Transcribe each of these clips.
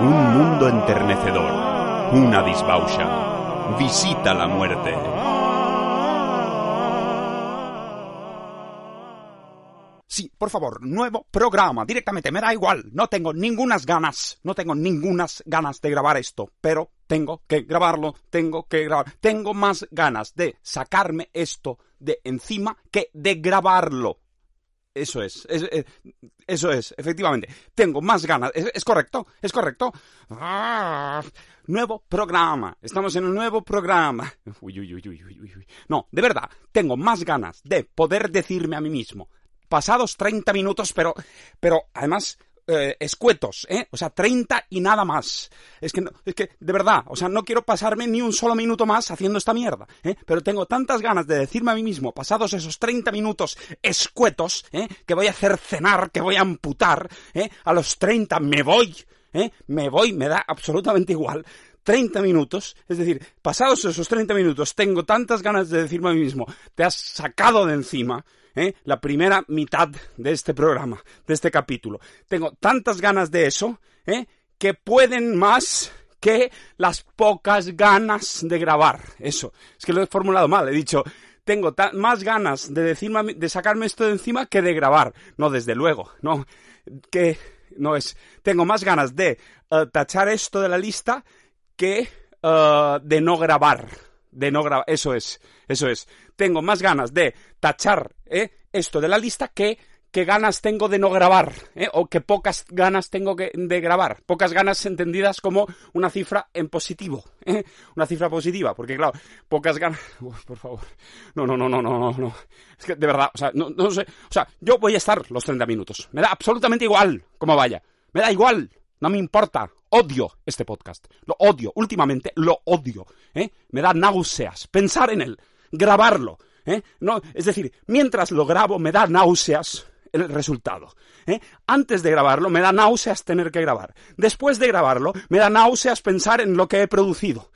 Un mundo enternecedor. Una disbaucha. Visita la muerte. Sí, por favor, nuevo programa, directamente, me da igual, no tengo ningunas ganas, no tengo ningunas ganas de grabar esto, pero tengo que grabarlo, tengo que grabar, tengo más ganas de sacarme esto de encima que de grabarlo. Eso es, es- es- eso es, efectivamente. Tengo más ganas. ¿Es, correcto? ¿Es correcto? Ah, nuevo programa. Estamos en un nuevo programa. Uy, uy, uy, uy, uy, uy. No, de verdad, tengo más ganas de poder decirme a mí mismo. Pasados 30 minutos, pero, pero además eh, escuetos, ¿eh? O sea, 30 y nada más. Es que, no, es que, de verdad, o sea, no quiero pasarme ni un solo minuto más haciendo esta mierda, ¿eh? Pero tengo tantas ganas de decirme a mí mismo, pasados esos 30 minutos escuetos, ¿eh? Que voy a hacer cenar, que voy a amputar, ¿eh? A los 30 me voy, ¿eh? Me voy, me da absolutamente igual. 30 minutos, es decir, pasados esos 30 minutos, tengo tantas ganas de decirme a mí mismo, te has sacado de encima, ¿eh? la primera mitad de este programa, de este capítulo. Tengo tantas ganas de eso, ¿eh? que pueden más que las pocas ganas de grabar. Eso, es que lo he formulado mal, he dicho, tengo más ganas de decirme, de sacarme esto de encima que de grabar. No, desde luego, no, que no es, tengo más ganas de eh, tachar esto de la lista que eh, de no grabar. De no grabar. Eso es. Eso es. Tengo más ganas de tachar ¿eh? esto de la lista que, que ganas tengo de no grabar. ¿eh? O que pocas ganas tengo que- de grabar. Pocas ganas entendidas como una cifra en positivo. ¿eh? Una cifra positiva. Porque, claro, pocas ganas. Uf, por favor. No, no, no, no, no, no, no. Es que de verdad, o sea, no, no sé. O sea, yo voy a estar los 30 minutos. Me da absolutamente igual cómo vaya. Me da igual. No me importa. Odio este podcast. Lo odio. Últimamente lo odio. ¿eh? Me da náuseas. Pensar en él. Grabarlo. ¿eh? Es decir, mientras lo grabo me da náuseas el resultado. ¿eh? Antes de grabarlo me da náuseas tener que grabar. Después de grabarlo me da náuseas pensar en lo que he producido.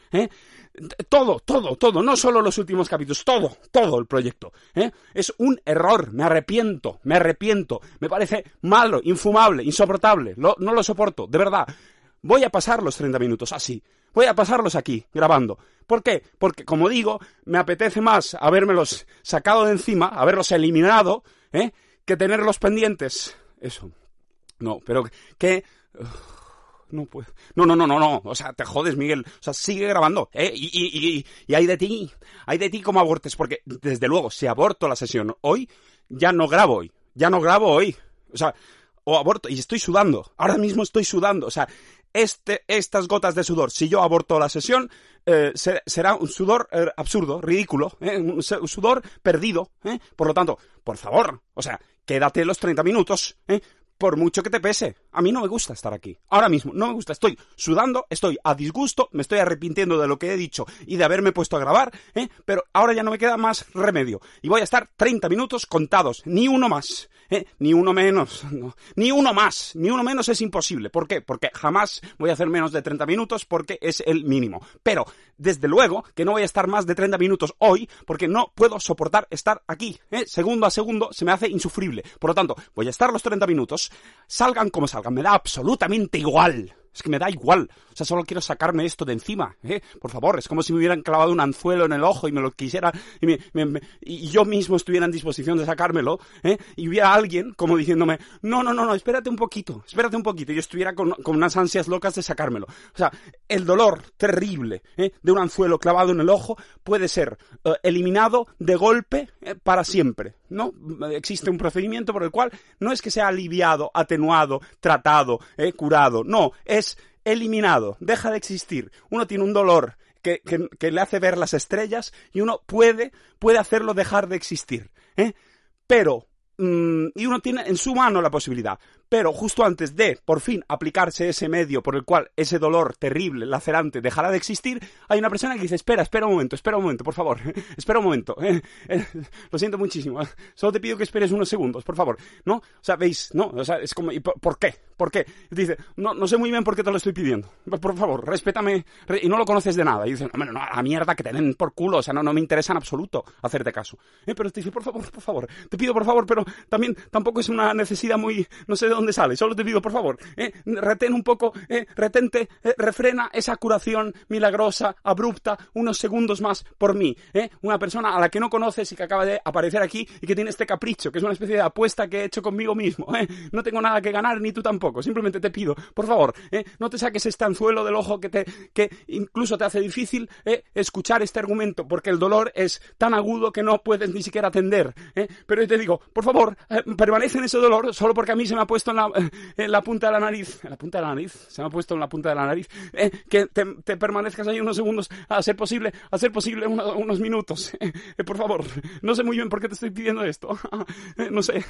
Todo, todo, todo, no solo los últimos capítulos, todo, todo el proyecto. Es un error, me arrepiento, me arrepiento, me parece malo, infumable, insoportable, no lo soporto, de verdad. Voy a pasar los 30 minutos así, voy a pasarlos aquí, grabando. ¿Por qué? Porque, como digo, me apetece más habérmelos sacado de encima, haberlos eliminado, ¿eh? que tenerlos pendientes. Eso. No, pero que... No puedo. No, no, no, no, no. O sea, te jodes, Miguel. O sea, sigue grabando. ¿eh? Y, y, y, y hay de ti. Hay de ti como abortes. Porque, desde luego, si aborto la sesión hoy, ya no grabo hoy. Ya no grabo hoy. O sea, o aborto. Y estoy sudando. Ahora mismo estoy sudando. O sea, este, estas gotas de sudor, si yo aborto la sesión, eh, se- será un sudor eh, absurdo, ridículo, ¿eh? un, sudor perdido. Por lo tanto, por favor, o sea, quédate los 30 minutos. por mucho que te pese. A mí no me gusta estar aquí. Ahora mismo, no me gusta. Estoy sudando, estoy a disgusto, me estoy arrepintiendo de lo que he dicho y de haberme puesto a grabar, ¿eh? pero ahora ya no me queda más remedio. Y voy a estar 30 minutos contados, ni uno más, ¿eh? ni uno menos, no. ni uno más, ni uno menos es imposible. ¿Por qué? Porque jamás voy a hacer menos de 30 minutos porque es el mínimo. Pero, desde luego, que no voy a estar más de 30 minutos hoy porque no puedo soportar estar aquí. ¿eh? Segundo a segundo se me hace insufrible. Por lo tanto, voy a estar los 30 minutos, salgan como salgan, me da absolutamente igual. Es que me da igual. O sea, solo quiero sacarme esto de encima, ¿eh? Por favor, es como si me hubieran clavado un anzuelo en el ojo y me lo quisiera, y, yo mismo estuviera en disposición de sacármelo, ¿eh? Y hubiera alguien como diciéndome, no, no, no, no, espérate un poquito, espérate un poquito. Y yo estuviera con, con unas ansias locas de sacármelo. O sea, el dolor terrible ¿eh? de un anzuelo clavado en el ojo puede ser eh, eliminado de golpe para siempre, ¿no? Existe un procedimiento por el cual no es que sea aliviado, atenuado, tratado, curado, no, es eliminado, deja de existir. Uno tiene un dolor que, que- le hace ver las estrellas y uno puede, puede hacerlo dejar de existir. ¿eh? Pero, mm, y uno tiene en su mano la posibilidad. Pero justo antes de, por fin, aplicarse ese medio por el cual ese dolor terrible, lacerante, dejará de existir, hay una persona que dice, espera, espera un momento, espera un momento, por favor, espera un momento. eh, eh, lo siento muchísimo, solo te pido que esperes unos segundos, por favor. ¿No? O sea, veis, ¿no? O sea, es como, ¿y por, qué? ¿Por qué? Y dice, no, no sé muy bien por qué te lo estoy pidiendo. Por favor, respétame. re- y no lo conoces de nada. Y dice, hombre, no, a mierda que te den por culo. O sea, no, no me interesa en absoluto hacerte caso. Eh, pero te dice, por favor, por favor. Te pido por favor, pero también tampoco es una necesidad muy, no sé de dónde sale. Solo te pido, por favor, eh, retén un poco, eh, retente, eh, refrena esa curación milagrosa, abrupta, unos segundos más por mí. ¿eh? Una persona a la que no conoces y que acaba de aparecer aquí y que tiene este capricho, que es una especie de apuesta que he hecho conmigo mismo. No tengo nada que ganar, ni tú tampoco. Simplemente te pido, por favor, no te saques este anzuelo del ojo que, te, que incluso te hace difícil escuchar este argumento, porque el dolor es tan agudo que no puedes ni siquiera atender. Pero te digo, por favor, permanece en ese dolor solo porque a mí se me ha puesto en la, en la punta de la nariz. En la punta de la nariz. Se me ha puesto en la punta de la nariz. ¿eh? que te, te permanezcas ahí unos segundos, a ser posible, a ser posible uno- unos minutos. Eh, por favor, no sé muy bien por qué te estoy pidiendo esto. Eh, no sé.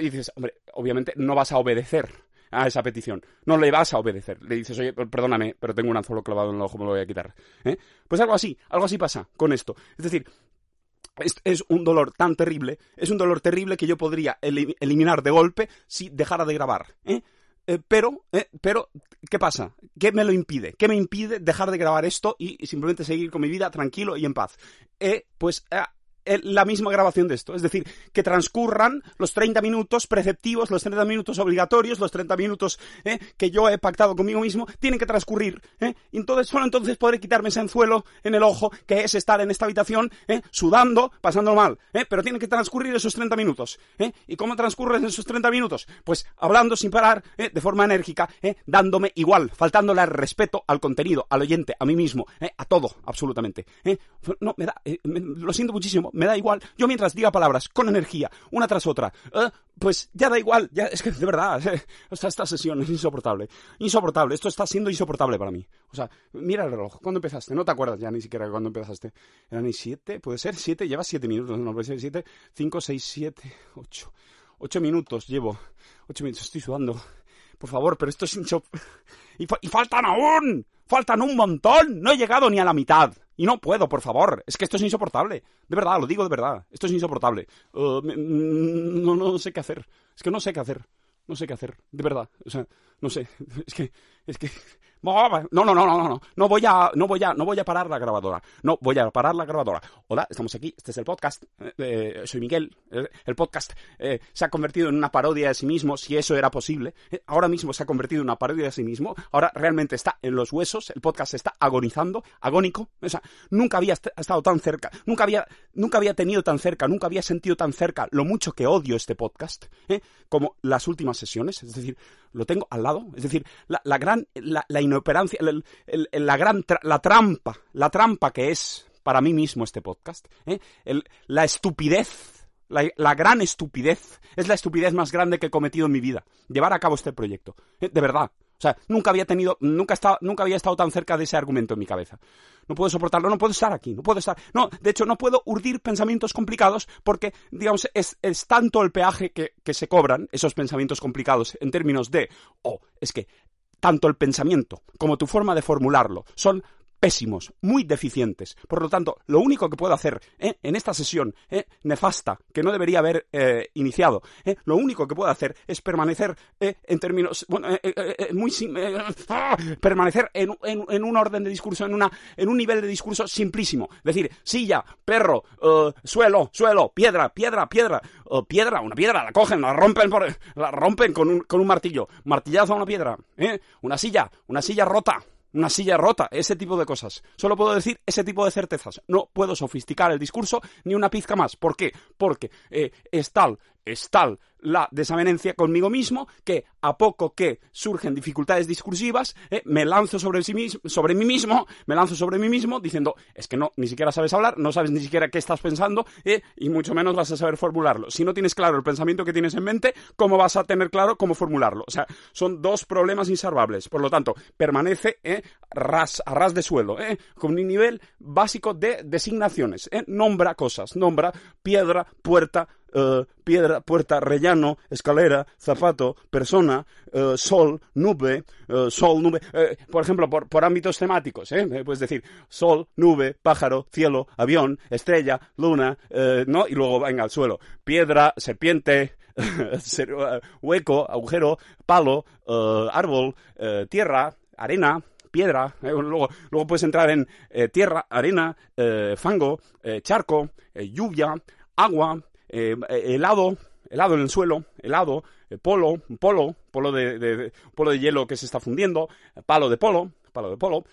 Y dices, hombre, obviamente no vas a obedecer a esa petición. No le vas a obedecer. Le dices, oye, perdóname, pero tengo un anzuelo clavado en el ojo, me lo voy a quitar. ¿Eh? Pues algo así, algo así pasa con esto. Es decir, es, un dolor tan terrible, es un dolor terrible que yo podría eli- eliminar de golpe si dejara de grabar. ¿eh? Eh, pero, eh, pero, ¿qué pasa? ¿Qué me lo impide? ¿Qué me impide dejar de grabar esto y, simplemente seguir con mi vida tranquilo y en paz? Eh, pues eh, la misma grabación de esto. Es decir, que transcurran los 30 minutos preceptivos, los 30 minutos obligatorios, los 30 minutos eh, que yo he pactado conmigo mismo, tienen que transcurrir. ¿eh? Entonces, solo entonces podré quitarme ese anzuelo en el ojo, que es estar en esta habitación ¿eh? sudando, pasándolo mal. ¿eh? Pero tienen que transcurrir esos 30 minutos. ¿eh? ¿Y cómo transcurren esos 30 minutos? Pues hablando sin parar, ¿eh? de forma enérgica, ¿eh? dándome igual, faltándole al respeto al contenido, al oyente, a mí mismo, ¿eh? a todo, absolutamente. ¿eh? No, me da, eh, me- lo siento muchísimo, me da igual. Yo mientras diga palabras con energía, una tras otra, ¿eh? pues ya da igual, ya, es que de verdad, o sea, esta sesión es insoportable. Insoportable, esto está siendo insoportable para mí. O sea, mira el reloj, ¿cuándo empezaste? No te acuerdas ya ni siquiera cuándo empezaste. ¿Eran siete? ¿Puede ser? ¿Siete? Llevas siete minutos, no puede ser siete, cinco, seis, siete, ocho. Ocho minutos llevo. Ocho minutos, estoy sudando. Por favor, pero esto es insop... Y, fa- y faltan aún. Faltan un montón. No he llegado ni a la mitad. Y no puedo, por favor. Es que esto es insoportable. De verdad, lo digo de verdad. Esto es insoportable. Me- mm, no, no sé qué hacer. Es que no sé qué hacer. No sé qué hacer. De verdad. O sea, no sé. Es que... Es que... No, no, no, no, no, no. No voy a, no voy a, no voy a parar la grabadora. No voy a parar la grabadora. Hola, estamos aquí. Este es el podcast. Eh, eh, soy Miguel. Eh, el podcast se ha convertido en una parodia de sí mismo, si eso era posible. Ahora mismo se ha convertido en una parodia de sí mismo. Ahora realmente está en los huesos. El podcast está agonizando, agónico. O sea, nunca había est- estado tan cerca. Nunca había, nunca había tenido tan cerca. Nunca había sentido tan cerca lo mucho que odio este podcast. ¿eh? Como las últimas sesiones. Es decir, lo tengo al lado. Es decir, la, gran, la, inoperancia, la gran, la trampa, la trampa que es para mí mismo este podcast. ¿eh? La estupidez, la, la gran estupidez, es la estupidez más grande que he cometido en mi vida. Llevar a cabo este proyecto. ¿eh? De verdad. O sea, nunca había tenido, nunca, estaba, nunca había estado tan cerca de ese argumento en mi cabeza. No puedo soportarlo, no puedo estar aquí, no puedo estar. No, de hecho, no puedo urdir pensamientos complicados porque, digamos, es, es tanto el peaje que, que se cobran esos pensamientos complicados en términos de, oh, es que tanto el pensamiento como tu forma de formularlo son pésimos, muy deficientes. Por lo tanto, lo único que puedo hacer ¿eh? en esta sesión ¿eh? nefasta, que no debería haber eh, iniciado, ¿eh? lo único que puedo hacer es permanecer ¿eh? en términos, bueno, eh, muy, ¡ah! permanecer en, en- en un orden de discurso, en, una, en un nivel de discurso simplísimo. Decir, silla, perro, suelo, suelo, piedra, piedra, piedra, piedra, una piedra, la cogen, la rompen, por, la rompen con un, con un martillo, martillazo a una piedra, una silla, una silla rota, una silla rota, ese tipo de cosas. Solo puedo decir ese tipo de certezas. No puedo sofisticar el discurso ni una pizca más. ¿Por qué? Porque eh, es tal, es tal la desavenencia conmigo mismo que a poco que surgen dificultades discursivas, eh, me lanzo sobre, sí mismo, sobre mí mismo, me lanzo sobre mí mismo diciendo, es que no, ni siquiera sabes hablar, no sabes ni siquiera qué estás pensando eh, y mucho menos vas a saber formularlo. Si no tienes claro el pensamiento que tienes en mente, ¿cómo vas a tener claro cómo formularlo? O sea, son dos problemas insalvables. Por lo tanto, permanece eh, ras, a ras de suelo, eh, con un nivel básico de designaciones. Eh, nombra cosas, nombra piedra, puerta, eh, piedra, puerta, rellano, escalera, zapato, persona, eh, sol, nube, sol, nube. por ejemplo, por, por ámbitos temáticos, ¿eh? Puedes decir sol, nube, pájaro, cielo, avión, estrella, luna, ¿no? Y luego venga al suelo. Piedra, serpiente, ser- hueco, agujero, palo, árbol, tierra, arena, piedra, eh, luego, luego puedes entrar en eh, tierra, arena, eh, fango, charco, lluvia, agua, helado, helado en el suelo, helado, polo, polo, polo de, de, polo de hielo que se está fundiendo, palo de polo, palo de polo,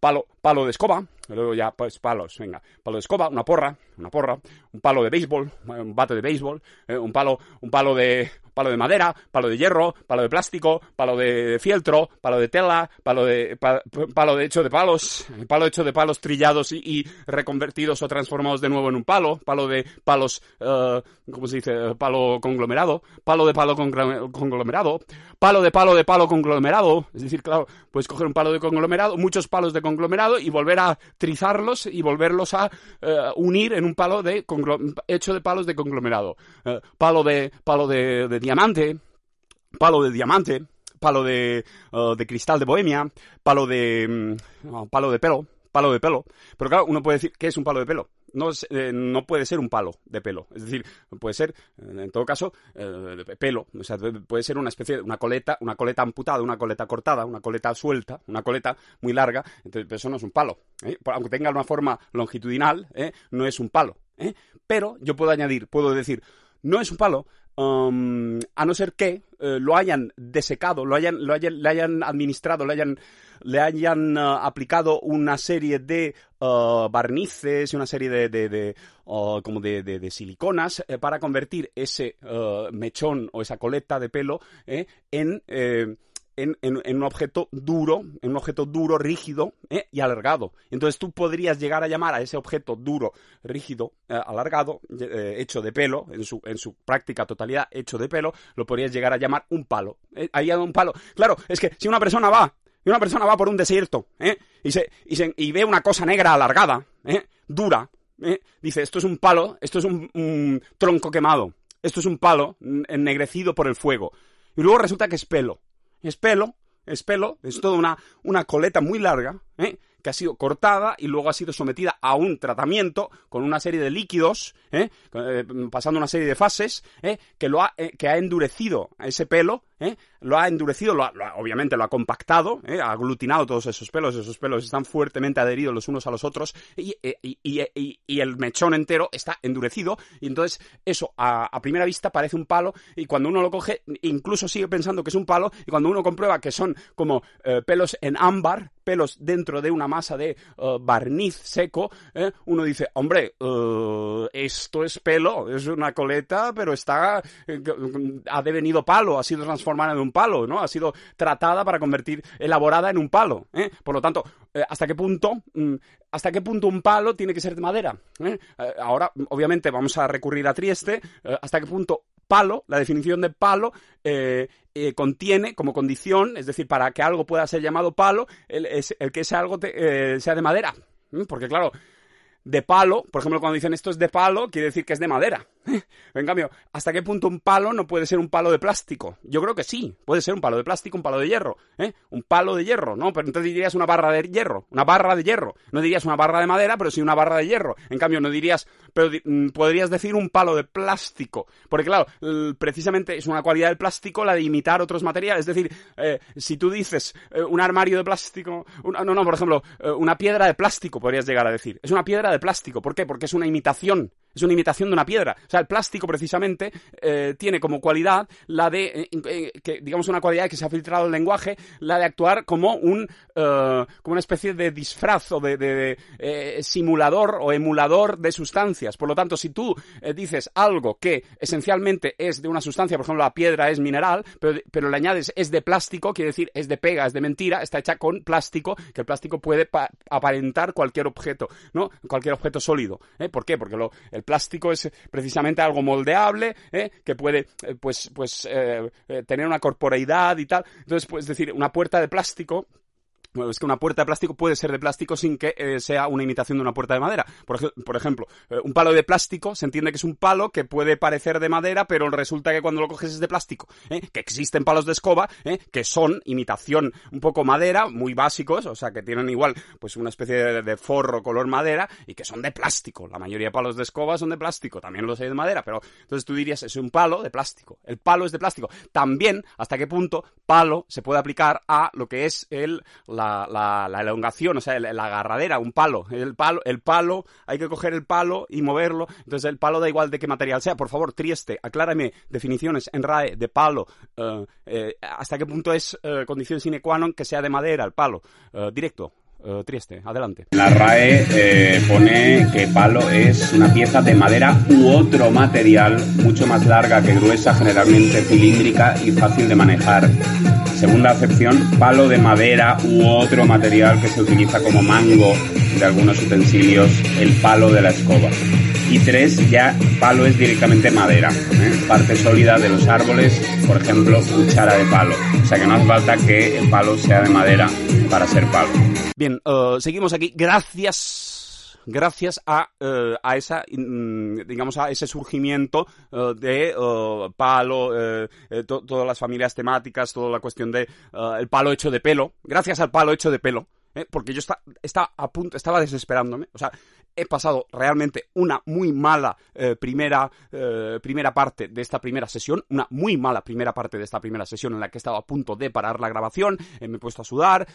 palo, palo de escoba, luego ya pues palos, venga, palo de escoba, una porra, una porra, un palo de béisbol, un bate de béisbol, eh, un palo, un palo de palo de madera, palo de hierro, palo de plástico, palo de fieltro, palo de tela, palo de palo de hecho de palos, palo hecho de palos trillados y, reconvertidos o transformados de nuevo en un palo, palo de palos, uh, ¿cómo se dice? Palo conglomerado, palo de palo conglomerado, palo de palo de palo conglomerado, es decir, claro, puedes coger un palo de conglomerado, muchos palos de conglomerado y volver a trizarlos y volverlos a uh, unir en un palo de hecho de palos de conglomerado, uh, palo de palo de, diamante, palo de diamante, palo de, uh, de cristal de Bohemia, palo de, um, palo de pelo, palo de pelo. Pero claro, uno puede decir, ¿qué es un palo de pelo? No, eh, no puede ser un palo de pelo. Es decir, puede ser, eh, en todo caso, eh, pelo. O sea, puede ser una especie de una coleta, una coleta amputada, una coleta cortada, una coleta suelta, una coleta muy larga. Entonces, eso no es un palo. Aunque tenga una forma longitudinal, no es un palo. Pero yo puedo añadir, puedo decir, no es un palo Um, a no ser que eh, lo hayan desecado, lo hayan, lo hayan, le hayan administrado, le hayan, le hayan uh, aplicado una serie de uh, barnices una serie de, de, uh, como de, de siliconas eh, para convertir ese mechón o esa coleta de pelo eh, en en, un objeto duro, en un objeto duro, rígido ¿eh? y alargado. Entonces tú podrías llegar a llamar a ese objeto duro, rígido, eh, alargado, eh, hecho de pelo, en su, en su práctica totalidad hecho de pelo, lo podrías llegar a llamar un palo. Ahí hay un palo. Claro, es que si una persona va, y una persona va por un desierto, y, se, y, se, y ve una cosa negra alargada, dura, dice, esto es un palo, esto es un, un tronco quemado, esto es un palo ennegrecido por el fuego. Y luego resulta que es pelo es pelo, es pelo, es toda una, una coleta muy larga, ¿eh? que ha sido cortada y luego ha sido sometida a un tratamiento con una serie de líquidos, ¿eh? Eh, pasando una serie de fases, que, lo ha, que ha endurecido ese pelo ¿eh? lo ha endurecido, lo obviamente lo ha compactado, ¿eh? ha aglutinado todos esos pelos, esos pelos están fuertemente adheridos los unos a los otros y, y, el mechón entero está endurecido y entonces eso a, primera vista parece un palo y cuando uno lo coge incluso sigue pensando que es un palo y cuando uno comprueba que son como eh, pelos en ámbar, pelos dentro de una masa de barniz seco, uno dice, hombre, esto es pelo, es una coleta, pero está, ha devenido palo, ha sido transformado formada en un palo, ¿no? Ha sido tratada para convertir, elaborada en un palo. ¿eh? Por lo tanto, eh, ¿hasta qué punto? Mm, ¿Hasta qué punto un palo tiene que ser de madera? ¿Eh? ahora, obviamente, vamos a recurrir a Trieste. ¿Hasta qué punto palo, la definición de palo, contiene como condición, es decir, para que algo pueda ser llamado palo, el, el que ese algo sea de madera. Porque claro, de palo, por ejemplo, cuando dicen esto es de palo, quiere decir que es de madera. en cambio, ¿hasta qué punto un palo no puede ser un palo de plástico? Yo creo que sí, puede ser un palo de plástico, un palo de hierro, ¿eh? Un palo de hierro, ¿no? Pero entonces dirías una barra de hierro, una barra de hierro. No dirías una barra de madera, pero sí una barra de hierro. En cambio, no dirías, pero mm, podrías decir un palo de plástico. Porque claro, precisamente es una cualidad del plástico la de imitar otros materiales. Es decir, eh, si tú dices eh, un armario de plástico, no, no, por ejemplo, eh, una piedra de plástico podrías llegar a decir. Es una piedra de plástico. ¿Por qué? Porque es una imitación es una imitación de una piedra. O sea, el plástico precisamente eh, tiene como cualidad la de, eh, eh, que, digamos una cualidad que se ha filtrado el lenguaje, la de actuar como un, como una especie de disfraz o de, simulador o emulador de sustancias. Por lo tanto, si tú dices algo que esencialmente es de una sustancia, por ejemplo, la piedra es mineral, pero, pero le añades es de plástico, quiere decir es de pega, es de mentira, está hecha con plástico, que el plástico puede aparentar cualquier objeto, ¿no? Cualquier objeto sólido. ¿Por qué? Porque lo, el plástico es precisamente algo moldeable, ¿eh? que puede eh, pues, pues, eh, tener una corporeidad y tal. Entonces, pues decir, una puerta de plástico es que una puerta de plástico puede ser de plástico sin que eh, sea una imitación de una puerta de madera. Por, ejemplo, eh, un palo de plástico se entiende que es un palo que puede parecer de madera, pero resulta que cuando lo coges es de plástico. ¿eh? Que existen palos de escoba que son imitación un poco madera, muy básicos, o sea, que tienen igual pues una especie de, forro color madera y que son de plástico. La mayoría de palos de escoba son de plástico, también los hay de madera, pero entonces tú dirías es un palo de plástico. El palo es de plástico. También, hasta qué punto palo se puede aplicar a lo que es el, la la, elongación, o sea, la agarradera, un palo. El palo, el palo, hay que coger el palo y moverlo. Entonces el palo da igual de qué material sea. Por favor, Trieste, aclárame definiciones en RAE de palo. Eh, eh, ¿Hasta qué punto es condición sine qua non que sea de madera el palo? directo. Adelante. La RAE eh, pone que palo es una pieza de madera u otro material mucho más larga que gruesa, generalmente cilíndrica y fácil de manejar. Segunda acepción, palo de madera u otro material que se utiliza como mango de algunos utensilios, el palo de la escoba. Y tres, ya palo es directamente madera, ¿eh? parte sólida de los árboles, por ejemplo, cuchara de palo. O sea que no hace falta que el palo sea de madera para ser palo. Bien, uh, seguimos aquí. Gracias gracias a, uh, a esa mm, digamos a ese surgimiento uh, de palo todas las familias temáticas toda la cuestión de el palo hecho de pelo gracias al palo hecho de pelo porque yo está, a punto estaba desesperándome. O sea he pasado realmente una muy mala eh, primera, eh, primera parte de esta primera sesión, una muy mala primera parte de esta primera sesión en la que he estado a punto de parar la grabación, eh, me he puesto a sudar,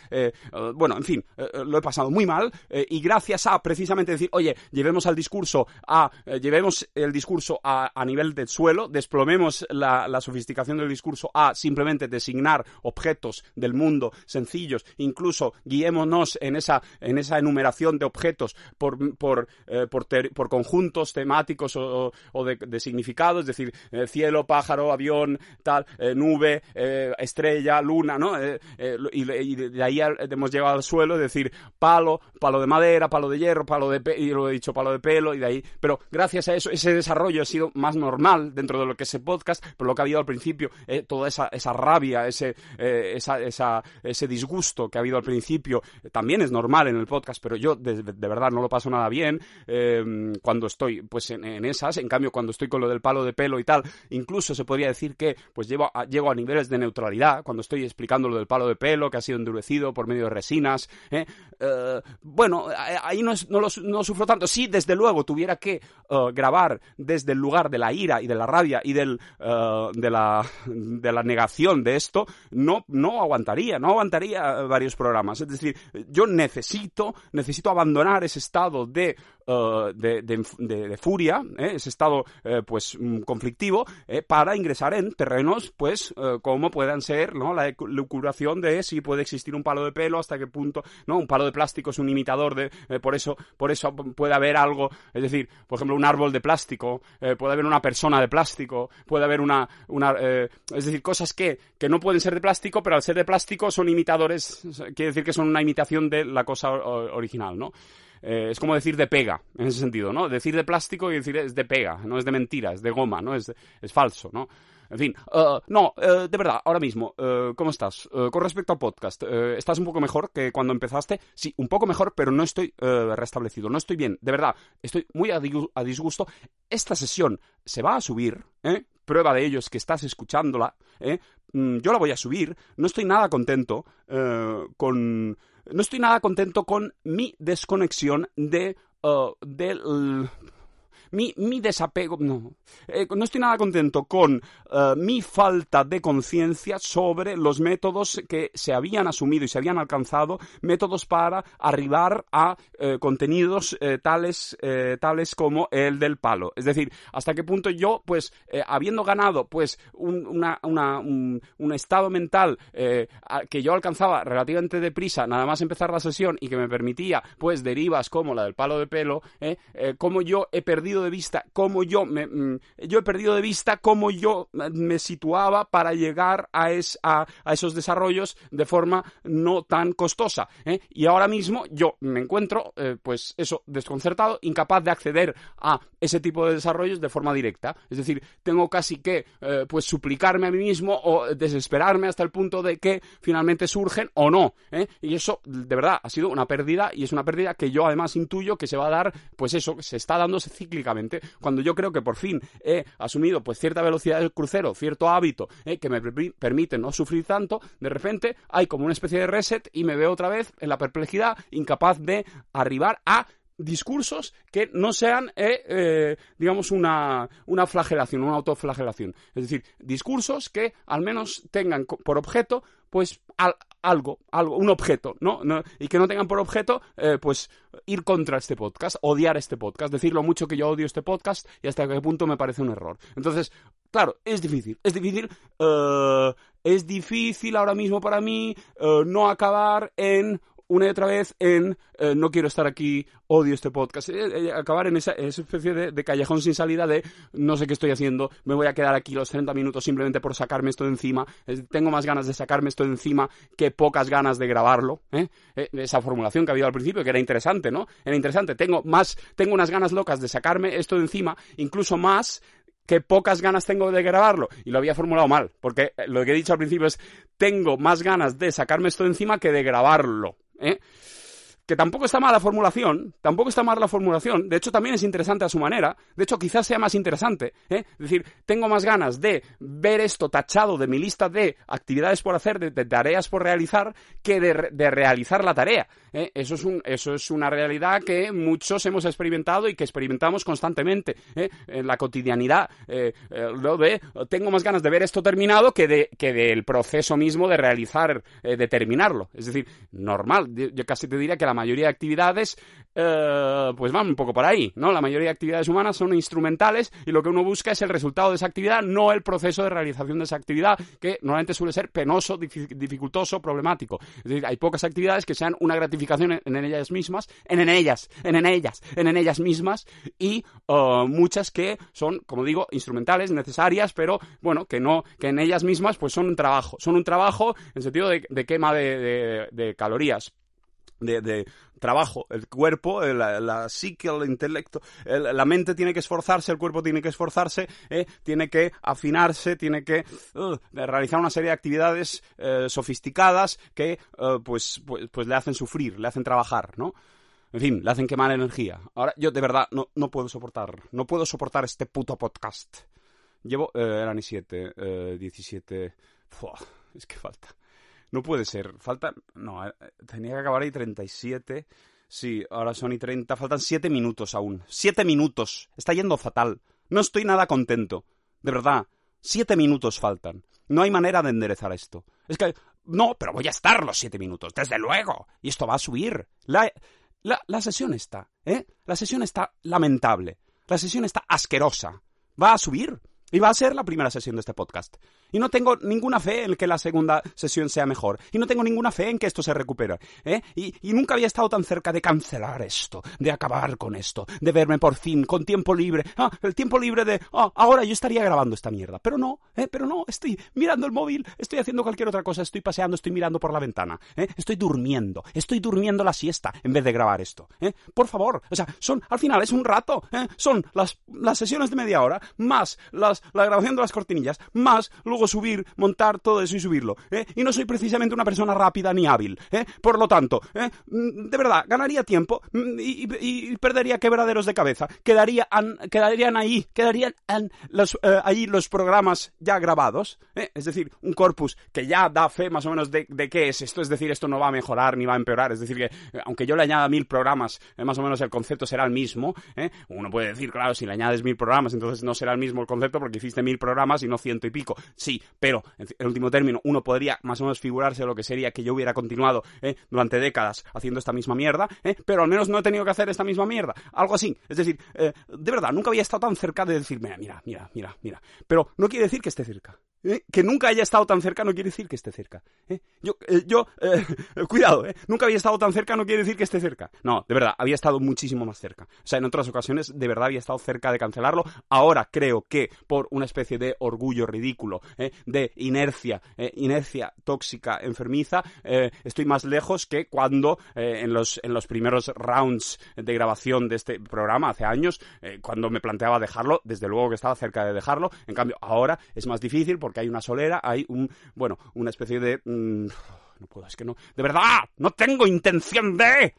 bueno, en fin, lo he pasado muy mal y gracias a precisamente decir, oye, llevemos al discurso a, llevemos el discurso a, a, nivel del suelo, desplomemos la, la sofisticación del discurso a simplemente designar objetos del mundo sencillos, incluso guiémonos en esa, en esa enumeración de objetos por eh, por, conjuntos temáticos o, de, significado, es decir, eh, cielo, pájaro, avión, tal, eh, nube, estrella, luna, ¿no? Y, de ahí hemos llegado al suelo, es decir, palo, palo de madera, palo de hierro, palo de y lo he dicho, palo de pelo, y de ahí. Pero gracias a eso, ese desarrollo ha sido más normal dentro de lo que es el podcast, pero lo que ha habido al principio, toda esa, esa rabia, ese, esa, esa, ese disgusto que ha habido al principio, también es normal en el podcast, pero yo de verdad no lo paso nada bien Em, cuando estoy pues en, esas. En cambio, cuando estoy con lo del palo de pelo y tal, incluso se podría decir que pues llevo a, llego a niveles de neutralidad cuando estoy explicando lo del palo de pelo que ha sido endurecido por medio de resinas. ¿eh? Eh, bueno, ahí no, no, sufro tanto. Si desde luego tuviera que eh, grabar desde el lugar de la ira y de la rabia y del, de, la, de la negación de esto, no, no aguantaría, no aguantaría varios programas. Es decir, yo necesito, necesito abandonar ese estado de Uh, de, furia, ¿eh? ese estado eh, pues mm, conflictivo, eh, para ingresar en terrenos pues como puedan ser ¿no? la lucuración de si puede existir un palo de pelo, hasta qué punto, ¿no? Un palo de plástico es un imitador de, por eso, por eso puede haber algo, es decir, por ejemplo, un árbol de plástico, puede haber una persona de plástico, puede haber una, una es decir, cosas que, que no pueden ser de plástico, pero al ser de plástico son imitadores, quiere decir que son una imitación de la cosa original, ¿no? Eh, es como decir de pega, en ese sentido, ¿no? Decir de plástico y decir es de pega, no es de mentira, es de goma, ¿no? Es, es falso, ¿no? En fin, uh, no, uh, de verdad, ahora mismo, uh, ¿cómo estás? con respecto al podcast, ¿estás un poco mejor que cuando empezaste? Sí, un poco mejor, pero no estoy restablecido, no estoy bien, de verdad, estoy muy a, disgusto. Esta sesión se va a subir, ¿eh? Prueba de ello es que estás escuchándola, ¿eh? Mm, yo la voy a subir, no estoy nada contento con no estoy nada contento con mi desconexión de uh, del mi, mi desapego, no, eh, no estoy nada contento con eh, mi falta de conciencia sobre los métodos que se habían asumido y se habían alcanzado, métodos para arribar a eh, contenidos tales, tales como el del palo. Es decir, hasta qué punto yo, pues, habiendo ganado, pues, un, una, una, un, un, estado mental que yo alcanzaba relativamente deprisa, nada más empezar la sesión y que me permitía, pues, derivas como la del palo de pelo, como yo he perdido de vista cómo yo me, mm, yo he perdido de vista cómo yo me situaba para llegar a, a, esos desarrollos de forma no tan costosa. ¿eh? Y ahora mismo yo me encuentro, eh, pues eso, desconcertado, incapaz de acceder a ese tipo de desarrollos de forma directa. Es decir, tengo casi que, eh, pues, suplicarme a mí mismo o desesperarme hasta el punto de que finalmente surgen o no. Y eso, de verdad, ha sido una pérdida y es una pérdida que yo además intuyo que se va a dar, pues eso, se está dándose cíclicamente cuando yo creo que por fin he asumido pues cierta velocidad del crucero, cierto hábito eh, que me permite no sufrir tanto, de repente hay como una especie de reset y me veo otra vez en la perplejidad, incapaz de arribar a discursos que no sean, eh, eh, digamos, una, una flagelación, una autoflagelación. Es decir, discursos que al menos tengan por objeto, pues, algo, algo, un objeto, ¿no? Y que no tengan por objeto, eh, pues, ir contra este podcast, odiar este podcast, decir lo mucho que yo odio este podcast y hasta qué punto me parece un error. Entonces, claro, es difícil, es difícil, es difícil ahora mismo para mí no acabar en una y otra vez en eh, no quiero estar aquí, odio este podcast. Eh, eh, acabar en esa, especie de, callejón sin salida de no sé qué estoy haciendo, me voy a quedar aquí los 30 minutos simplemente por sacarme esto de encima. tengo más ganas de sacarme esto de encima que pocas ganas de grabarlo. esa formulación que había al principio, que era interesante, ¿no? Era interesante. Tengo más, tengo unas ganas locas de sacarme esto de encima, incluso más que pocas ganas tengo de grabarlo. Y lo había formulado mal, porque lo que he dicho al principio es, tengo más ganas de sacarme esto de encima que de grabarlo. ¿Eh? que tampoco está mal la formulación, tampoco está mal la formulación, de hecho también es interesante a su manera, de hecho quizás sea más interesante, ¿eh? es decir, tengo más ganas de ver esto tachado de mi lista de actividades por hacer, de, tareas por realizar, que de, realizar la tarea. ¿Eh? Eso, es un, eso es una realidad que muchos hemos experimentado y que experimentamos constantemente ¿eh? en la cotidianidad, lo de tengo más ganas de ver esto terminado que, de, que del proceso mismo de realizar, de terminarlo. Es decir, normal, yo casi te diría que la mayoría de actividades eh, pues van un poco por ahí, ¿no? La mayoría de actividades humanas son instrumentales y lo que uno busca es el resultado de esa actividad, no el proceso de realización de esa actividad, que normalmente suele ser penoso, dificultoso, problemático. Es decir, hay pocas actividades que sean una gratificación en, ellas mismas, en, ellas, en, ellas, en, ellas mismas y eh, muchas que son, como digo, instrumentales, necesarias, pero bueno, que no, que en ellas mismas pues son un trabajo, son un trabajo en sentido de, quema de calorías de, trabajo, el cuerpo, la, psique, el intelecto, la mente tiene que esforzarse, el cuerpo tiene que esforzarse, eh, tiene que afinarse, tiene que uh, realizar una serie de actividades eh, sofisticadas que pues, pues, pues, le hacen sufrir, le hacen trabajar, ¿no? En fin, le hacen quemar energía. Ahora, yo de verdad no, no puedo soportar, no puedo soportar este puto podcast. Llevo, eh, eran y siete, diecisiete, es que falta. No puede ser. Falta. No, eh, tenía que acabar ahí 37. Sí, ahora son y 30. Faltan 7 minutos aún. 7 minutos. Está yendo fatal. No estoy nada contento. De verdad. 7 minutos faltan. No hay manera de enderezar esto. Es que. No, pero voy a estar los 7 minutos. Desde luego. Y esto va a subir. La, la, la sesión está. ¿Eh? La sesión está lamentable. La sesión está asquerosa. Va a subir. Y va a ser la primera sesión de este podcast. Y no tengo ninguna fe en que la segunda sesión sea mejor. Y no tengo ninguna fe en que esto se recupere. ¿eh? Y, nunca había estado tan cerca de cancelar esto, de acabar con esto, de verme por fin con tiempo libre. Ah, el tiempo libre de, ah, ahora yo estaría grabando esta mierda. Pero no, ¿eh? pero no, estoy mirando el móvil, estoy haciendo cualquier otra cosa, estoy paseando, estoy mirando por la ventana. ¿eh? Estoy durmiendo, estoy durmiendo la siesta en vez de grabar esto. ¿eh? Por favor, o sea, son, al final es un rato, ¿eh? son las, las sesiones de media hora, más las, la grabación de las cortinillas, más luego subir, montar todo eso y subirlo. ¿eh? Y no soy precisamente una persona rápida ni hábil. ¿eh? Por lo tanto, ¿eh? mm, de verdad, ganaría tiempo mm, y, perdería quebraderos de cabeza. Quedarían, quedarían ahí, quedarían los, ahí los programas ya grabados. Es decir, un corpus que ya da fe más o menos de, qué es esto. Es decir, esto no va a mejorar ni va a empeorar. Es decir, que aunque yo le añada mil programas, más o menos el concepto será el mismo. Uno puede decir, claro, si le añades mil programas, entonces no será el mismo el concepto porque hiciste mil programas y no ciento y pico. Sí, pero en último término uno podría más o menos figurarse lo que sería que yo hubiera continuado ¿eh? durante décadas haciendo esta misma mierda, ¿eh? pero al menos no he tenido que hacer esta misma mierda. Algo así. Es decir, eh, de verdad, nunca había estado tan cerca de decirme, mira, mira, mira, mira. Pero no quiere decir que esté cerca. que nunca haya estado tan cerca no quiere decir que esté cerca. Yo, yo cuidado, nunca había estado tan cerca no quiere decir que esté cerca. No, de verdad, había estado muchísimo más cerca. O sea, en otras ocasiones de verdad había estado cerca de cancelarlo. Ahora creo que por una especie de orgullo ridículo, de inercia, inercia tóxica, enfermiza, estoy más lejos que cuando en, los, en los primeros rounds de grabación de este programa, hace años, cuando me planteaba dejarlo, desde luego que estaba cerca de dejarlo. En cambio, ahora es más difícil porque hay una solera, hay un, bueno, una especie de... Mm, no puedo, es que no... De verdad, no tengo intención de...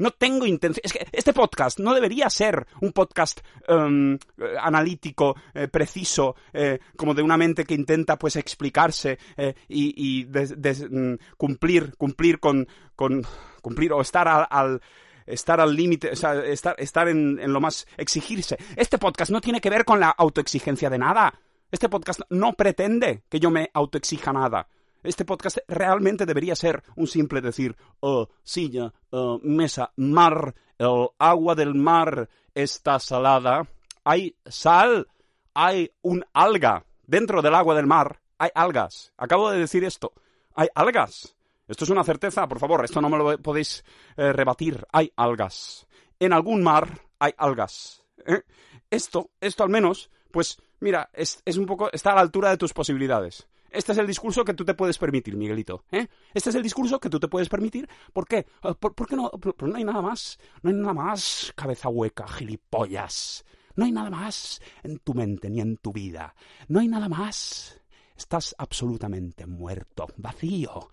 No tengo intención. Es que este podcast no debería ser un podcast em, analítico, eh, preciso, eh, como de una mente que intenta pues explicarse eh, y, mm, cumplir, cumplir con, con, cumplir o estar al estar al límite, o sea, estar, estar en, en lo más, exigirse. Este podcast no tiene que ver con la autoexigencia de nada. Este podcast no pretende que yo me autoexija nada. Este podcast realmente debería ser un simple decir, oh, silla, oh, mesa, mar, el agua del mar está salada. Hay sal, hay un alga. Dentro del agua del mar hay algas. Acabo de decir esto. Hay algas. Esto es una certeza, por favor, esto no me lo podéis eh, rebatir. Hay algas. En algún mar hay algas. ¿eh? Esto, esto al menos, pues mira, es, es un poco, está a la altura de tus posibilidades. Este es el discurso que tú te puedes permitir, Miguelito. ¿eh? Este es el discurso que tú te puedes permitir. ¿Por qué? Ah, ¿Por, qué no? no hay nada más. No hay nada más, cabeza hueca, gilipollas. No hay nada más en tu mente ni en tu vida. No hay nada más. Estás absolutamente muerto, vacío.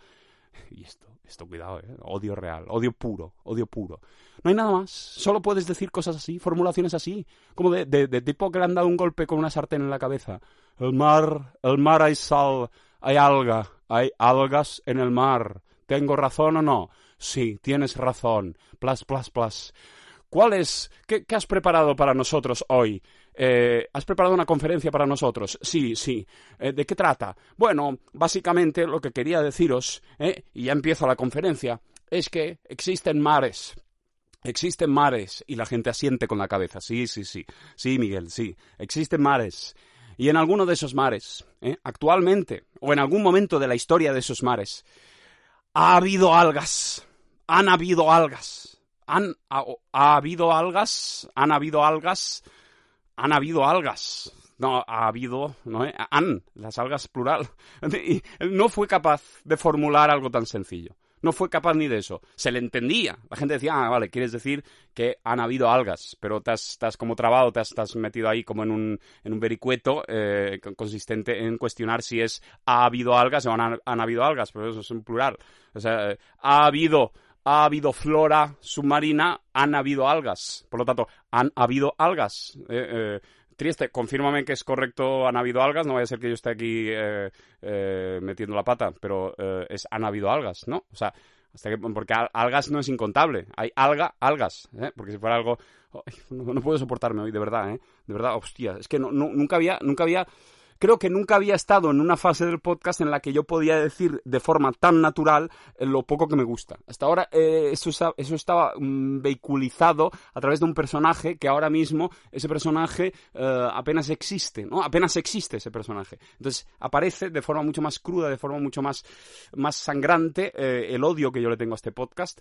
Y esto, esto, cuidado, ¿eh? odio real, odio puro, odio puro. No hay nada más. Solo puedes decir cosas así, formulaciones así, como de, tipo que le han dado un golpe con una sartén en la cabeza. El mar, el mar hay sal, hay alga, hay algas en el mar. ¿Tengo razón o no? Sí, tienes razón. Plas, plas, plas. ¿Cuál es? ¿Qué, has preparado para nosotros hoy? Eh, ¿Has preparado una conferencia para nosotros? Sí, sí. Eh, ¿De qué trata? Bueno, básicamente lo que quería deciros, eh, y ya empiezo la conferencia, es que existen mares. Existen mares y la gente asiente con la cabeza. Sí, sí, sí. Sí, Miguel, sí. Existen mares. Y en alguno de esos mares, actualmente, o en algún momento de la historia de esos mares, ha habido algas. Han habido algas. Han, ha, habido algas. Han habido algas. Han habido algas. No, ha habido, no, han, las algas plural. Y no fue capaz de formular algo tan sencillo no fue capaz ni de eso. Se le entendía. La gente decía, ah, vale, quieres decir que han habido algas, pero te has, como trabado, te has, metido ahí como en un, en un vericueto eh, consistente en cuestionar si es ha habido algas o han, habido algas, pero eso es en plural. O sea, ha habido ha habido flora submarina, han habido algas. Por lo tanto, han habido algas. Eh, eh, Triste, confírmame que es correcto, han habido algas, no vaya a ser que yo esté aquí eh, eh, metiendo la pata, pero es han habido algas, ¿no? O sea, hasta que, porque algas no es incontable, hay alga, algas, porque si fuera algo... no, puedo soportarme hoy, de verdad, ¿eh? De verdad, hostia, es que nunca había, nunca había creo que nunca había estado en una fase del podcast en la que yo podía decir de forma tan natural eh, lo poco que me gusta. Hasta ahora eh, eso, eso, estaba mm, vehiculizado a través de un personaje que ahora mismo ese personaje eh, apenas existe, ¿no? Apenas existe ese personaje. Entonces aparece de forma mucho más cruda, de forma mucho más, más sangrante el odio que yo le tengo a este podcast,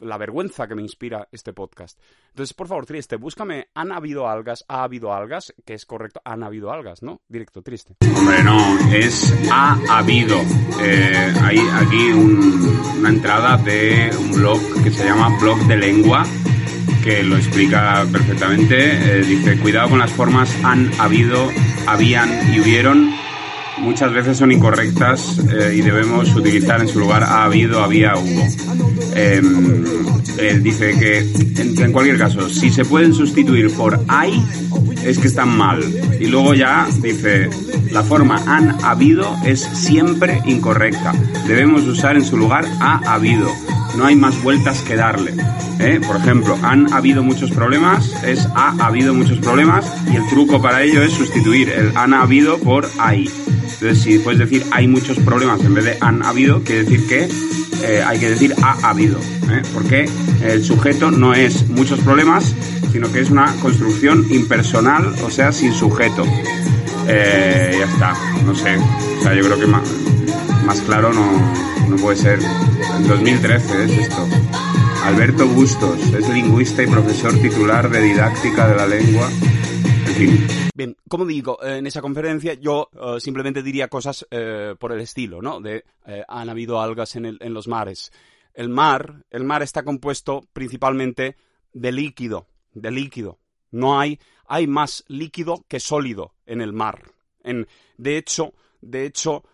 la vergüenza que me inspira este podcast. Entonces, por favor, Triste, búscame ¿Han habido algas? ¿Ha habido algas? Que es correcto, han habido algas, ¿no? Directo, triste. Hombre, no, es ha habido. Eh, hay aquí una entrada de un blog que se llama Blog de Lengua que lo explica perfectamente. Eh, dice, cuidado con las formas han habido, habían y hubieron. Muchas veces son incorrectas eh, y debemos utilizar en su lugar ha habido, había, hubo. Em, él dice que, en, cualquier caso, si se pueden sustituir por hay, es que están mal. Y luego ya dice, la forma han habido es siempre incorrecta. Debemos usar en su lugar ha habido. No hay más vueltas que darle. ¿eh? Por ejemplo, han habido muchos problemas, es ha habido muchos problemas y el truco para ello es sustituir el han habido por hay. Entonces, si puedes decir hay muchos problemas en vez de han habido, quiere decir que eh, hay que decir ha habido. ¿eh? Porque el sujeto no es muchos problemas, sino que es una construcción impersonal, o sea, sin sujeto. Eh, ya está, no sé. O sea, yo creo que más, más claro no, no puede ser. En 2013 es esto. Alberto Bustos es lingüista y profesor titular de didáctica de la lengua. En fin. Bien, como digo, en esa conferencia yo uh, simplemente diría cosas uh, por el estilo, ¿no? De han habido algas en, los mares. El mar, el mar está compuesto principalmente de líquido, de líquido. No hay, hay más líquido que sólido en el mar. De hecho, de hecho,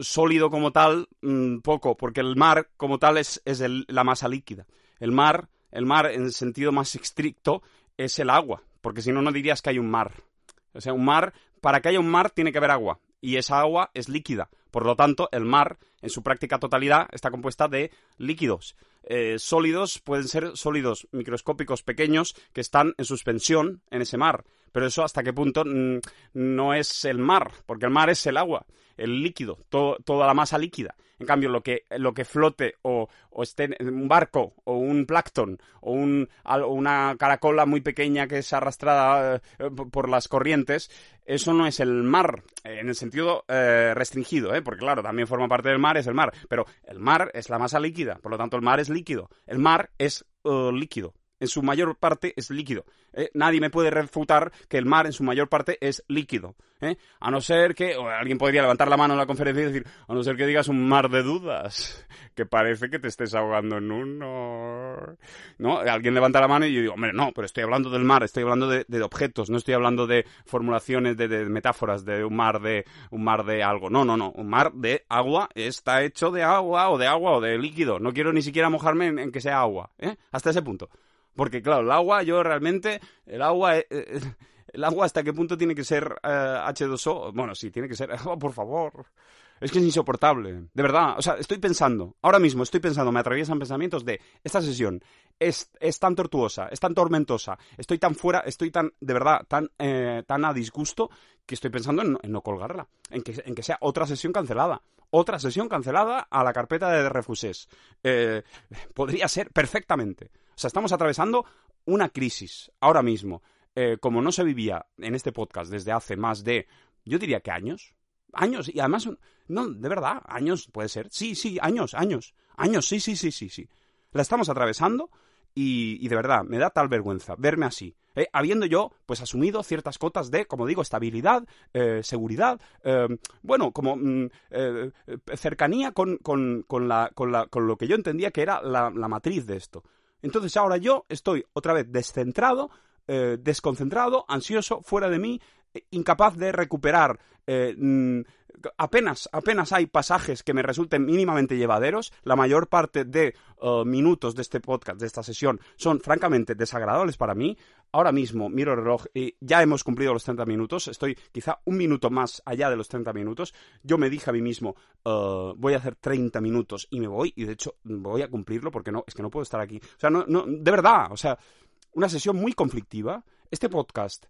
sólido como tal, mmm, poco, porque el mar como tal es, la masa líquida. El mar, el mar en sentido más estricto es el agua, porque si no, no dirías que hay un mar. O sea, un mar, para que haya un mar tiene que haber agua, y esa agua es líquida. Por lo tanto, el mar, en su práctica totalidad, está compuesta de líquidos. eh, sólidos pueden ser sólidos microscópicos pequeños que están en suspensión en ese mar. Pero eso hasta qué punto mm, no es el mar, porque el mar es el agua, el líquido, toda la masa líquida. En cambio, lo que, lo que flote o, esté en un barco o un plancton o, un, una caracola muy pequeña que es arrastrada eh, por las corrientes, eso no es el mar en el sentido eh, restringido, ¿eh? porque claro, también forma parte del mar, es el mar, pero el mar es la masa líquida, por lo tanto el mar es líquido, el mar es líquido en su mayor parte es líquido. ¿eh? Nadie me puede refutar que el mar en su mayor parte es líquido. ¿eh? A no ser que, o alguien podría levantar la mano en la conferencia y decir, a no ser que digas un mar de dudas, que parece que te estés ahogando en uno. ¿No? Alguien levanta la mano y yo digo, hombre, no, pero estoy hablando del mar, estoy hablando de, objetos, no estoy hablando de formulaciones, de, metáforas, de un mar de, un mar de algo. No, no, no, un mar de agua está hecho de agua o de agua o de líquido. No quiero ni siquiera mojarme en, en que sea agua, ¿eh? Hasta ese punto. Porque, claro, el agua, yo realmente, el agua, eh, eh, el agua hasta qué punto tiene que ser H2O. Eh, bueno, sí, tiene que ser, oh, por favor. Es que es insoportable, de verdad. O sea, estoy pensando, ahora mismo estoy pensando, me atraviesan pensamientos de esta sesión es, es tan tortuosa, es tan tormentosa, estoy tan fuera, estoy tan, de verdad, tan, tan a disgusto que estoy pensando en, no colgarla, en que, en que sea otra sesión cancelada otra sesión cancelada a la carpeta de refusés. podría ser perfectamente. O sea, estamos atravesando una crisis ahora mismo, eh, como no se vivía en este podcast desde hace más de, yo diría que años, años, y además, no, de verdad, años puede ser, sí, sí, años, años, años, sí, sí, sí, sí, sí. La estamos atravesando y, de verdad, me da tal vergüenza verme así. Eh, habiendo yo, pues, asumido ciertas cotas de, como digo, estabilidad, eh, seguridad, bueno, como mm, cercanía con, con, con, la, con, la, con, lo que yo entendía que era la matriz de esto. Entonces ahora yo estoy otra vez descentrado, eh, desconcentrado, ansioso, fuera de mí, eh, incapaz de recuperar. Eh, mm, apenas, apenas hay pasajes que me resulten mínimamente llevaderos. La mayor parte de minutos de este podcast, de esta sesión, son francamente desagradables para mí. Ahora mismo miro el reloj y ya hemos cumplido los 30 minutos. Estoy quizá un minuto más allá de los 30 minutos. Yo me dije a mí mismo, voy a hacer 30 minutos y me voy. Y de hecho voy a cumplirlo porque no, es que no puedo estar aquí. O sea, no, no, de verdad, o sea, una sesión muy conflictiva. Este podcast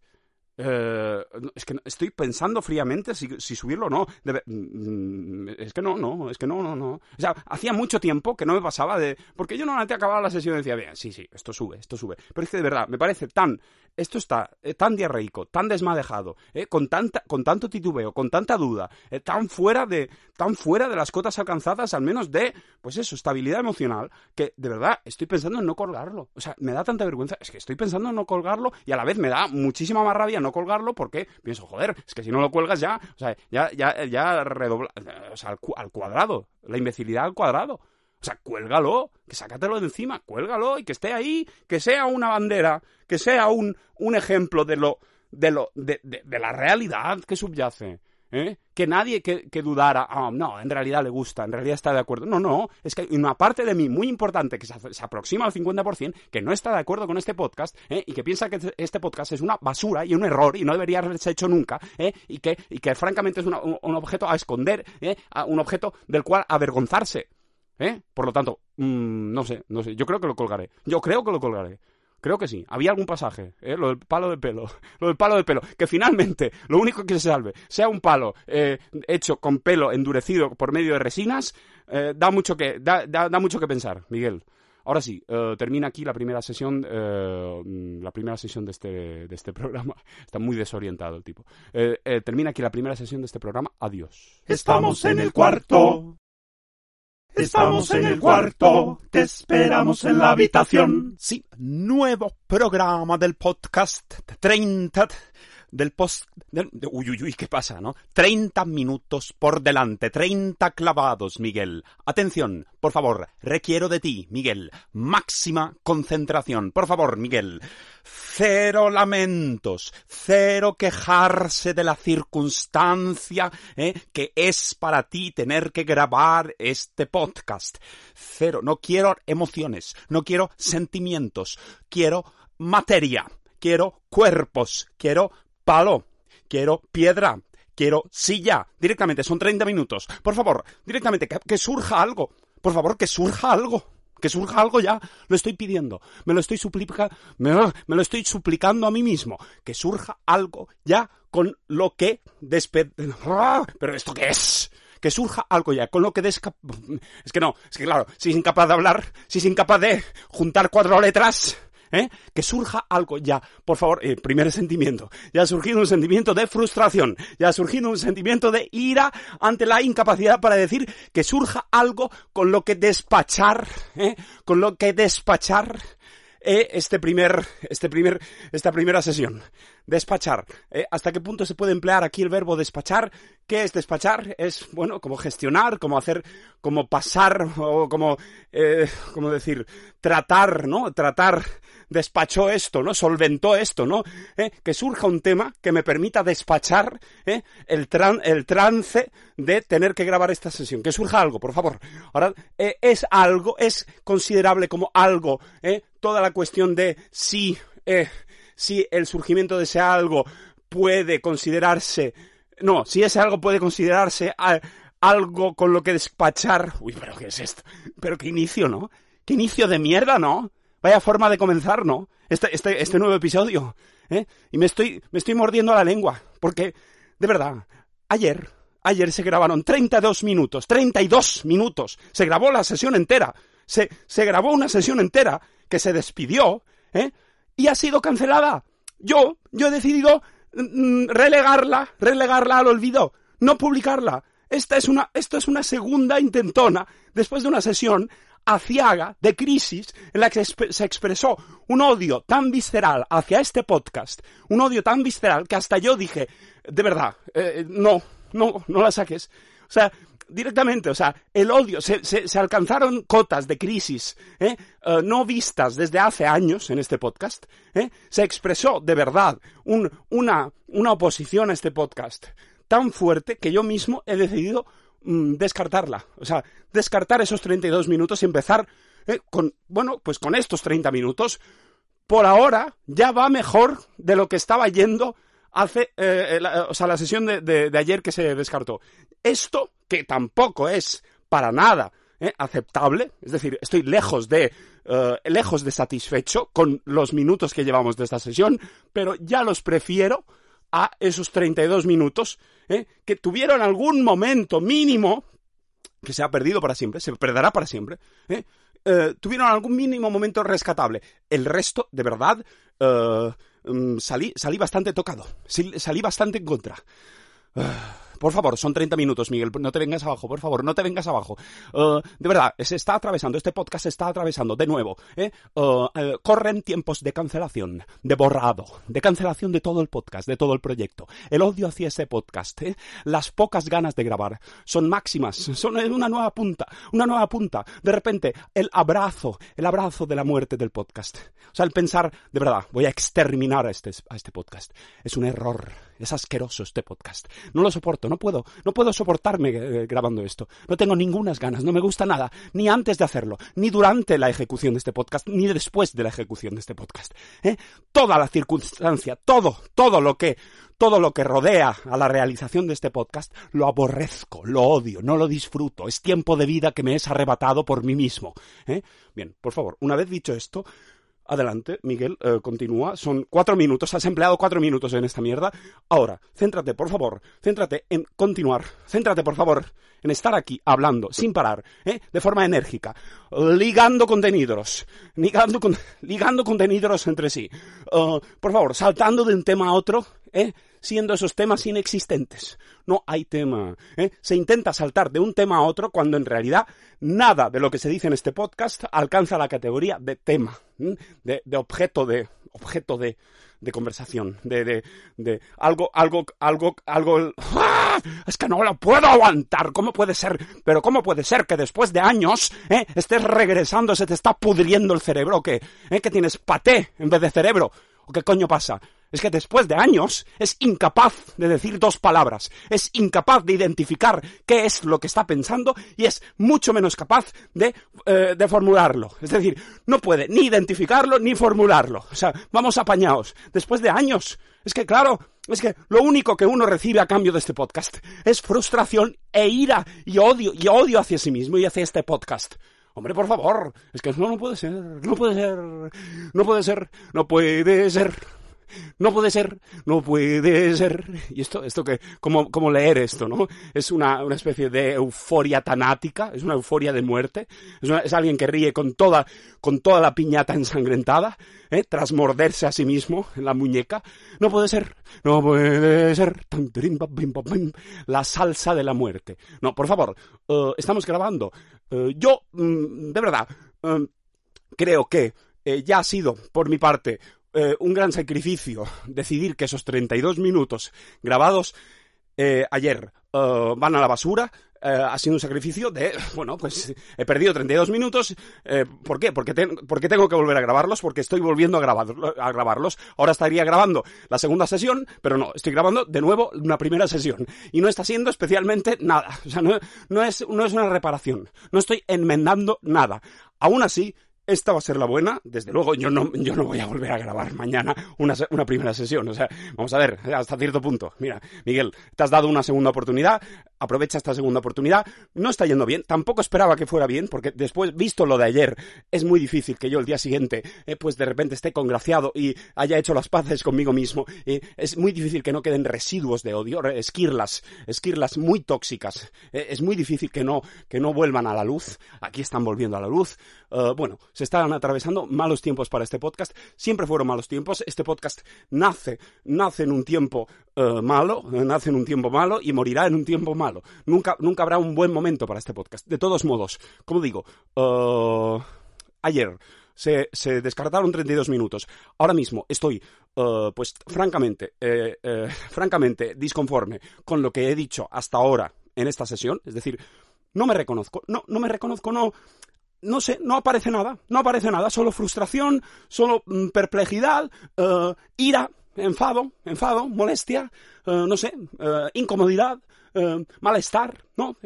eh, es que estoy pensando fríamente si, subirlo o no. Mm, es que no, no, es que no, no, no. O sea, hacía mucho tiempo que no me pasaba de. Porque yo normalmente acababa la sesión y decía, bien, sí, sí, esto sube, esto sube. Pero es que de verdad, me parece tan. Esto está eh, tan diarreico, tan desmadejado, eh, con, tanta, con tanto titubeo, con tanta duda, tan, fuera de, tan fuera de las cotas alcanzadas, al menos de, pues eso, estabilidad emocional, que de verdad estoy pensando en no colgarlo. O sea, me da tanta vergüenza, es que estoy pensando en no colgarlo y a la vez me da muchísima más rabia no colgarlo porque pienso, joder, es que si no lo cuelgas ya, o sea, ya, ya, ya redobla, o sea, al, cuadrado, la imbecilidad al cuadrado. O sea, cuélgalo, que sácatelo de encima, cuélgalo y que esté ahí, que sea una bandera, que sea un, un ejemplo de lo, de lo, de, de la realidad que subyace. ¿Eh? que nadie que, dudara, ah, no, en realidad le gusta, en realidad está de acuerdo. No, no, es que hay una parte de mí muy importante que se, aproxima al 50% que no está de acuerdo con este podcast ¿eh? y que piensa que este podcast es una basura y un error y no debería haberse hecho nunca ¿eh? y, que, y que francamente es un, objeto a esconder, un objeto del cual avergonzarse. Por lo tanto, mm, no sé, no sé, yo creo que lo colgaré. Yo creo que lo colgaré. Creo que sí. Había algún pasaje, ¿eh? lo del palo de pelo. Lo del palo de pelo. Que finalmente lo único que se salve sea un palo eh, hecho con pelo endurecido por medio de resinas, eh, da, mucho que, da, da, mucho que pensar, Miguel. Ahora sí, eh, termina aquí la primera sesión, la primera sesión de este, de este programa. Está muy desorientado el tipo. termina aquí la primera sesión de este programa. Adiós. Estamos en el cuarto. Estamos en el cuarto, te esperamos en la habitación. Sí, nuevo programa del podcast 30 del post... uy, uy, uy, ¿qué pasa, no? 30 minutos por delante, 30 clavados, Miguel. Atención, por favor, requiero de ti, Miguel. Máxima concentración, por favor, Miguel. Cero lamentos, cero quejarse de la circunstancia ¿eh? que es para ti tener que grabar este podcast. Cero, no quiero emociones, no quiero sentimientos, quiero materia, quiero cuerpos, quiero palo, quiero piedra, quiero silla. Directamente, son 30 minutos. Por favor, directamente, que, surja algo. Por favor, que surja algo. que surja algo ya, lo estoy pidiendo, me lo estoy suplicando, me, me, lo estoy suplicando a mí mismo, que surja algo ya con lo que despe... ¡Ah! ¿Pero esto qué es? que surja algo ya, con lo que desca... Es que no, es que claro, si es incapaz de hablar, si es incapaz de juntar cuatro letras, ¿eh? que surja algo ya, por favor, eh, primer sentimiento, ya ha surgido un sentimiento de frustración, ya ha surgido un sentimiento de ira ante la incapacidad para decir que surja algo con lo que despachar, ¿eh? con lo que despachar eh, este primer, este primer, esta primera sesión. Despachar. Eh, ¿Hasta qué punto se puede emplear aquí el verbo despachar? ¿Qué es despachar? Es, bueno, como gestionar, como hacer, como pasar, o como, eh, como decir, tratar, ¿no? Tratar despachó esto, ¿no? Solventó esto, ¿no? ¿Eh? Que surja un tema que me permita despachar ¿eh? el, el trance de tener que grabar esta sesión. Que surja algo, por favor. Ahora, eh, es algo, es considerable como algo, ¿eh? Toda la cuestión de si, eh, si el surgimiento de ese algo puede considerarse, no, si ese algo puede considerarse algo con lo que despachar. Uy, pero ¿qué es esto? Pero qué inicio, ¿no? ¿Qué inicio de mierda, no? Vaya forma de comenzar, ¿no? Este, este, este nuevo episodio. ¿eh? Y me estoy, me estoy mordiendo la lengua. Porque, de verdad, ayer, ayer se grabaron 32 minutos, 32 minutos. Se grabó la sesión entera. Se, se grabó una sesión entera que se despidió, ¿eh? Y ha sido cancelada. Yo, yo he decidido mm, relegarla, relegarla al olvido, no publicarla. Esta es una, esto es una segunda intentona después de una sesión aciaga de crisis en la que se expresó un odio tan visceral hacia este podcast, un odio tan visceral que hasta yo dije, de verdad, eh, no, no, no la saques. O sea, directamente, o sea, el odio, se, se, alcanzaron cotas de crisis ¿eh? Eh, no vistas desde hace años en este podcast, se expresó de verdad un, una, una oposición a este podcast tan fuerte que yo mismo he decidido Mm, descartarla. O sea, descartar esos 32 minutos y empezar eh, con, bueno, pues con estos 30 minutos. Por ahora ya va mejor de lo que estaba yendo hace, eh, la, o sea, la sesión de, de, ayer que se descartó. Esto, que tampoco es para nada eh, aceptable, es decir, estoy lejos de, lejos de satisfecho con los minutos que llevamos de esta sesión, pero ya los prefiero a esos 32 minutos ¿eh? que tuvieron algún momento mínimo que se ha perdido para siempre, se perderá para siempre, ¿eh? Eh, tuvieron algún mínimo momento rescatable. El resto, de verdad, mm, salí, salí bastante tocado, salí bastante en contra. Ah. Por favor, son 30 minutos, Miguel. No te vengas abajo, por favor, no te vengas abajo. Uh, de verdad, se está atravesando, este podcast se está atravesando de nuevo. ¿eh? Uh, corren tiempos de cancelación, de borrado, de cancelación de todo el podcast, de todo el proyecto. El odio hacia ese podcast, ¿eh? las pocas ganas de grabar son máximas, son una nueva punta, una nueva punta. De repente, el abrazo, el abrazo de la muerte del podcast. O sea, el pensar, de verdad, voy a exterminar a este, a este podcast. Es un error es asqueroso este podcast. No lo soporto, no puedo, no puedo soportarme eh, grabando esto. No tengo ningunas ganas, no me gusta nada, ni antes de hacerlo, ni durante la ejecución de este podcast, ni después de la ejecución de este podcast. ¿eh? Toda la circunstancia, todo, todo lo que, todo lo que rodea a la realización de este podcast, lo aborrezco, lo odio, no lo disfruto. Es tiempo de vida que me es arrebatado por mí mismo. ¿eh? Bien, por favor, una vez dicho esto, Adelante, Miguel, eh, continúa. Son cuatro minutos, has empleado cuatro minutos en esta mierda. Ahora, céntrate, por favor, céntrate en continuar. Céntrate, por favor, en estar aquí hablando sin parar, ¿eh? de forma enérgica, ligando contenidos, ligando, con, ligando contenidos entre sí. Uh, por favor, saltando de un tema a otro, ¿eh? Siendo esos temas inexistentes. No hay tema. ¿eh? Se intenta saltar de un tema a otro cuando en realidad nada de lo que se dice en este podcast alcanza la categoría de tema, de, de objeto de objeto de, de conversación, de, de, de, algo, algo, algo, algo... ¡Ah! Es que no lo puedo aguantar. ¿Cómo puede ser? Pero ¿cómo puede ser que después de años ¿eh? estés regresando, se te está pudriendo el cerebro? ¿o ¿qué? ¿Eh? ¿Que tienes paté en vez de cerebro? ¿O qué coño pasa? Es que después de años es incapaz de decir dos palabras, es incapaz de identificar qué es lo que está pensando y es mucho menos capaz de, eh, de formularlo. Es decir, no puede ni identificarlo ni formularlo. O sea, vamos apañados. Después de años. Es que, claro, es que lo único que uno recibe a cambio de este podcast es frustración e ira y odio, y odio hacia sí mismo y hacia este podcast. Hombre, por favor, es que no, no puede ser, no puede ser, no puede ser, no puede ser. No puede ser, no puede ser. Y esto, esto que, como, como leer esto, ¿no? Es una, una especie de euforia tanática, es una euforia de muerte, es, alguien que ríe con toda, con toda la piñata ensangrentada, ¿eh? tras morderse a sí mismo en la muñeca. No puede ser, no puede ser. La salsa de la muerte. No, por favor, eh, estamos grabando. Eh, yo, mm, de verdad, eh, creo que ya ha sido, por mi parte, eh, un gran sacrificio decidir que esos 32 minutos grabados eh, ayer eh, van a la basura. Ha sido un sacrificio de, bueno, pues he perdido 32 minutos. ¿Por qué? Porque, porque tengo que volver a grabarlos, porque estoy volviendo a, grabar, a grabarlos. Ahora estaría grabando la segunda sesión, pero no, estoy grabando de nuevo una primera sesión. Y no está siendo especialmente nada. O sea, no, no es, no es una reparación. No estoy enmendando nada. Aún así, esta va a ser la buena. Desde luego, yo no, yo no voy a volver a grabar mañana una, una primera sesión. O sea, vamos a ver, hasta cierto punto. Mira, Miguel, te has dado una segunda oportunidad. Aprovecha esta segunda oportunidad. No está yendo bien. Tampoco esperaba que fuera bien, porque después, visto lo de ayer, es muy difícil que yo el día siguiente, eh, pues de repente esté congraciado y haya hecho las paces conmigo mismo. Eh, es muy difícil que no queden residuos de odio, esquirlas, esquirlas muy tóxicas. Eh, es muy difícil que no, que no vuelvan a la luz. Aquí están volviendo a la luz. Bueno, se están atravesando malos tiempos para este podcast. Siempre fueron malos tiempos. Este podcast nace, nace en un tiempo eh, malo, eh, nace en un tiempo malo y morirá en un tiempo malo. Nunca, nunca habrá un buen momento para este podcast. De todos modos, como digo, eh, ayer se, se descartaron 32 minutos. Ahora mismo estoy, pues francamente, francamente disconforme con lo que he dicho hasta ahora en esta sesión. Es decir, no me reconozco, no, no me reconozco, no, no sé, no aparece nada, no aparece nada, solo frustración, solo mm, perplejidad, ira, enfado, enfado, molestia, eh, no sé, eh, incomodidad, eh, malestar, ¿no?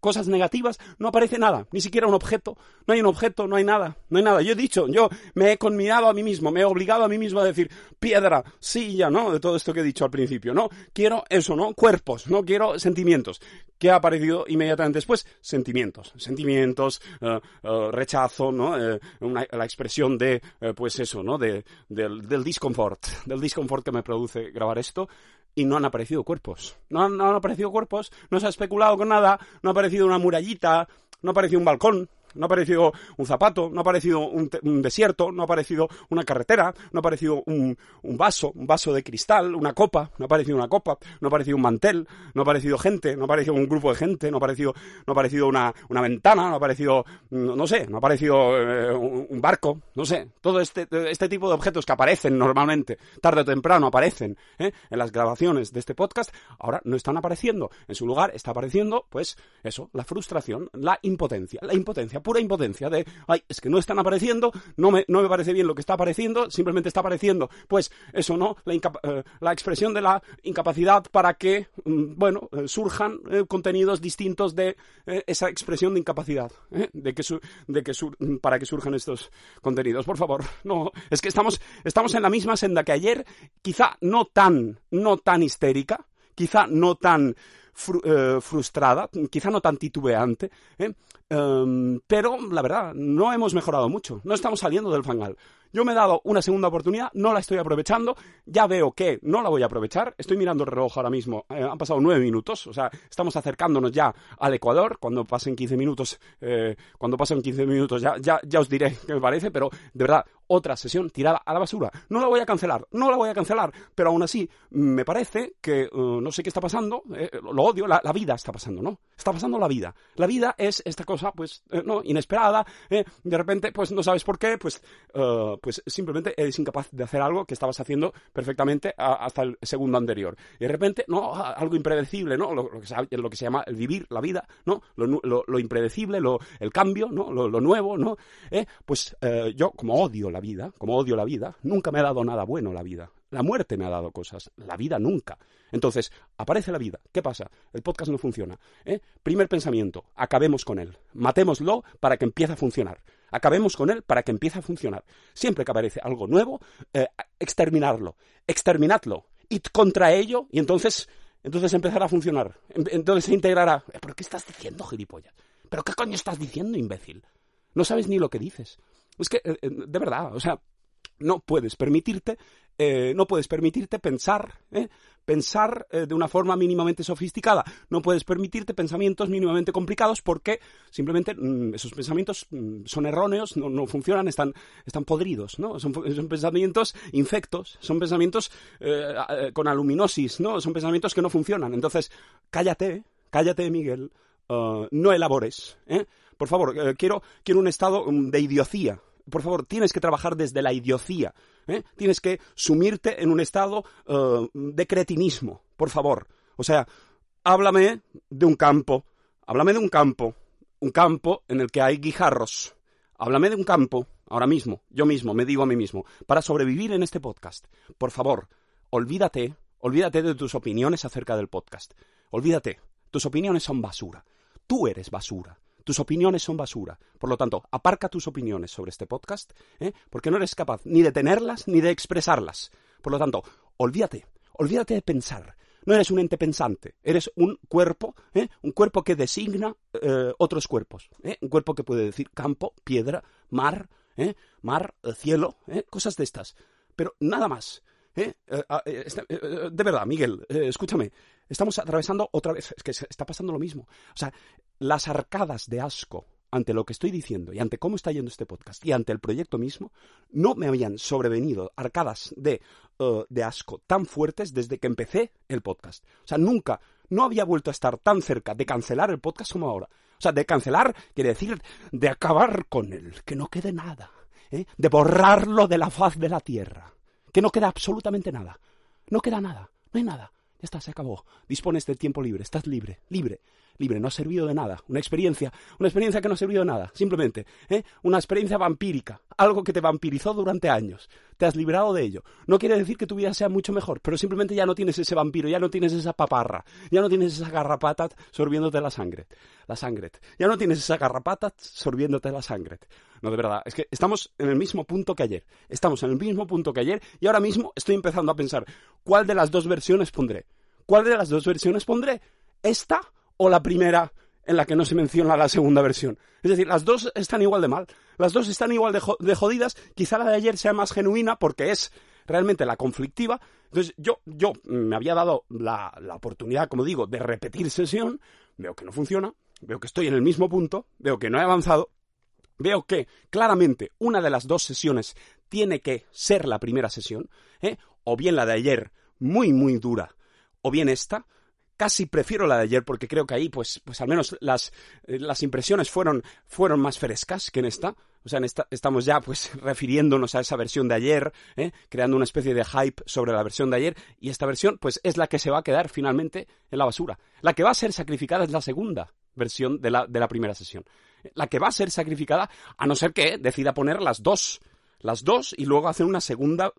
Cosas negativas, no aparece nada, ni siquiera un objeto, no hay un objeto, no hay nada, no hay nada. Yo he dicho, yo me he conminado a mí mismo, me he obligado a mí mismo a decir, piedra, silla, ¿no? De todo esto que he dicho al principio, ¿no? Quiero eso, ¿no? Cuerpos, no quiero sentimientos. ¿Qué ha aparecido inmediatamente después? Sentimientos, sentimientos, eh, eh, rechazo, ¿no? La expresión de, pues eso, ¿no? De, del, del disconfort, del disconfort que me produce grabar esto y no han aparecido cuerpos. No han, aparecido cuerpos, no se ha especulado con nada, no ha aparecido una murallita, no ha aparecido un balcón, no ha aparecido un zapato, no ha aparecido un, un desierto, no ha aparecido una carretera, no ha aparecido un, vaso, un vaso de cristal, una copa, no ha aparecido una copa, no ha aparecido un mantel, no ha aparecido gente, no ha aparecido un grupo de gente, no ha aparecido, no ha aparecido una, una ventana, no ha aparecido, no, sé, no ha aparecido eh, un, un barco, no sé, todo este, este tipo de objetos que aparecen normalmente, tarde o temprano aparecen ¿eh? en las grabaciones de este podcast, ahora no están apareciendo. En su lugar está apareciendo, pues, eso, la frustración, la impotencia, la impotencia, pura impotencia de, ay, es que no están apareciendo, no me, no me parece bien lo que está apareciendo, simplemente está apareciendo, pues, eso no, la, eh, la expresión de la incapacidad para que, mm, bueno, eh, surjan eh, contenidos distintos de esa expresión de incapacidad, de que de que sur- mm, para que surjan estos contenidos. Por favor, no, es que estamos, estamos en la misma senda que ayer, quizá no tan, no tan histérica, quizá no tan eh, frustrada, quizá no tan titubeante, ¿eh? Em, pero la verdad, no hemos mejorado mucho, no estamos saliendo del fangal. Yo me he dado una segunda oportunidad, no la estoy aprovechando, ya veo que no la voy a aprovechar, estoy mirando el reloj ahora mismo, eh, han pasado nueve minutos, o sea, estamos acercándonos ya al Ecuador, cuando pasen 15 minutos, cuando pasen 15 minutos ya, ya, ya os diré qué me parece, pero de verdad, otra sesión tirada a la basura. No la voy a cancelar, no la voy a cancelar, pero aún así me parece que eh, no sé qué está pasando, eh, lo odio, la, vida está pasando, ¿no? Está pasando la vida. La vida es esta cosa, pues, eh, no, inesperada, eh, de repente, pues no sabes por qué, pues, eh, pues simplemente eres incapaz de hacer algo que estabas haciendo perfectamente a- hasta el segundo anterior. Y de repente, no, a- algo impredecible, ¿no? Lo, que, se, lo que se llama el vivir, la vida, ¿no? Lo, lo- impredecible, el cambio, ¿no? Lo, nuevo, ¿no? Pues yo, como odio la vida, como odio la vida, nunca me ha dado nada bueno la vida. La muerte me ha dado cosas, la vida nunca. Entonces, aparece la vida. ¿Qué pasa? El podcast no funciona. ¿eh? Primer pensamiento, acabemos con él. Matémoslo para que empiece a funcionar. Acabemos con él para que empiece a funcionar. Siempre que aparece algo nuevo, eh, exterminarlo. Exterminadlo. Id contra ello y entonces, entonces empezará a funcionar. Entonces se integrará. ¿Pero qué estás diciendo, gilipollas? ¿Pero qué coño estás diciendo, imbécil? No sabes ni lo que dices. Es que, eh, eh, de verdad, o sea, no puedes permitirte, eh, no puedes permitirte pensar, ¿eh? pensar eh, de una forma mínimamente sofisticada. No puedes permitirte pensamientos mínimamente complicados porque simplemente mm, esos pensamientos mm, son erróneos, no, no funcionan, están, están podridos, ¿no? Son, pensamientos infectos, son pensamientos con aluminosis, ¿no? Son pensamientos que no funcionan. Entonces, cállate, cállate, Miguel, uh, no elabores, ¿eh? Por favor, eh, quiero, quiero un estado mm, de idiocía. Por favor, tienes que trabajar desde la idiocía. ¿eh? Tienes que sumirte en un estado uh, de cretinismo. Por favor. O sea, háblame de un campo. Háblame de un campo. Un campo en el que hay guijarros. Háblame de un campo, ahora mismo, yo mismo, me digo a mí mismo, para sobrevivir en este podcast. Por favor, olvídate, olvídate de tus opiniones acerca del podcast. Olvídate, tus opiniones son basura. Tú eres basura. Tus opiniones son basura. Por lo tanto, aparca tus opiniones sobre este podcast, ¿eh? porque no eres capaz ni de tenerlas ni de expresarlas. Por lo tanto, olvídate, olvídate de pensar. No eres un ente pensante, eres un cuerpo, ¿eh? un cuerpo que designa eh, otros cuerpos. ¿eh? Un cuerpo que puede decir campo, piedra, mar, ¿eh? mar, cielo, cosas de estas. Pero nada más. ¿eh? Ah, eh, de verdad, Miguel, escúchame. Estamos atravesando otra vez, es que está pasando lo mismo. O sea, las arcadas de asco ante lo que estoy diciendo y ante cómo está yendo este podcast y ante el proyecto mismo, no me habían sobrevenido arcadas de, eh, de asco tan fuertes desde que empecé el podcast. O sea, nunca, no había vuelto a estar tan cerca de cancelar el podcast como ahora. O sea, de cancelar quiere decir de acabar con él, que no quede nada, ¿eh? de borrarlo de la faz de la tierra, que no queda absolutamente nada. No queda nada, no hay nada. Está, se acabó. Dispones del tiempo libre, estás libre, libre, libre. No ha servido de nada. Una experiencia, una experiencia que no ha servido de nada. Simplemente, ¿eh? una experiencia vampírica, algo que te vampirizó durante años. Te has librado de ello. No quiere decir que tu vida sea mucho mejor, pero simplemente ya no tienes ese vampiro, ya no tienes esa paparra, ya no tienes esa garrapata sorbiéndote la sangre, la sangre. Ya no tienes esa garrapata sorbiéndote la sangre. No, de verdad, es que estamos en el mismo punto que ayer. Estamos en el mismo punto que ayer y ahora mismo estoy empezando a pensar cuál de las dos versiones pondré. ¿Cuál de las dos versiones pondré? ¿Esta o la primera en la que no se menciona la segunda versión? Es decir, las dos están igual de mal. Las dos están igual de, jo- de jodidas. Quizá la de ayer sea más genuina porque es realmente la conflictiva. Entonces, yo, yo me había dado la, la oportunidad, como digo, de repetir sesión. Veo que no funciona. Veo que estoy en el mismo punto. Veo que no he avanzado veo que claramente una de las dos sesiones tiene que ser la primera sesión, ¿eh? o bien la de ayer, muy, muy dura, o bien esta. Casi prefiero la de ayer porque creo que ahí, pues, pues al menos las, eh, las impresiones fueron, fueron más frescas que en esta. O sea, en esta estamos ya pues refiriéndonos a esa versión de ayer, ¿eh? creando una especie de hype sobre la versión de ayer, y esta versión pues es la que se va a quedar finalmente en la basura. La que va a ser sacrificada es la segunda versión de la, de la primera sesión. La que va a ser sacrificada, a no ser que decida poner las dos, las dos y luego hacer una segunda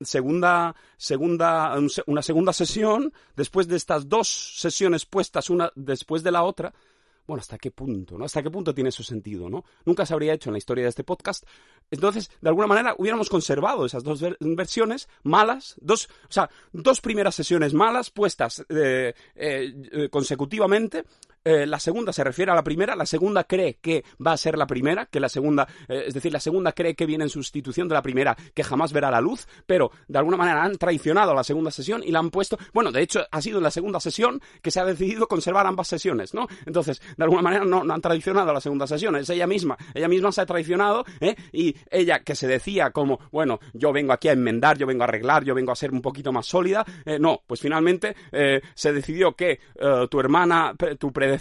segunda segunda un se- una segunda sesión después de estas dos sesiones puestas una después de la otra bueno, ¿hasta qué punto? ¿no? ¿Hasta qué punto tiene su sentido? ¿no? Nunca se habría hecho en la historia de este podcast. Entonces, de alguna manera, hubiéramos conservado esas dos ver- versiones malas, dos, o sea, dos primeras sesiones malas puestas eh, eh, eh, consecutivamente. Eh, la segunda se refiere a la primera, la segunda cree que va a ser la primera, que la segunda, eh, es decir, la segunda cree que viene en sustitución de la primera, que jamás verá la luz, pero de alguna manera han traicionado a la segunda sesión y la han puesto, bueno, de hecho ha sido en la segunda sesión que se ha decidido conservar ambas sesiones, ¿no? Entonces, de alguna manera no, no han traicionado a la segunda sesión, es ella misma, ella misma se ha traicionado, ¿eh? Y ella que se decía como, bueno, yo vengo aquí a enmendar, yo vengo a arreglar, yo vengo a ser un poquito más sólida, eh, no, pues finalmente eh, se decidió que tu hermana, tu predecesora,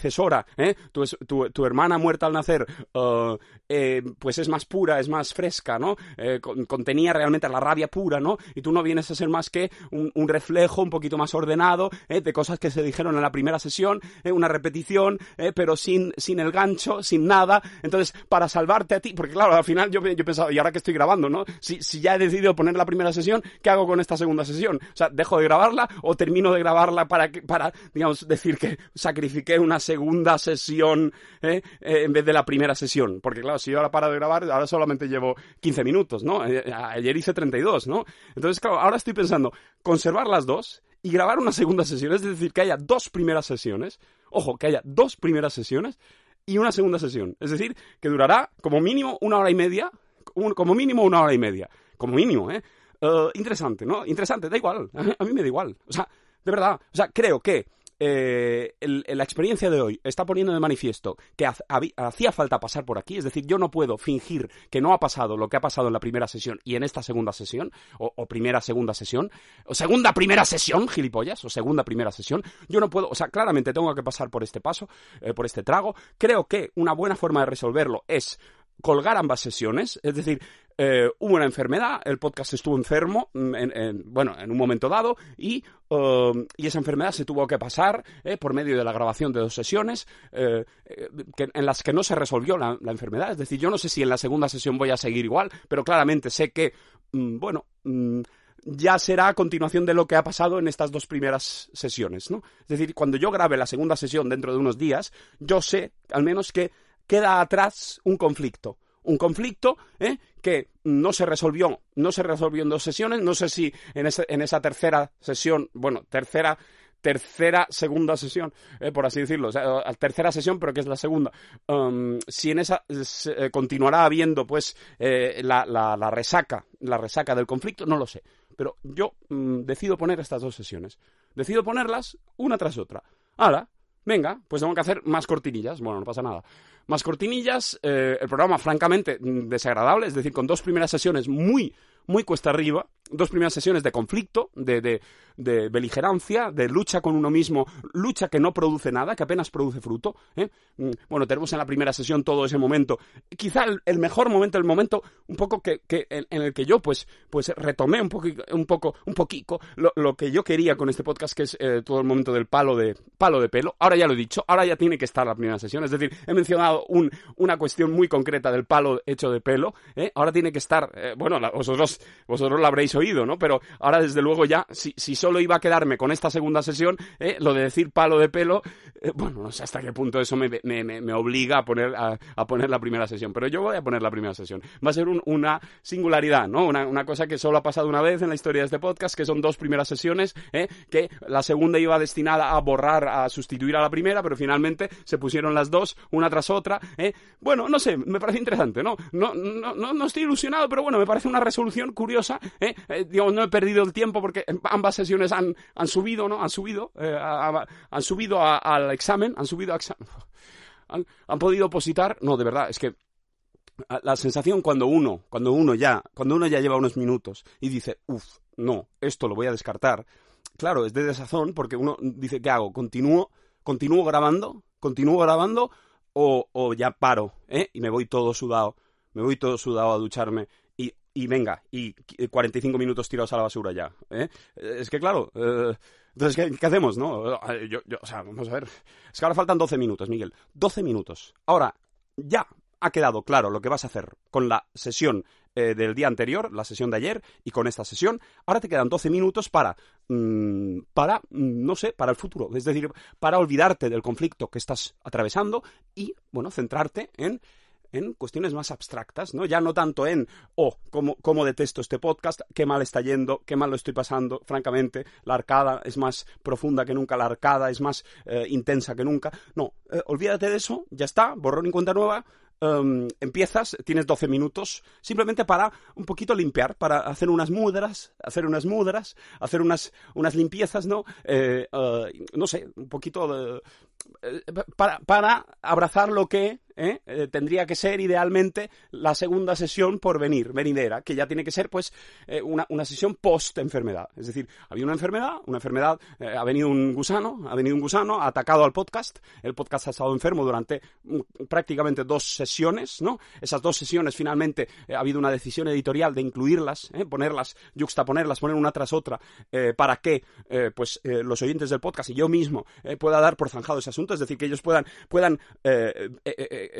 ¿eh? tu, tu, tu hermana muerta al nacer, eh, eh, pues es más pura, es más fresca, ¿no? Eh, con- contenía realmente la rabia pura, ¿no? Y tú no vienes a ser más que un, un reflejo un poquito más ordenado ¿eh? de cosas que se dijeron en la primera sesión, ¿eh? una repetición, pero sin, sin el gancho, sin nada. Entonces, para salvarte a ti, porque claro, al final yo, yo pensaba, ¿y ahora que estoy grabando, no? Si, si ya he decidido poner la primera sesión, ¿qué hago con esta segunda sesión? O sea, ¿dejo de grabarla o termino de grabarla para, para digamos, decir que sacrifiqué una segunda sesión ¿eh? Eh, en vez de la primera sesión? Porque claro, si yo ahora paro de grabar, ahora solamente llevo 15 minutos, ¿no? Eh, ayer hice 32, ¿no? Entonces, claro, ahora estoy pensando, conservar las dos y grabar una segunda sesión, es decir, que haya dos primeras sesiones, ojo, que haya dos primeras sesiones, y una segunda sesión. Es decir, que durará como mínimo una hora y media, como mínimo una hora y media. Como mínimo, ¿eh? ¿eh? interesante, ¿no? Interesante, da igual. A mí me da igual. O sea, de verdad. O sea, creo que eh, la experiencia de hoy está poniendo de manifiesto que hacía falta pasar por aquí, es decir, yo no puedo fingir que no ha pasado lo que ha pasado en la primera sesión y en esta segunda sesión, o, primera, segunda sesión, o segunda, primera sesión, gilipollas, o segunda, primera sesión, yo no puedo, o sea, claramente tengo que pasar por este paso, eh, por este trago, creo que una buena forma de resolverlo es colgar ambas sesiones, es decir, eh, hubo una enfermedad, el podcast estuvo enfermo, mm, en, bueno, en un momento dado, y, um, y, esa enfermedad se tuvo que pasar eh, por medio de la grabación de dos sesiones eh, en las que no se resolvió la, enfermedad. Es decir, yo no sé si en la segunda sesión voy a seguir igual, pero claramente sé que, mm, bueno, mm, ya será a continuación de lo que ha pasado en estas dos primeras sesiones, ¿no? Es decir, cuando yo grabe la segunda sesión dentro de unos días, yo sé, al menos que queda atrás un conflicto un conflicto ¿eh? que no se resolvió, no se resolvió en dos sesiones, no sé si en, en esa tercera sesión, bueno, tercera tercera, segunda sesión, eh, por así decirlo, o sea, tercera sesión, pero que es la segunda. Um, si en esa eh, continuará habiendo, pues, la, la, resaca, la resaca del conflicto, no lo sé. Pero yo mm, decido poner estas dos sesiones. Decido ponerlas una tras otra. Ahora, venga, pues tengo que hacer más cortinillas. Bueno, no pasa nada más cortinillas, eh, el programa francamente desagradable, es decir, con dos primeras sesiones muy, muy cuesta arriba, dos primeras sesiones de conflicto, de, de, de, beligerancia, de lucha con uno mismo, lucha que no produce nada, que apenas produce fruto. ¿eh? Mm, bueno, tenemos en la primera sesión todo ese momento, quizá el, mejor momento, el momento un poco que, que en, el que yo pues, pues retomé un, poco, un poco, un poquito lo, lo, que yo quería con este podcast, que es eh, todo el momento del palo de, palo de pelo. Ahora ya lo he dicho, ahora ya tiene que estar la primera sesión, es decir, he mencionado un, una cuestión muy concreta del palo hecho de pelo, ¿eh? ahora tiene que estar, bueno, vosotros, vosotros lo habréis oído, ¿no? Pero ahora desde luego ya, si, si solo iba a quedarme con esta segunda sesión, ¿eh? lo de decir palo de pelo, eh, bueno, no sé hasta qué punto eso me, me, me obliga a poner, a, a, poner la primera sesión, pero yo voy a poner la primera sesión. Va a ser una singularidad, ¿no? Una, una, cosa que solo ha pasado una vez en la historia de este podcast, que son dos primeras sesiones, ¿eh? que la segunda iba destinada a borrar, a sustituir a la primera, pero finalmente se pusieron las dos, una tras otra. Bueno, no sé, me parece interesante, ¿no? No, no, no, no estoy ilusionado, pero bueno, me parece una resolución curiosa, ¿eh? eh no he perdido el tiempo porque ambas sesiones han, han subido, ¿no? Han subido, eh, han subido al examen, han subido a examen. Han, podido opositar, no, de verdad, es que la sensación cuando uno, cuando uno ya, cuando uno ya lleva unos minutos y dice, uff, no, esto lo voy a descartar, claro, es de desazón porque uno dice, ¿qué hago? ¿Continúo, continúo grabando? ¿Continúo grabando? O, o ya paro, ¿eh? Y me voy todo sudado, me voy todo sudado a ducharme y venga, y 45 minutos tirados a la basura ya. ¿eh? Es que claro, eh, entonces, ¿qué, hacemos, no? Yo, o sea, vamos a ver. Es que ahora faltan 12 minutos, Miguel. 12 minutos. Ahora, ya ha quedado claro lo que vas a hacer con la sesión eh, del día anterior, la sesión de ayer, y con esta sesión. Ahora te quedan 12 minutos para, mm, para, mm, no sé, para el futuro. Es decir, para olvidarte del conflicto que estás atravesando y, bueno, centrarte en en cuestiones más abstractas, ¿no? Ya no tanto en, oh, cómo, cómo detesto este podcast, qué mal está yendo, qué mal lo estoy pasando, francamente, la arcada es más profunda que nunca, la arcada es más eh, intensa que nunca. No, eh, olvídate de eso, ya está, borrón y cuenta nueva, em, empiezas, tienes 12 minutos, simplemente para un poquito limpiar, para hacer unas mudras, hacer unas mudras, hacer unas, unas limpiezas, ¿no? Eh, no sé, un poquito para, para abrazar lo que ¿eh? Eh, tendría que ser idealmente la segunda sesión por venir, venidera, que ya tiene que ser pues eh, una, una, sesión post enfermedad. Es decir, había una enfermedad, una enfermedad, ha venido un gusano, ha venido un gusano, ha atacado al podcast, el podcast ha estado enfermo durante mm, prácticamente dos sesiones, ¿no? Esas dos sesiones finalmente ha habido una decisión editorial de incluirlas, ponerlas, juxtaponerlas, poner una tras otra, para que pues los oyentes del podcast y yo mismo pueda dar por zanjado ese asunto, es decir, que ellos puedan, puedan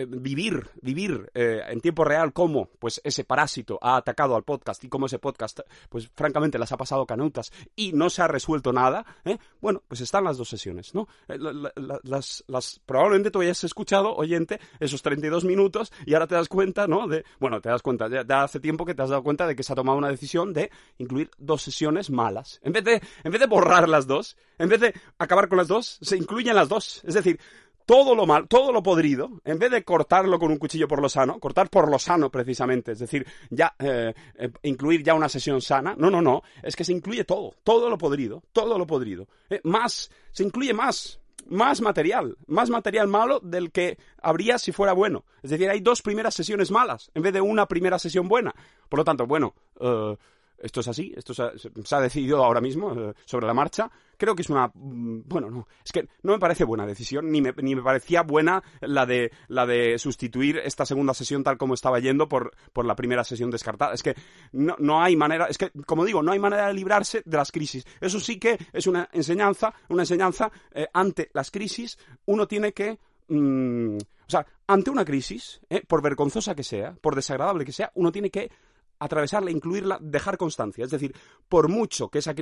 vivir, vivir eh, en tiempo real cómo pues ese parásito ha atacado al podcast y cómo ese podcast, pues francamente las ha pasado canutas y no se ha resuelto nada, ¿eh? bueno, pues están las dos sesiones, ¿no? las, las, probablemente tú hayas escuchado, oyente, esos 32 minutos y ahora te das cuenta, ¿no? De, bueno, te das cuenta, ya, hace tiempo que te has dado cuenta de que se ha tomado una decisión de incluir dos sesiones malas. En vez de, en vez de borrar las dos, en vez de acabar con las dos, se incluyen las dos. Es decir, todo lo mal, todo lo podrido, en vez de cortarlo con un cuchillo por lo sano, cortar por lo sano precisamente, es decir, ya eh, eh, incluir ya una sesión sana, no, no, no, es que se incluye todo, todo lo podrido, todo lo podrido, eh, más, se incluye más, más material, más material malo del que habría si fuera bueno. Es decir, hay dos primeras sesiones malas en vez de una primera sesión buena. Por lo tanto, bueno, esto es así, esto se ha, decidido ahora mismo sobre la marcha. Creo que es una, mm, bueno, no, es que no me parece buena decisión, ni me, ni me parecía buena la de, la de sustituir esta segunda sesión tal como estaba yendo por, por la primera sesión descartada. Es que no, no hay manera, es que, como digo, no hay manera de librarse de las crisis. Eso sí que es una enseñanza, una enseñanza eh, ante las crisis, uno tiene que mm, o sea, ante una crisis, eh, por vergonzosa que sea, por desagradable que sea, uno tiene que atravesarla, incluirla, dejar constancia. Es decir, por mucho que esa,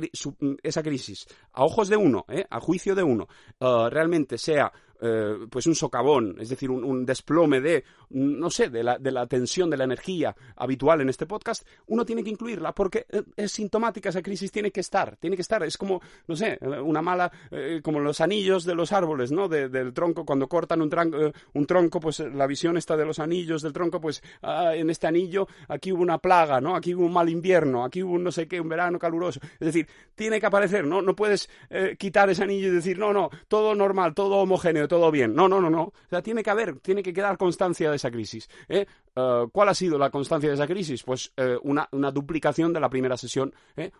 esa crisis, a ojos de uno, ¿eh? a juicio de uno, uh, realmente sea eh, pues un socavón, es decir, un, desplome de, no sé, de la, de la, tensión, de la energía habitual en este podcast, uno tiene que incluirla porque eh, es sintomática esa crisis, tiene que estar, tiene que estar, es como, no sé, una mala, eh, como los anillos de los árboles, ¿no? del tronco, cuando cortan un, un, tronco, pues la visión está de los anillos del tronco, pues ah, en este anillo aquí hubo una plaga, ¿no? Aquí hubo un mal invierno, aquí hubo un no sé qué, un verano caluroso, es decir, tiene que aparecer, ¿no? No puedes quitar ese anillo y decir, no, no, todo normal, todo homogéneo, todo bien. No, no, no, no. O sea, tiene que haber, tiene que quedar constancia de esa crisis. ¿eh? Eh, ¿Cuál ha sido la constancia de esa crisis? Pues eh, una, duplicación de la primera sesión,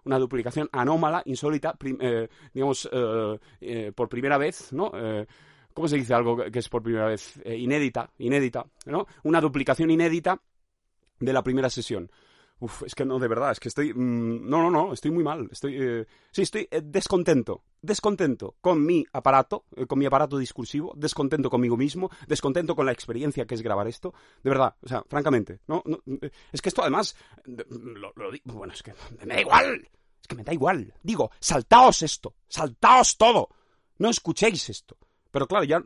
una duplicación anómala, insólita, digamos, por primera vez, ¿no? ¿Cómo se dice algo que es por primera vez? inédita, inédita, ¿no? Una duplicación inédita de la primera sesión. Es que no, de verdad, es que estoy... Mm, no, no, no, estoy muy mal. Estoy, eh, sí, estoy eh, descontento. Descontento con mi aparato, eh, con mi aparato discursivo, descontento conmigo mismo, descontento con la experiencia que es grabar esto. De verdad, o sea, francamente, no, es que esto además... Lo, bueno, es que me da igual. Es que me da igual. Digo, saltaos esto, saltaos todo. No escuchéis esto. Pero claro, ya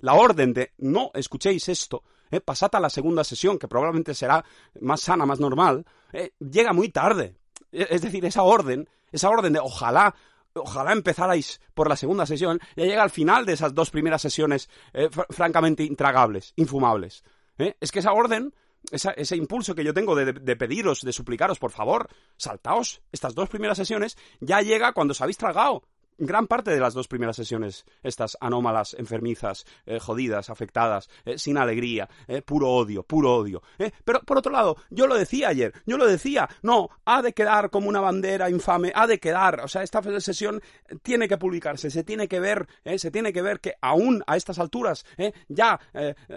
la orden de no escuchéis esto eh, pasad a la segunda sesión, que probablemente será más sana, más normal, eh, llega muy tarde. E, es decir, esa orden, esa orden de ojalá ojalá empezarais por la segunda sesión, ya llega al final de esas dos primeras sesiones eh, francamente intragables, infumables. Es que esa orden, ese impulso que yo tengo de, de, pediros, de suplicaros, por favor, saltaos estas dos primeras sesiones, ya llega cuando os habéis tragado gran parte de las dos primeras sesiones, estas anómalas, enfermizas, eh, jodidas, afectadas, eh, sin alegría, eh, puro odio, puro odio. Pero por otro lado, yo lo decía ayer, yo lo decía, no, ha de quedar como una bandera infame, ha de quedar, o sea, esta sesión tiene que publicarse, se tiene que ver, se tiene que ver que aún a estas alturas, ya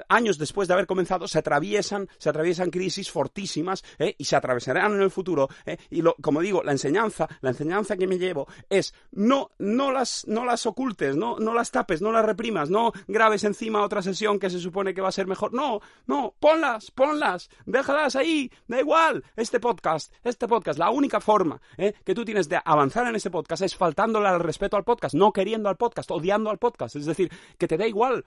años después de haber comenzado, se atraviesan, se atraviesan crisis fortísimas y se atravesarán en el futuro. y lo, como digo, la enseñanza, la enseñanza que me llevo es no no las, no las ocultes, no, no las tapes, no las reprimas, no grabes encima otra sesión que se supone que va a ser mejor. No, no, ponlas, ponlas, déjalas ahí, da igual. Este podcast, este podcast, la única forma ¿eh? que tú tienes de avanzar en este podcast es faltándole al respeto al podcast, no queriendo al podcast, odiando al podcast. Es decir, que te da igual.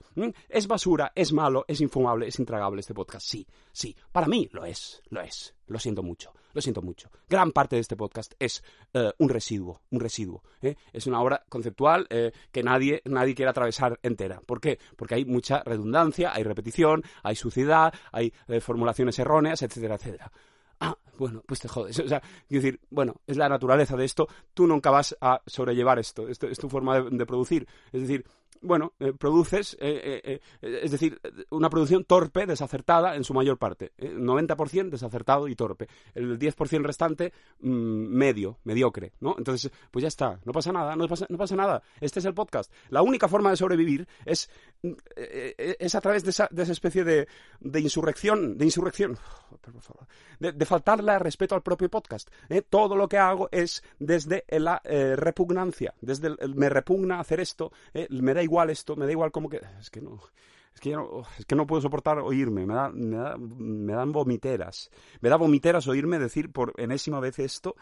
Es basura, es malo, es infumable, es intragable este podcast. Sí, sí, para mí lo es, lo es. Lo siento mucho, lo siento mucho. Gran parte de este podcast es eh, un residuo, un residuo. ¿eh? Es una obra conceptual eh, que nadie, nadie quiere atravesar entera. ¿Por qué? Porque hay mucha redundancia, hay repetición, hay suciedad, hay formulaciones erróneas, etcétera, etcétera. Ah, bueno, pues te jodes. O sea, decir, bueno, es la naturaleza de esto. Tú nunca vas a sobrellevar esto. Esto es tu forma de producir. Es decir, bueno, eh, produces, eh, eh, es decir, una producción torpe, desacertada en su mayor parte. 90% desacertado y torpe. El 10% restante, mm, medio, mediocre, ¿no? Entonces, pues ya está, no pasa nada, no pasa, no pasa nada. Este es el podcast. La única forma de sobrevivir es, es a través de esa, de esa especie de, de, insurrección, de insurrección, favor, de, faltarle respeto al propio podcast. Todo lo que hago es desde la repugnancia, desde el, me repugna hacer esto, me da igual esto, me da igual como que... Es que no... Es que, no, es que no puedo soportar oírme, me, da, me, me dan vomiteras. Me da vomiteras oírme decir por enésima vez esto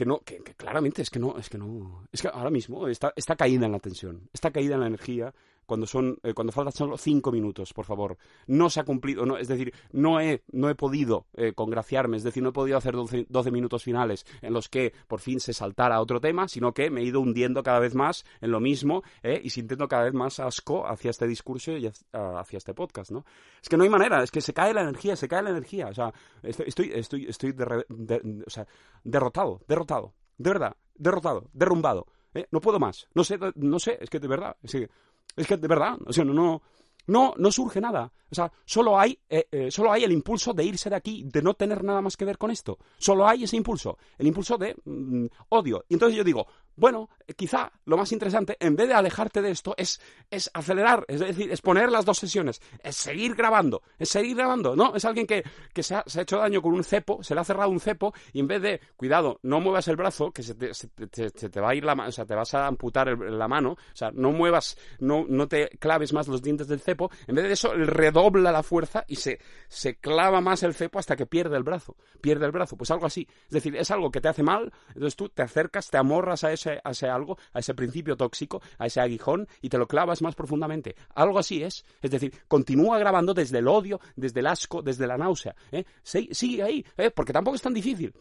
que no, que, claramente es que no, es que no, es que ahora mismo está, está caída en la tensión, está caída en la energía, cuando son eh, cuando faltan solo cinco minutos, por favor. No se ha cumplido, no, es decir, no he, no he podido eh, congraciarme, es decir, no he podido hacer 12, minutos finales en los que por fin se saltara otro tema, sino que me he ido hundiendo cada vez más en lo mismo eh, y sintiendo cada vez más asco hacia este discurso y hacia este podcast, ¿no? Es que no hay manera, es que se cae la energía, se cae la energía, o sea, estoy, estoy, estoy, o sea, derrotado, derrotado, de verdad, derrotado, derrumbado. Eh, no puedo más. No sé, no sé, es que de verdad, es que, es que de verdad, o sea, no, no, no, no surge nada. O sea, solo hay, eh, eh, solo hay el impulso de irse de aquí, de no tener nada más que ver con esto. Solo hay ese impulso, el impulso de mm, odio. Y entonces yo digo, bueno, quizá lo más interesante, en vez de alejarte de esto, es, es acelerar, es decir, es poner las dos sesiones, es seguir grabando, es seguir grabando, ¿no? Es alguien que, que se, ha, hecho daño con un cepo, se le ha cerrado un cepo, y en vez de, cuidado, no muevas el brazo, que se te, se te, va a ir la mano, o sea, te vas a amputar la mano, o sea, no muevas, no, no te claves más los dientes del cepo, en vez de eso, redobla la fuerza y se, se clava más el cepo hasta que pierde el brazo, pierde el brazo, pues algo así. Es decir, es algo que te hace mal, entonces tú te acercas, te amorras a ese a ese algo, a ese principio tóxico, a ese aguijón y te lo clavas más profundamente. Algo así es. Es decir, continúa grabando desde el odio, desde el asco, desde la náusea. ¿eh? Sigue ahí, ¿eh? porque tampoco es tan difícil.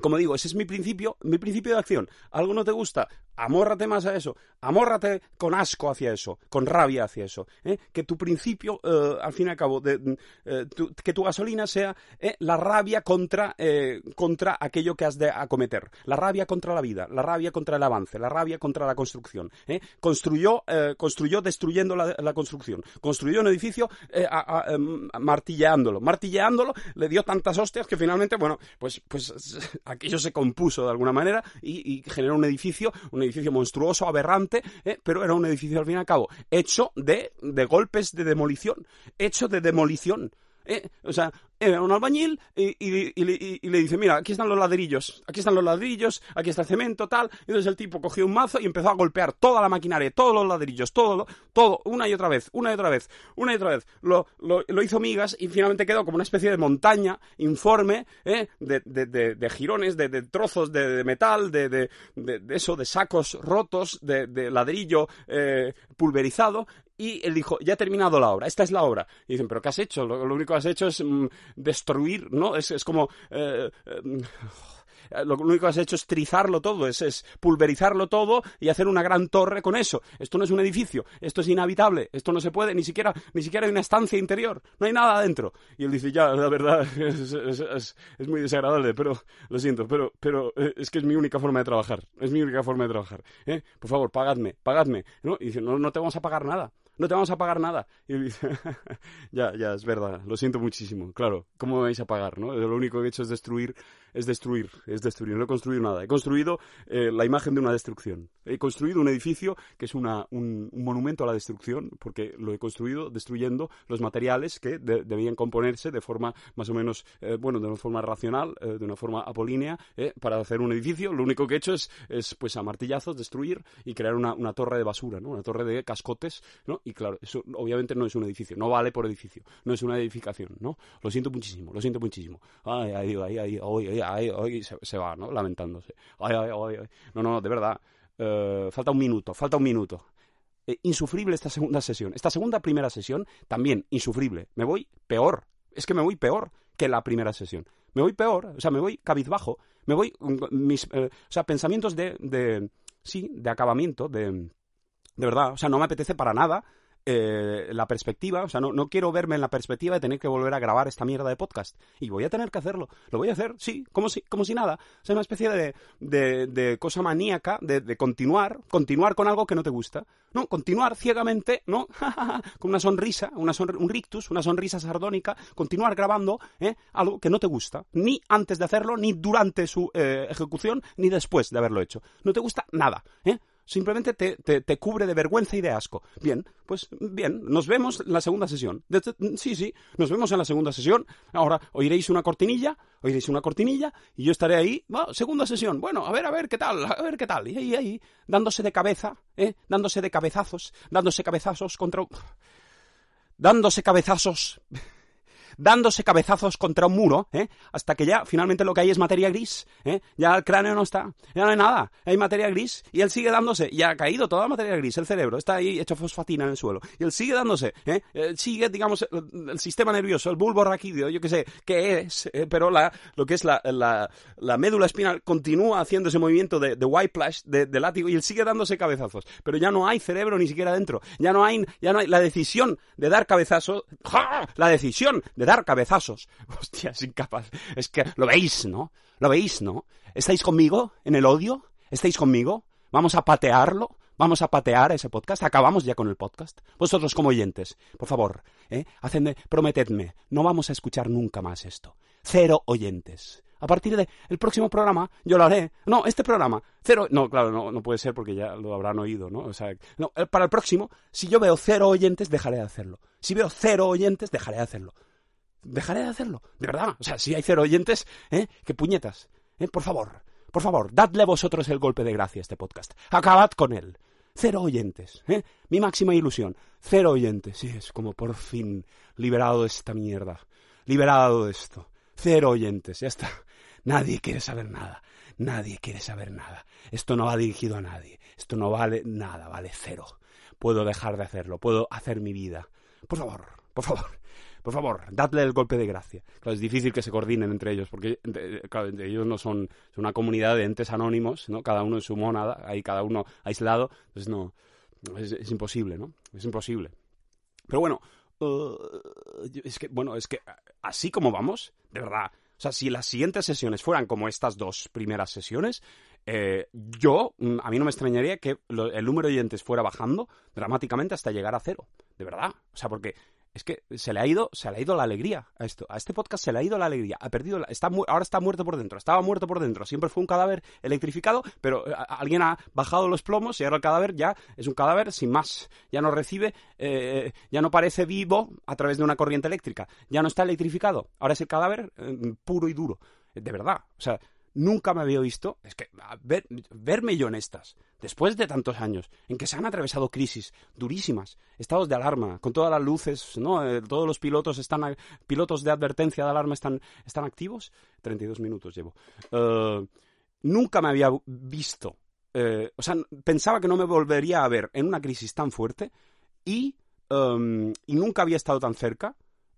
Como digo, ese es mi principio, mi principio de acción. Algo no te gusta, amórrate más a eso, amórrate con asco hacia eso, con rabia hacia eso. ¿eh? Que tu principio, eh, al fin y al cabo, de, eh, que tu gasolina sea la rabia contra, contra aquello que has de acometer, la rabia contra la vida, la rabia contra el avance, la rabia contra la construcción. Construyó, construyó destruyendo la, construcción, construyó un edificio martilleándolo, martilleándolo, le dio tantas hostias que finalmente, bueno, pues, pues aquello se compuso de alguna manera y, generó un edificio, edificio monstruoso, aberrante, ¿eh? pero era un edificio al fin y al cabo hecho de, de golpes de demolición, hecho de demolición. ¿eh? O sea, era un albañil y, le dice, mira, aquí están los ladrillos, aquí están los ladrillos, aquí está el cemento, tal. Entonces el tipo cogió un mazo y empezó a golpear toda la maquinaria, todos los ladrillos, todo, todo, una y otra vez, una y otra vez, una y otra vez. Lo, lo, hizo migas y finalmente quedó como una especie de montaña informe ¿eh? de, de, de, de, de, trozos de, metal, de, eso, de sacos rotos, de, ladrillo eh, pulverizado y él dijo, ya he terminado la obra, esta es la obra. Y dicen, ¿pero qué has hecho? Lo, único que has hecho es mm, destruir, ¿no? Es, es como... Eh, eh, lo único que has hecho es trizarlo todo, es, es, pulverizarlo todo y hacer una gran torre con eso. Esto no es un edificio, esto es inhabitable, esto no se puede, ni siquiera, ni siquiera hay una estancia interior, no hay nada adentro. Y él dice, ya, la verdad, es, es, es muy desagradable, pero lo siento, pero, pero eh, es que es mi única forma de trabajar, es mi única forma de trabajar. ¿eh? Por favor, pagadme, pagadme. ¿no? Y dice, no, no te vamos a pagar nada no te vamos a pagar nada. Ya, ya, es verdad, lo siento muchísimo. Claro, ¿cómo me vais a pagar? ¿no? Lo único que he hecho es destruir, es destruir, es destruir. No he construido nada. He construido eh, la imagen de una destrucción. He construido un edificio que es una, un, monumento a la destrucción, porque lo he construido destruyendo los materiales que debían componerse de forma más o menos, eh, bueno, de una forma racional, eh, de una forma apolínea, para hacer un edificio. Lo único que he hecho es, es pues a martillazos destruir y crear una, una torre de basura, ¿no? Una torre de cascotes, ¿no? Y claro, eso obviamente no es un edificio, no vale por edificio, no es una edificación, ¿no? Lo siento muchísimo, lo siento muchísimo. Ay, ay, ay, ay, ay, ay, ay, se, se va, ¿no? Lamentándose. Ay, ay, ay, ay. No, no, de verdad. Uh, falta un minuto, falta un minuto. Eh, insufrible esta segunda sesión. Esta segunda primera sesión, también insufrible. Me voy peor. Es que me voy peor que la primera sesión. Me voy peor, o sea, me voy cabizbajo. Me voy, mis, uh, o sea, pensamientos de, de, sí, de acabamiento, de de verdad, o sea, no me apetece para nada eh, la perspectiva, o sea, no, no, quiero verme en la perspectiva de tener que volver a grabar esta mierda de podcast. Y voy a tener que hacerlo. Lo voy a hacer, sí, como si, como si nada. O sea, una especie de, de, de cosa maníaca de, continuar, continuar con algo que no te gusta. No, continuar ciegamente, ¿no? con una sonrisa, una un rictus, una sonrisa sardónica, continuar grabando ¿eh? algo que no te gusta. Ni antes de hacerlo, ni durante su eh, ejecución, ni después de haberlo hecho. No te gusta nada, ¿eh? Simplemente te, te, cubre de vergüenza y de asco. Bien, pues bien, nos vemos en la segunda sesión. sí, sí, nos vemos en la segunda sesión. Ahora oiréis una cortinilla, oiréis una cortinilla y yo estaré ahí, segunda sesión. Bueno, a ver, a ver qué tal, a ver qué tal. Y ahí, ahí, dándose de cabeza, ¿eh? dándose de cabezazos, dándose cabezazos contra... dándose cabezazos dándose cabezazos contra un muro, ¿eh? hasta que ya finalmente lo que hay es materia gris, ¿eh? ya el cráneo no está, ya no hay nada, hay materia gris, y él sigue dándose, ya ha caído toda la materia gris, el cerebro está ahí hecho fosfatina en el suelo, y él sigue dándose, ¿eh? Eh, sigue, digamos, el, sistema nervioso, el bulbo raquídeo, yo qué sé, qué es, eh, pero la, lo que es la, la, la médula espinal continúa haciendo ese movimiento de, white plash, de, de látigo, y él sigue dándose cabezazos, pero ya no hay cerebro ni siquiera dentro, ya no hay, ya no hay la decisión de dar cabezazos, la decisión de dar cabezazos, hostia, es incapaz, es que lo veis, ¿no? Lo veis, ¿no? ¿Estáis conmigo en el odio? ¿Estáis conmigo? Vamos a patearlo. Vamos a patear ese podcast. Acabamos ya con el podcast. Vosotros como oyentes, por favor, ¿eh? Hacedme, prometedme, no vamos a escuchar nunca más esto. Cero oyentes. A partir del el próximo programa, yo lo haré. No, este programa, cero. No, claro, no, no puede ser porque ya lo habrán oído, ¿no? O sea, no, eh, para el próximo, si yo veo cero oyentes, dejaré de hacerlo. Si veo cero oyentes, dejaré de hacerlo. Dejaré de hacerlo. De verdad. O sea, si hay cero oyentes, ¿eh? ¡Qué puñetas! ¿Eh? Por favor, por favor, dadle vosotros el golpe de gracia a este podcast. Acabad con él. Cero oyentes, ¿eh? Mi máxima ilusión. Cero oyentes. Sí, es como por fin liberado de esta mierda. Liberado de esto. Cero oyentes, ya está. Nadie quiere saber nada. Nadie quiere saber nada. Esto no va dirigido a nadie. Esto no vale nada, vale cero. Puedo dejar de hacerlo. Puedo hacer mi vida. Por favor, por favor. Por favor, dadle el golpe de gracia. Claro, es difícil que se coordinen entre ellos, porque ellos no son, una comunidad de entes anónimos, ¿no? Cada uno en su monada, ahí cada uno aislado, entonces no, es, imposible, ¿no? Es imposible. Pero bueno, uh, es que, bueno, es que así como vamos, de verdad, o sea, si las siguientes sesiones fueran como estas dos primeras sesiones, eh, yo, a mí no me extrañaría que el número de oyentes fuera bajando dramáticamente hasta llegar a cero. De verdad. O sea, porque es que se le ha ido, se le ha ido la alegría a esto. A este podcast se le ha ido la alegría. Ha perdido, la, está ahora está muerto por dentro. Estaba muerto por dentro. Siempre fue un cadáver electrificado, pero a, alguien ha bajado los plomos y ahora el cadáver ya es un cadáver sin más. Ya no recibe, eh, ya no parece vivo a través de una corriente eléctrica. Ya no está electrificado. Ahora es el cadáver eh, puro y duro. De verdad. O sea, nunca me había visto, es que ver, verme yo en estas, después de tantos años, en que se han atravesado crisis durísimas, estados de alarma, con todas las luces, ¿no? Eh, todos los pilotos están, pilotos de advertencia de alarma están, están activos, 32 minutos llevo. Uh, nunca me había visto, eh, o sea, pensaba que no me volvería a ver en una crisis tan fuerte y, y nunca había estado tan cerca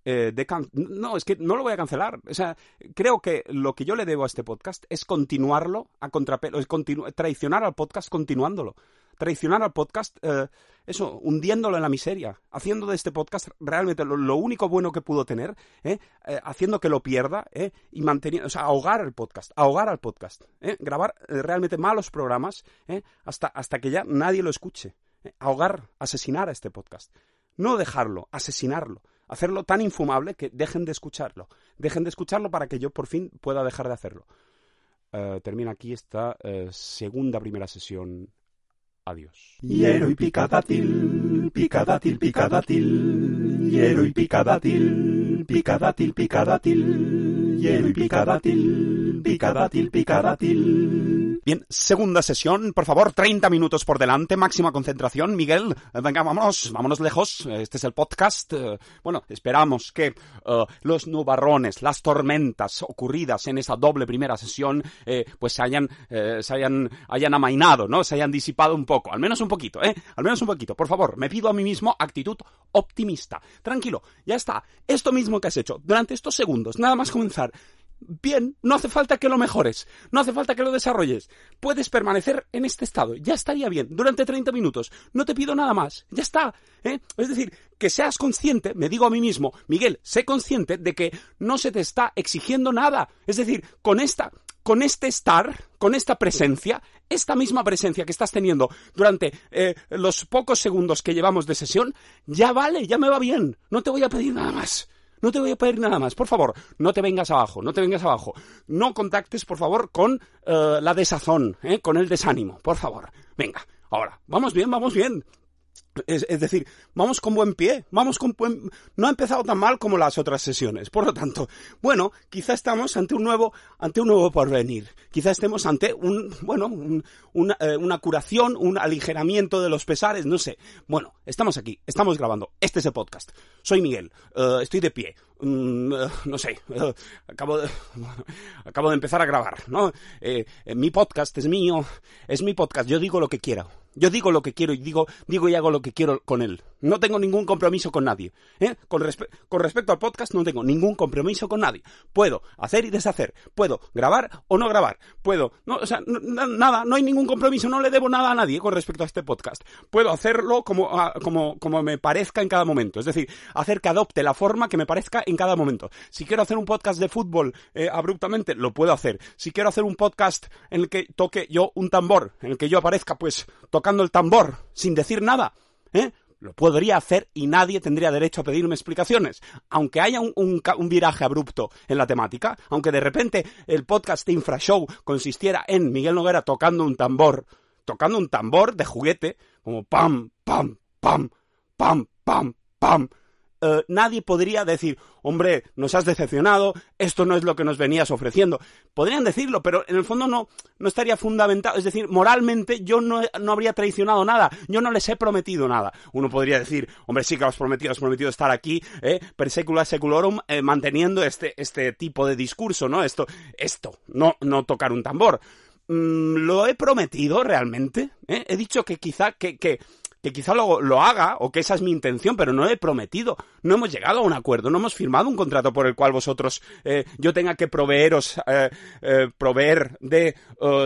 eh, de no, es que no lo voy a cancelar. O sea, creo que lo que yo le debo a este podcast es continuarlo a contrapelo, es continu traicionar al podcast continuándolo. Traicionar al podcast, eh, eso, hundiéndolo en la miseria, haciendo de este podcast realmente lo, único bueno que pudo tener, ¿eh? Eh, haciendo que lo pierda ¿eh? y manteniendo, o sea, ahogar el podcast, ahogar al podcast, grabar realmente malos programas hasta, hasta que ya nadie lo escuche, ahogar, asesinar a este podcast. No dejarlo, asesinarlo hacerlo tan infumable que dejen de escucharlo. Dejen de escucharlo para que yo por fin pueda dejar de hacerlo. Uh, termina aquí esta uh, segunda primera sesión. Adiós. Hiero y picadátil, picadátil, picadátil. Hiero y picadátil, picadátil, picadátil. Hiero y picadátil, picadátil, picadátil. Bien, segunda sesión, por favor, 30 minutos por delante, máxima concentración. Miguel, venga, vámonos, vámonos lejos. Este es el podcast. Bueno, esperamos que uh, los nubarrones, las tormentas ocurridas en esa doble primera sesión, eh, pues se hayan, eh, se hayan, hayan amainado, ¿no? Se hayan disipado un poco, al menos un poquito, ¿eh? Al menos un poquito. Por favor, me pido a mí mismo actitud optimista. Tranquilo, ya está. Esto mismo que has hecho durante estos segundos, nada más comenzar bien, no hace falta que lo mejores, no hace falta que lo desarrolles. Puedes permanecer en este estado, ya estaría bien, durante 30 minutos. No te pido nada más, ya está. ¿eh? Es decir, que seas consciente, me digo a mí mismo, Miguel, sé consciente de que no se te está exigiendo nada. Es decir, con esta, con este estar, con esta presencia, esta misma presencia que estás teniendo durante eh, los pocos segundos que llevamos de sesión, ya vale, ya me va bien. No te voy a pedir nada más. No te voy a pedir nada más. Por favor, no te vengas abajo, no te vengas abajo. No contactes, por favor, con uh, la desazón, ¿eh? con el desánimo. Por favor. Venga, ahora. Vamos bien, vamos bien. Es, decir, vamos con buen pie, vamos con buen... No ha empezado tan mal como las otras sesiones. Por lo tanto, bueno, quizá estamos ante un nuevo, ante un nuevo porvenir. Quizá estemos ante un, bueno, eh, una, curación, un aligeramiento de los pesares, no sé. Bueno, estamos aquí, estamos grabando. Este es el podcast. Soy Miguel, uh, estoy de pie. Mm, uh, no sé, acabo, de, acabo de empezar a grabar, ¿no? Eh, mi podcast es mío, es mi podcast, yo digo lo que quiero. Yo digo lo que quiero y digo, digo y hago lo que quiero con él. No tengo ningún compromiso con nadie. ¿eh? Con, respe con, respecto al podcast no tengo ningún compromiso con nadie. Puedo hacer y deshacer. Puedo grabar o no grabar. Puedo, o sea, nada, no hay ningún compromiso, no le debo nada a nadie con respecto a este podcast. Puedo hacerlo como, a, como me parezca en cada momento. Es decir, hacer que adopte la forma que me parezca en cada momento. Si quiero hacer un podcast de fútbol eh, abruptamente, lo puedo hacer. Si quiero hacer un podcast en el que toque yo un tambor, en el que yo aparezca pues tocando el tambor sin decir nada, ¿eh? Lo podría hacer y nadie tendría derecho a pedirme explicaciones. Aunque haya un, viraje abrupto en la temática, aunque de repente el podcast Infrashow consistiera en Miguel Noguera tocando un tambor, tocando un tambor de juguete, como pam, pam, pam, pam, pam, pam, Uh, nadie podría decir, hombre, nos has decepcionado, esto no es lo que nos venías ofreciendo. Podrían decirlo, pero en el fondo no, no estaría fundamentado. Es decir, moralmente yo no, no, habría traicionado nada, yo no les he prometido nada. Uno podría decir, hombre, sí que has prometido, has prometido estar aquí, eh, per secula seculorum, eh, manteniendo este, este tipo de discurso, ¿no? Esto, esto, no, no tocar un tambor. Mm, ¿Lo he prometido realmente? ¿Eh? He dicho que quizá, que, que quizá lo, haga o que esa es mi intención, pero no he prometido. No hemos llegado a un acuerdo, no hemos firmado un contrato por el cual vosotros, eh, yo tenga que proveeros, eh, eh, proveer de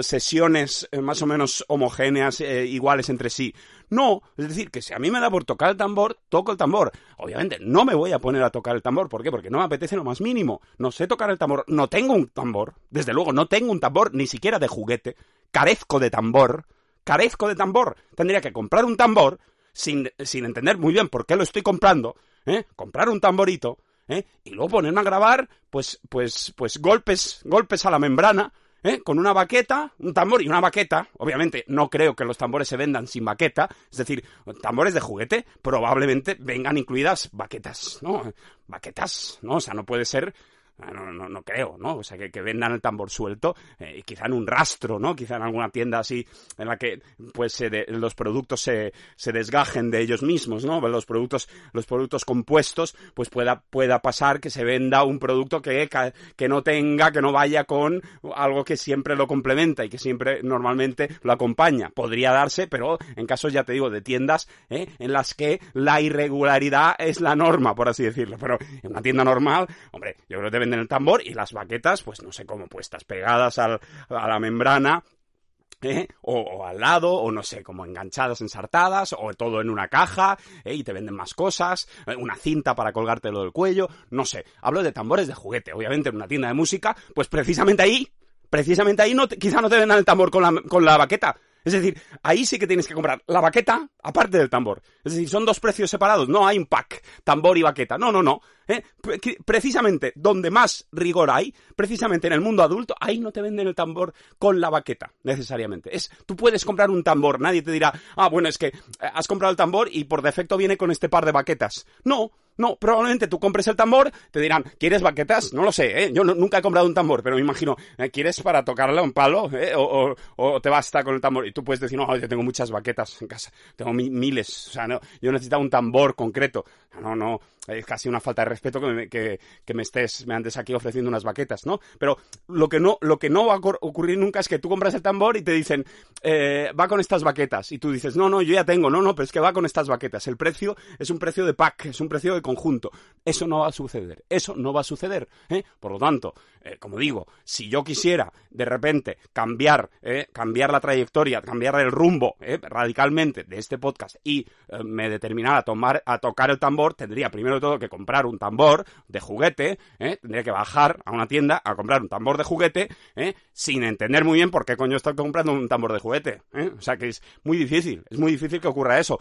sesiones más o menos homogéneas, iguales entre sí. No, es decir, que si a mí me da por tocar el tambor, toco el tambor. Obviamente, no me voy a poner a tocar el tambor. ¿Por qué? Porque no me apetece lo más mínimo. No sé tocar el tambor. No tengo un tambor. Desde luego, no tengo un tambor ni siquiera de juguete. Carezco de tambor carezco de tambor. Tendría que comprar un tambor sin, sin entender muy bien por qué lo estoy comprando, ¿eh? comprar un tamborito, ¿eh? y luego ponerme a grabar, pues, pues, pues golpes, golpes a la membrana, ¿Eh? con una baqueta, un tambor y una baqueta. Obviamente no creo que los tambores se vendan sin baqueta, es decir, tambores de juguete, probablemente vengan incluidas baquetas, ¿no? Baquetas, ¿no? O sea, no puede ser no, no, no creo, ¿no? O sea, que, que vendan el tambor suelto, eh, quizá en un rastro, ¿no? Quizá en alguna tienda así en la que, pues, se de, los productos se, se desgajen de ellos mismos, ¿no? Los productos, los productos compuestos, pues pueda, pueda pasar que se venda un producto que, que no tenga, que no vaya con algo que siempre lo complementa y que siempre normalmente lo acompaña. Podría darse, pero en casos, ya te digo, de tiendas ¿eh? en las que la irregularidad es la norma, por así decirlo. Pero en una tienda normal, hombre, yo creo que deben en el tambor y las baquetas, pues no sé cómo puestas, pegadas al, a la membrana, ¿Eh? O, o, al lado, o no sé, como enganchadas, ensartadas, o todo en una caja, ¿eh? y te venden más cosas, ¿eh? una cinta para colgártelo del cuello, no sé. Hablo de tambores de juguete, obviamente en una tienda de música, pues precisamente ahí, precisamente ahí no quizá no te vendan el tambor con la, con la baqueta. Es decir, ahí sí que tienes que comprar la baqueta aparte del tambor. Es decir, son dos precios separados, no hay un pack, tambor y baqueta. No, no, no. ¿Eh? Precisamente donde más rigor hay, precisamente en el mundo adulto, ahí no te venden el tambor con la baqueta, necesariamente. Es, tú puedes comprar un tambor, nadie te dirá, ah, bueno, es que eh, has comprado el tambor y por defecto viene con este par de baquetas. No, no, probablemente tú compres el tambor, te dirán, ¿quieres baquetas? No lo sé, ¿eh? Yo nunca he comprado un tambor, pero me imagino, ¿eh? ¿quieres para tocarle un palo? ¿eh? O, o, o, te basta con el tambor. Y tú puedes decir, no, yo tengo muchas baquetas en casa, tengo mi, miles, o sea, no, yo necesitaba un tambor concreto. No, no, es casi una falta de respeto que me, que, me estés, me andes aquí ofreciendo unas baquetas, ¿no? Pero lo que no, lo que no va a ocurrir nunca es que tú compras el tambor y te dicen, eh, va con estas baquetas. Y tú dices, no, no, yo ya tengo, no, no, pero es que va con estas baquetas. El precio es un precio de pack, es un precio de conjunto. Eso no va a suceder, eso no va a suceder, ¿eh? Por lo tanto, eh, como digo, si yo quisiera de repente cambiar, ¿eh? cambiar la trayectoria, cambiar el rumbo ¿eh? radicalmente de este podcast y me determinara a, tomar, a tocar el tambor, tendría primero de todo que comprar un tambor de juguete, tendría que bajar a una tienda a comprar un tambor de juguete, sin entender muy bien por qué coño estoy comprando un tambor de juguete. O sea que es muy difícil, es muy difícil que ocurra eso.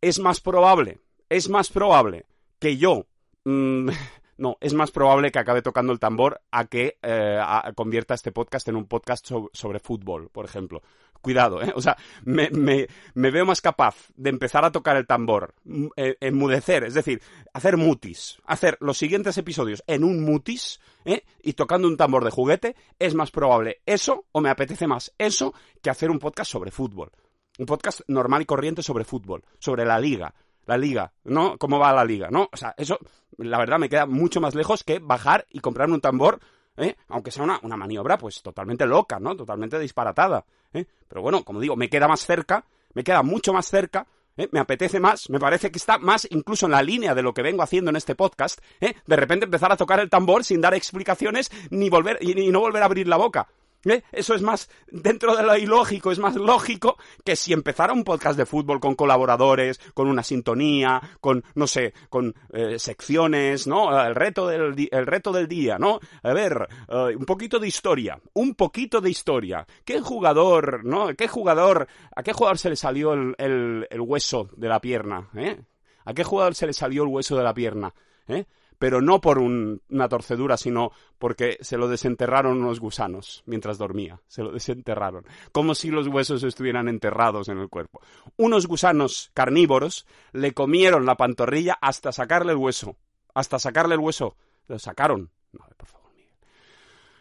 Es más probable, es más probable que yo... Mmm, no, es más probable que acabe tocando el tambor a que eh, convierta este podcast en un podcast so sobre fútbol, por ejemplo. cuidado, ¿eh? O sea, me, me, me veo más capaz de empezar a tocar el tambor, eh, enmudecer, es decir, hacer mutis, hacer los siguientes episodios en un mutis, ¿eh? Y tocando un tambor de juguete, es más probable eso, o me apetece más eso, que hacer un podcast sobre fútbol. Un podcast normal y corriente sobre fútbol, sobre la liga, la liga, ¿no? ¿Cómo va la liga, no? O sea, eso, la verdad, me queda mucho más lejos que bajar y comprarme un tambor, ¿eh? Aunque sea una, una maniobra, pues, totalmente loca, ¿no? Totalmente disparatada, ¿eh? Pero bueno, como digo, me queda más cerca, me queda mucho más cerca ¿Eh? me apetece más, me parece que está más incluso en la línea de lo que vengo haciendo en este podcast, ¿eh? de repente empezar a tocar el tambor sin dar explicaciones ni volver y, y no volver a abrir la boca. ¿Eh? Eso es más, dentro de lo ilógico, es más lógico que si empezara un podcast de fútbol con colaboradores, con una sintonía, con, no sé, con eh, secciones, ¿no? El reto, del, el reto del día, ¿no? A ver, eh, un poquito de historia, un poquito de historia. ¿Qué jugador, ¿no? ¿Qué jugador, a qué jugador se le salió el, el, el hueso de la pierna, ¿eh? ¿A qué jugador se le salió el hueso de la pierna? ¿Eh? Pero no por un, una torcedura, sino porque se lo desenterraron unos gusanos mientras dormía. Se lo desenterraron. Como si los huesos estuvieran enterrados en el cuerpo. Unos gusanos carnívoros le comieron la pantorrilla hasta sacarle el hueso. Hasta sacarle el hueso. Lo sacaron. No, por favor.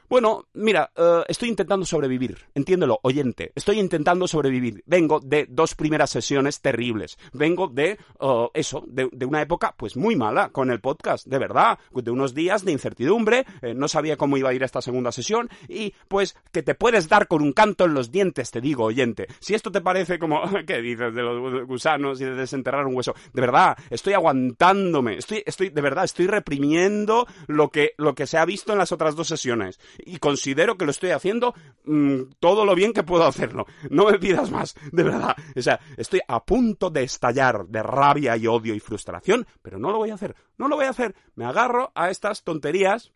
Bueno, mira, uh, estoy intentando sobrevivir, entiéndelo, oyente, estoy intentando sobrevivir. Vengo de dos primeras sesiones terribles, vengo de uh, eso, de, de, una época pues muy mala con el podcast, de verdad, de unos días de incertidumbre, eh, no sabía cómo iba a ir esta segunda sesión y pues que te puedes dar con un canto en los dientes, te digo, oyente. Si esto te parece como, ¿qué dices de los gusanos y de desenterrar un hueso? De verdad, estoy aguantándome, estoy, estoy, de verdad, estoy reprimiendo lo que, lo que se ha visto en las otras dos sesiones y considero que lo estoy haciendo mmm, todo lo bien que puedo hacerlo. No me pidas más, de verdad. O sea, estoy a punto de estallar de rabia y odio y frustración, pero no lo voy a hacer. No lo voy a hacer. Me agarro a estas tonterías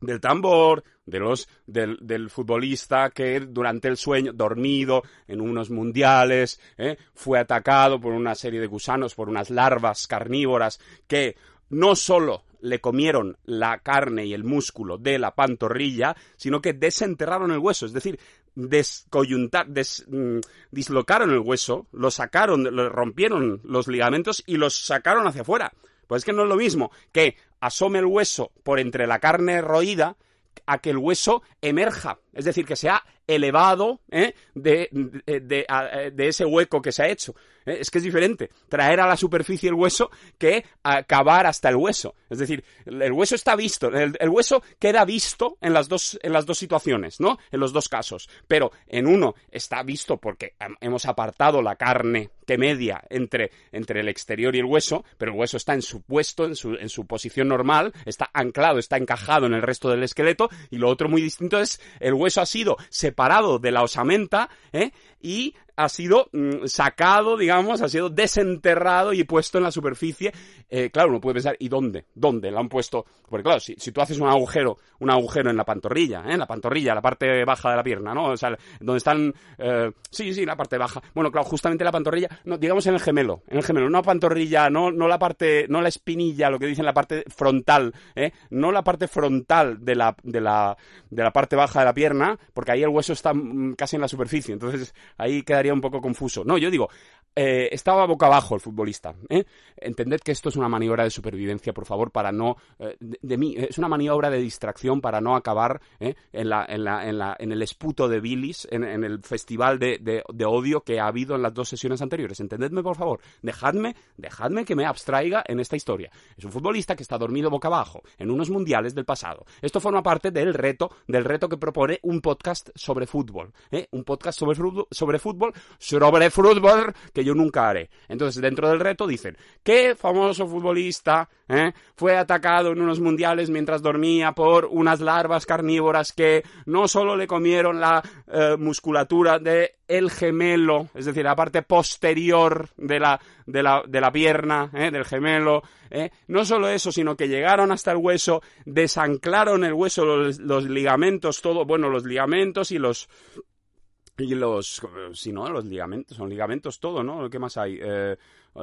del tambor, de los, del, del, futbolista que durante el sueño, dormido en unos mundiales, ¿eh? fue atacado por una serie de gusanos, por unas larvas carnívoras que no solo le comieron la carne y el músculo de la pantorrilla, sino que desenterraron el hueso, es decir, descoyuntar, des, mm, dislocaron el hueso, lo sacaron, lo rompieron los ligamentos y los sacaron hacia afuera. Pues es que no es lo mismo que asome el hueso por entre la carne roída a que el hueso emerja, es decir, que sea elevado ¿eh? de, de, de, de, ese hueco que se ha hecho. ¿Eh? Es que es diferente traer a la superficie el hueso que acabar hasta el hueso. Es decir, el hueso está visto, el, hueso queda visto en las, dos, en las dos situaciones, ¿no? En los dos casos. Pero en uno está visto porque hemos apartado la carne que media entre, entre el exterior y el hueso, pero el hueso está en su puesto, en su, en su posición normal, está anclado, está encajado en el resto del esqueleto, y lo otro muy distinto es el hueso ha sido separado de la osamenta, ¿eh? y ha sido mmm, sacado, digamos, ha sido desenterrado y puesto en la superficie. Eh, claro, uno puede pensar, ¿y dónde? ¿Dónde lo han puesto? Porque claro, si, si tú haces un agujero, un agujero en la pantorrilla, ¿eh? en la pantorrilla, la parte baja de la pierna, ¿no? O sea, donde están, eh, sí, sí, la parte baja. Bueno, claro, justamente la pantorrilla, no, digamos en el gemelo, en el gemelo, una pantorrilla, no, no la parte, no la espinilla, lo que dicen la parte frontal, ¿eh? No la parte frontal de la, de la, de la parte baja de la pierna, porque ahí el hueso está mm, casi en la superficie, entonces ahí quedaría un poco confuso. No, yo digo, eh, estaba boca abajo el futbolista. ¿eh? Entended que esto es una maniobra de supervivencia, por favor, para no. Eh, de, mí, es una maniobra de distracción para no acabar ¿eh? en, la, en, la, en, la, en, el esputo de bilis, en, en el festival de, de, odio que ha habido en las dos sesiones anteriores. Entendedme, por favor. Dejadme, dejadme que me abstraiga en esta historia. Es un futbolista que está dormido boca abajo en unos mundiales del pasado. Esto forma parte del reto, del reto que propone un podcast sobre fútbol. Un podcast sobre, sobre fútbol, sobre fútbol que yo nunca haré. Entonces, dentro del reto dicen, ¿qué famoso futbolista eh, fue atacado en unos mundiales mientras dormía por unas larvas carnívoras que no solo le comieron la eh, musculatura de el gemelo, es decir, la parte posterior de la, de la, de la pierna, eh, del gemelo, no solo eso, sino que llegaron hasta el hueso, desanclaron el hueso, los ligamentos, todo, bueno, los ligamentos y los Y los, si no, los ligamentos, son ligamentos todo, ¿no? ¿Qué más hay? Eh,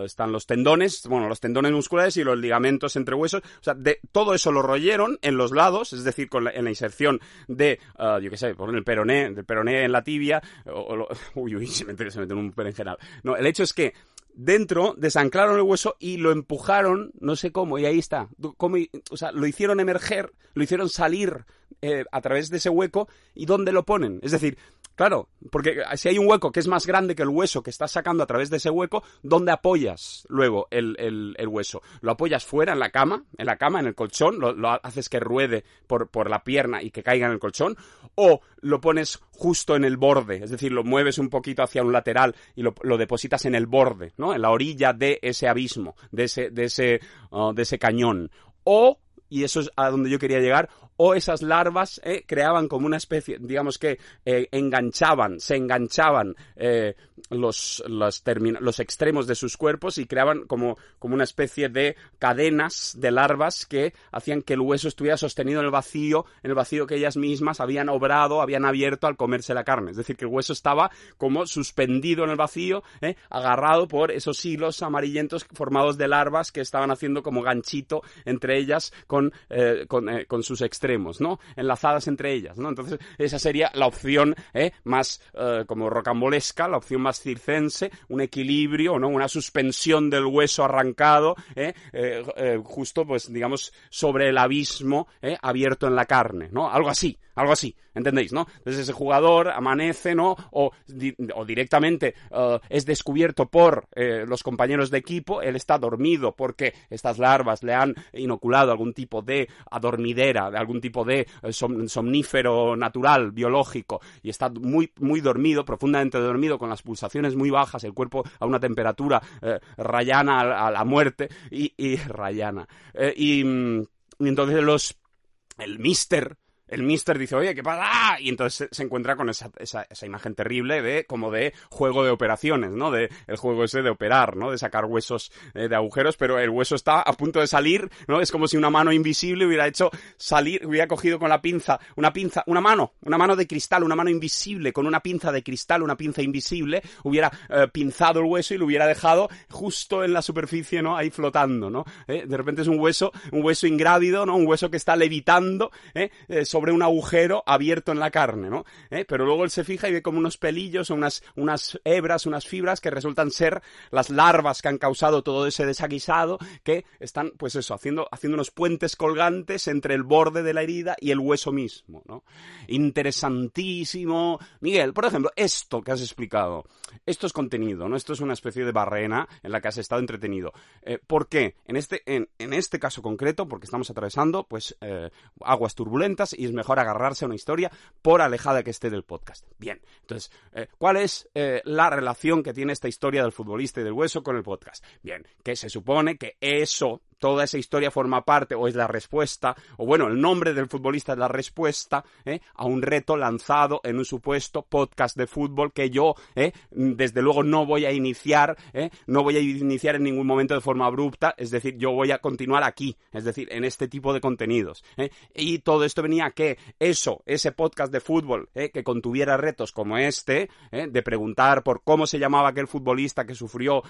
están los tendones, bueno, los tendones musculares y los ligamentos entre huesos. O sea, de, todo eso lo royeron en los lados, es decir, con la, en la inserción de, uh, yo qué sé, por el peroné, del peroné en la tibia, o, lo, uy, uy, se mete, se mete en un berenjenal. No, el hecho es que dentro desanclaron el hueso y lo empujaron, no sé cómo, y ahí está. Cómo, o sea, lo hicieron emerger, lo hicieron salir eh, a través de ese hueco y ¿dónde lo ponen? Es decir, Claro, porque si hay un hueco que es más grande que el hueso que estás sacando a través de ese hueco, ¿dónde apoyas luego el, el, hueso? ¿Lo apoyas fuera en la cama, en la cama, en el colchón? ¿Lo, haces que ruede por, por, la pierna y que caiga en el colchón? ¿O lo pones justo en el borde? Es decir, lo mueves un poquito hacia un lateral y lo, depositas en el borde, ¿no? En la orilla de ese abismo, de ese, de ese, uh, de ese cañón. O y eso es a donde yo quería llegar, o esas larvas eh, creaban como una especie, digamos que eh, enganchaban, se enganchaban eh, los, los, los, extremos de sus cuerpos y creaban como, como una especie de cadenas de larvas que hacían que el hueso estuviera sostenido en el vacío, en el vacío que ellas mismas habían obrado, habían abierto al comerse la carne. Es decir, que el hueso estaba como suspendido en el vacío, ¿eh? agarrado por esos hilos amarillentos formados de larvas que estaban haciendo como ganchito entre ellas con, con, con sus extremos, ¿no? Enlazadas entre ellas, ¿no? Entonces, esa sería la opción ¿eh? más como rocambolesca, la opción más circense, un equilibrio, ¿no? Una suspensión del hueso arrancado, ¿eh? Eh, eh, justo, pues, digamos, sobre el abismo abierto en la carne, ¿no? Algo así, algo así, ¿entendéis, no? Entonces ese jugador amanece, ¿no? O, di o directamente es descubierto por eh, los compañeros de equipo, él está dormido porque estas larvas le han inoculado algún tipo de adormidera, de algún tipo de eh, som somnífero natural, biológico, y está muy, muy dormido, profundamente dormido, con las pulsaciones muy bajas, el cuerpo a una temperatura eh, rayana a, la muerte, y, y rayana. Eh, y, y entonces los el mister el mister dice, oye, ¿qué pasa? Y entonces se, encuentra con esa, esa, imagen terrible de como de juego de operaciones, ¿no? De el juego ese de operar, ¿no? De sacar huesos eh, de agujeros, pero el hueso está a punto de salir, ¿no? Es como si una mano invisible hubiera hecho salir, hubiera cogido con la pinza, una pinza, una mano, una mano de cristal, una mano invisible, con una pinza de cristal, una pinza invisible, hubiera eh, pinzado el hueso y lo hubiera dejado justo en la superficie, ¿no? Ahí flotando, ¿no? ¿Eh? De repente es un hueso, un hueso ingrávido, ¿no? Un hueso que está levitando, ¿eh? sobre un agujero abierto en la carne, ¿no? ¿Eh? Pero luego él se fija y ve como unos pelillos o unas, unas hebras, unas fibras que resultan ser las larvas que han causado todo ese desaguisado, que están, pues eso, haciendo, haciendo unos puentes colgantes entre el borde de la herida y el hueso mismo, ¿no? Interesantísimo. Miguel, por ejemplo, esto que has explicado, esto es contenido, ¿no? Esto es una especie de barrena en la que has estado entretenido. Eh, ¿Por qué? En este, en, en, este caso concreto, porque estamos atravesando, pues, eh, aguas turbulentas y mejor agarrarse a una historia por alejada que esté del podcast. Bien, entonces, eh, ¿cuál es eh, la relación que tiene esta historia del futbolista y del hueso con el podcast? Bien, que se supone que eso toda esa historia forma parte o es la respuesta, o bueno, el nombre del futbolista es la respuesta ¿eh? a un reto lanzado en un supuesto podcast de fútbol que yo, ¿eh? desde luego, no voy a iniciar, ¿eh? no voy a iniciar en ningún momento de forma abrupta, es decir, yo voy a continuar aquí, es decir, en este tipo de contenidos. Y todo esto venía a que eso, ese podcast de fútbol que contuviera retos como este, de preguntar por cómo se llamaba aquel futbolista que sufrió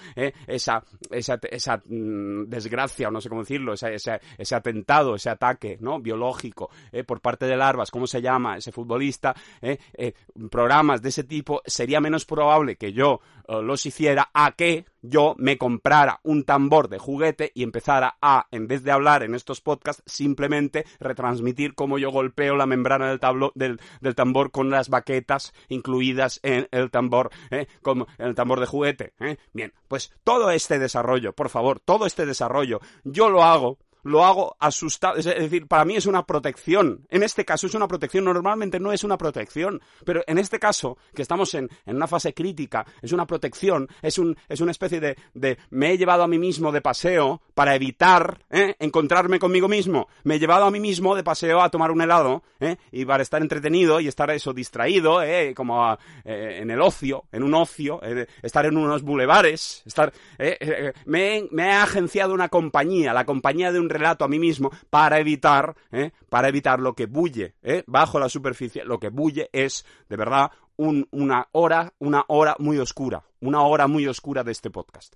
esa, esa, esa mmm, desgracia o no sé cómo decirlo, ese, atentado, ese ataque ¿no? biológico eh, por parte de larvas, cómo se llama ese futbolista, eh, eh, programas de ese tipo, sería menos probable que yo los hiciera a que yo me comprara un tambor de juguete y empezara a, en vez de hablar en estos podcasts, simplemente retransmitir cómo yo golpeo la membrana del, tablo, del, del tambor con las baquetas incluidas en el tambor, ¿eh? como el tambor de juguete. ¿eh? Bien, pues todo este desarrollo, por favor, todo este desarrollo, yo lo hago lo hago asustado. Es decir, para mí es una protección. En este caso es una protección. Normalmente no es una protección. Pero en este caso, que estamos en, en una fase crítica, es una protección. Es, un, es una especie de, de, me he llevado a mí mismo de paseo para evitar ¿eh? encontrarme conmigo mismo. Me he llevado a mí mismo de paseo a tomar un helado ¿eh? y para estar entretenido y estar eso distraído, ¿eh? como eh, en el ocio, en un ocio, eh, estar en unos bulevares, estar... Me, me he agenciado una compañía, la compañía de un relato a mí mismo para evitar, ¿eh? para evitar lo que bulle ¿eh? bajo la superficie. Lo que bulle es, de verdad, una hora, una hora muy oscura, una hora muy oscura de este podcast.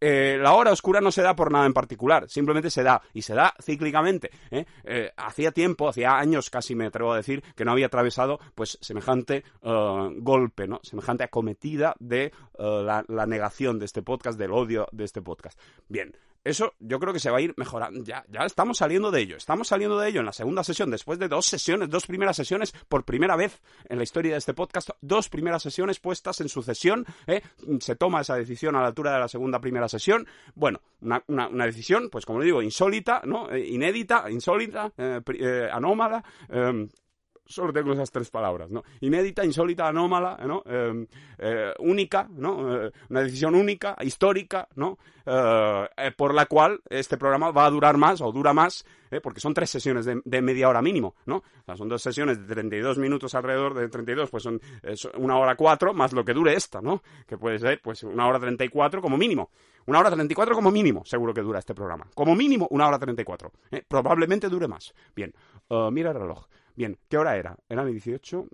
Eh, la hora oscura no se da por nada en particular, simplemente se da, y se da cíclicamente. hacía tiempo, hacía años casi me atrevo a decir, que no había atravesado pues semejante golpe, ¿no? semejante acometida de la, la negación de este podcast, del odio de este podcast. Bien, eso yo creo que se va a ir mejorando. Ya, ya estamos saliendo de ello. Estamos saliendo de ello en la segunda sesión, después de dos sesiones, dos primeras sesiones, por primera vez en la historia de este podcast, dos primeras sesiones puestas en sucesión. ¿eh? Se toma esa decisión a la altura de la segunda primera sesión. Bueno, una, una, decisión, pues como le digo, insólita, ¿no? Eh, inédita, insólita, eh, eh anómala. Solo tengo esas tres palabras, ¿no? Inédita, insólita, anómala, ¿no? Em, eh, única, ¿no? Eh, una decisión única, histórica, ¿no? Eh, por la cual este programa va a durar más o dura más, porque son tres sesiones de, media hora mínimo, ¿no? Son dos sesiones de 32 minutos alrededor de 32, pues son una hora cuatro más lo que dure esta, ¿no? Que puede ser, pues, una hora 34 como mínimo. Una hora 34 como mínimo, seguro que dura este programa. Como mínimo, una hora 34. ¿eh? Probablemente dure más. Bien, mira el reloj. Bien, ¿qué hora era? ¿Eran 18?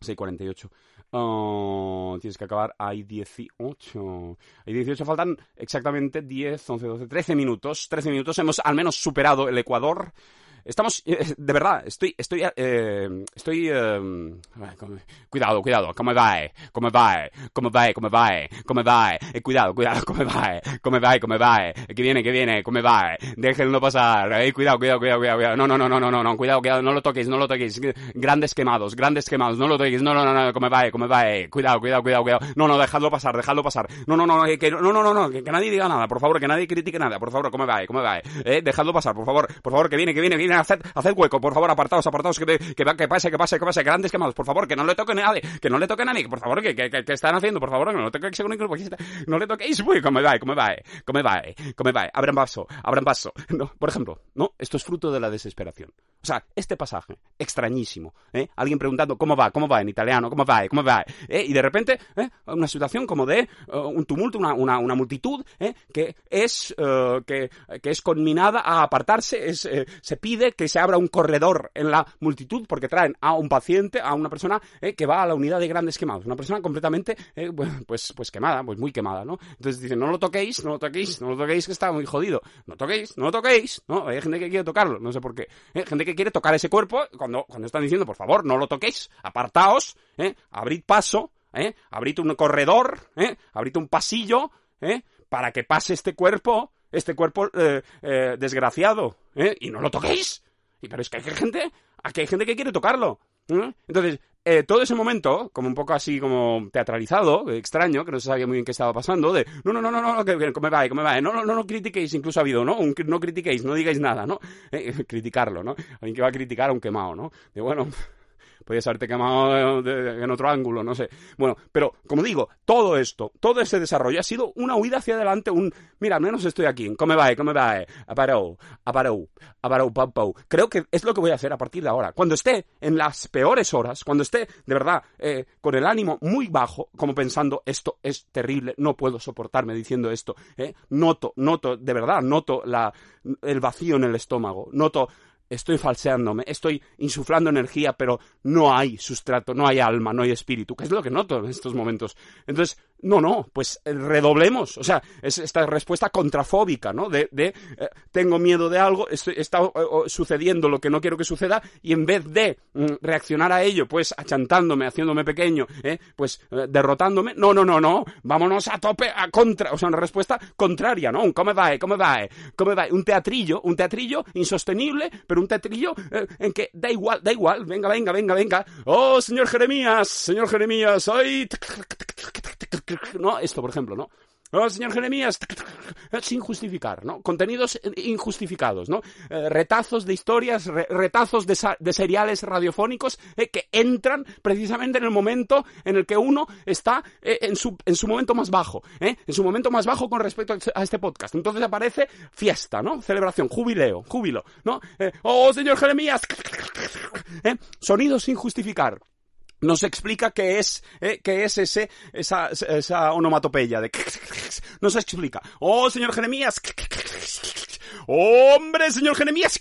6.48. Oh, tienes que acabar. Hay 18. Hay 18. Faltan exactamente 10, 11, 12, 13 minutos. 13 minutos. Hemos al menos superado el Ecuador. Estamos, eh, de verdad, estoy, estoy, eh, estoy, eh, cuidado, cuidado, ¿cómo va? ¿Cómo va? ¿Cómo va? ¿Cómo va? ¿Cómo va? Eh, cuidado, cuidado, ¿cómo va? ¿Cómo va? ¿Cómo va? Que viene, que viene, ¿cómo va? Déjenlo pasar, eh, cuidado, cuidado, cuidado, cuidado, no, no, no, no, no, no, cuidado, cuidado, no lo toquéis, no lo toquéis, grandes quemados, grandes quemados, no lo toquéis, no, no, no, no, ¿cómo va? ¿Cómo va? Cuidado, cuidado, cuidado, cuidado, no, no, dejadlo pasar, dejadlo pasar, no, no, no, que, no, no, no, no, que, nadie diga nada, por favor, que nadie critique nada, por favor, ¿cómo va? ¿Cómo va? Eh, dejadlo pasar, por favor, por favor, que viene, que viene, que viene, haced, haced hueco, por favor, apartados, apartados, que, que, que pase, que pase, que pase, grandes quemados, por favor, que no le toque nadie, que no le toque nadie, por favor, que, que, que, están haciendo, por favor, que no le toque no le toquéis, uy, come va, come va, come va, come va, abran paso, abran paso. No, por ejemplo, no, esto es fruto de la desesperación. O sea, este pasaje, extrañísimo, ¿eh? Alguien preguntando cómo va, cómo va en italiano, cómo va, cómo va, ¿eh? Y de repente, ¿eh? Una situación como de uh, un tumulto, una, una, una multitud, ¿eh? Que es, uh, que, que es conminada a apartarse, es, eh, se pide que se abra un corredor en la multitud porque traen a un paciente, a una persona eh, que va a la unidad de grandes quemados, una persona completamente, eh, pues, pues quemada, pues muy quemada, ¿no? Entonces dicen, no lo toquéis, no lo toquéis, no lo toquéis que está muy jodido, no toquéis, no lo toquéis, ¿no? Hay gente que quiere tocarlo, no sé por qué, ¿eh? gente que quiere tocar ese cuerpo cuando, cuando están diciendo, por favor, no lo toquéis, apartaos, abrid paso, abrid un corredor, abrid un pasillo, ¿eh? para que pase este cuerpo, este cuerpo eh, eh, desgraciado, ¿eh? y no lo toquéis. Y pero es que hay gente, aquí hay gente que quiere tocarlo. Entonces, eh, todo ese momento, como un poco así como teatralizado, extraño, que no se sabía muy bien qué estaba pasando, de no, no, no, no, no, que, que me va, que me va, no, no, no, no critiquéis, incluso ha habido, ¿no? Un, no critiquéis, no digáis nada, ¿no? Eh, criticarlo, ¿no? Alguien que va a criticar a un quemado, ¿no? De bueno, podías haberte quemado en otro ángulo, no sé. Bueno, pero como digo, todo esto, todo ese desarrollo ha sido una huida hacia adelante, un, mira, al menos estoy aquí, ¿cómo va? ¿Cómo va? Aparou, aparou, aparou, pau. Creo que es lo que voy a hacer a partir de ahora. Cuando esté en las peores horas, cuando esté, de verdad, eh, con el ánimo muy bajo, como pensando, esto es terrible, no puedo soportarme diciendo esto, eh, noto, noto, de verdad, noto la, el vacío en el estómago, noto estoy falseándome, estoy insuflando energía, pero no hay sustrato, no hay alma, no hay espíritu, que es lo que noto en estos momentos. Entonces, no, no, pues eh, redoblemos. O sea, es esta respuesta contrafóbica, ¿no? De, de eh, tengo miedo de algo, está sucediendo lo que no quiero que suceda, y en vez de mm, reaccionar a ello, pues achantándome, haciéndome pequeño, ¿eh? pues derrotándome, no, no, no, no, vámonos a tope, a contra, o sea, una respuesta contraria, ¿no? Un come va, come va, come va, un teatrillo, un teatrillo insostenible, pero un teatrillo en que da igual, da igual, venga, venga, venga, venga, oh, señor Jeremías, señor Jeremías, hoy no, esto, por ejemplo, ¿no? Oh, señor Jeremías, sin justificar, ¿no? Contenidos injustificados, ¿no? Eh, retazos de historias, retazos de, seriales radiofónicos eh, que entran precisamente en el momento en el que uno está eh, en, su, en su momento más bajo, en su momento más bajo con respecto a este podcast. Entonces aparece fiesta, ¿no? Celebración, jubileo, júbilo, ¿no? oh, señor Jeremías, sonidos sin justificar nos explica qué es, eh, qué es ese, esa, esa onomatopeya de... Nos explica. Oh, señor Jeremías. Hombre, señor Jeremías.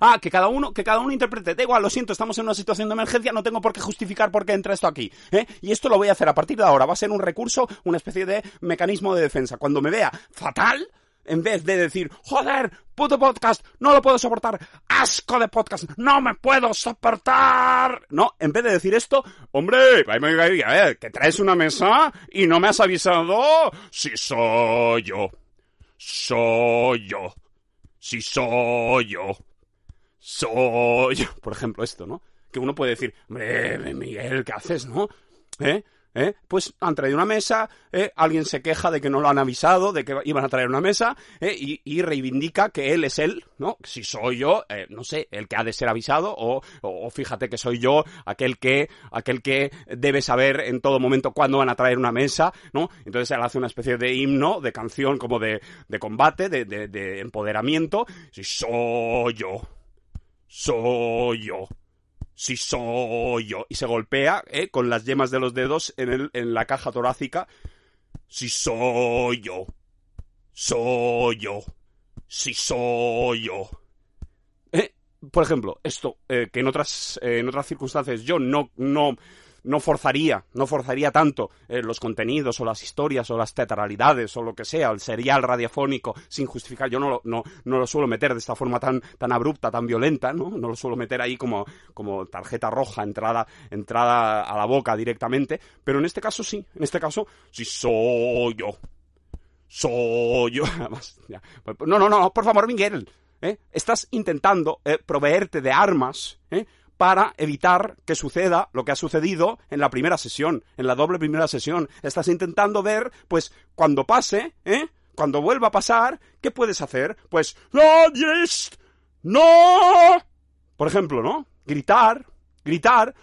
Ah, que cada uno, que cada uno interprete. Da igual, lo siento, estamos en una situación de emergencia, no tengo por qué justificar por qué entra esto aquí. ¿eh? Y esto lo voy a hacer a partir de ahora. Va a ser un recurso, una especie de mecanismo de defensa. Cuando me vea fatal, en vez de decir, joder, puto podcast, no lo puedo soportar, asco de podcast, no me puedo soportar. No, en vez de decir esto, hombre, que traes una mesa y no me has avisado. Si soy yo, soy yo, si soy yo, soy yo. Por ejemplo, esto, ¿no? Que uno puede decir, hombre, Miguel, ¿qué haces, no? ¿Eh? ¿Eh? Pues han traído una mesa, ¿eh? alguien se queja de que no lo han avisado, de que iban a traer una mesa, ¿eh? y, reivindica que él es él, ¿no? Si soy yo, eh, no sé, el que ha de ser avisado, o, o, fíjate que soy yo, aquel que, aquel que debe saber en todo momento cuándo van a traer una mesa, ¿no? Entonces él hace una especie de himno, de canción como de, de combate, de, de, de empoderamiento. Si soy yo, soy yo si soy yo. Y se golpea ¿eh? con las yemas de los dedos en, el, en la caja torácica. Si soy yo. Soy yo. Si soy yo. ¿Eh? Por ejemplo, esto, eh, que en otras, eh, en otras circunstancias yo no, no, no forzaría, no forzaría tanto eh, los contenidos o las historias o las teatralidades o lo que sea, el serial radiofónico sin justificar. Yo no lo, no, no lo suelo meter de esta forma tan, tan abrupta, tan violenta, ¿no? No lo suelo meter ahí como, como tarjeta roja, entrada, entrada a la boca directamente, pero en este caso sí, en este caso sí soy yo. Soy yo. No, no, no, por favor, Miguel. ¿eh? Estás intentando eh, proveerte de armas ¿eh? Para evitar que suceda lo que ha sucedido en la primera sesión, en la doble primera sesión. Estás intentando ver, pues, cuando pase, ¿eh? Cuando vuelva a pasar, ¿qué puedes hacer? Pues, ¡No! ¡No! Por ejemplo, ¿no? Gritar, gritar,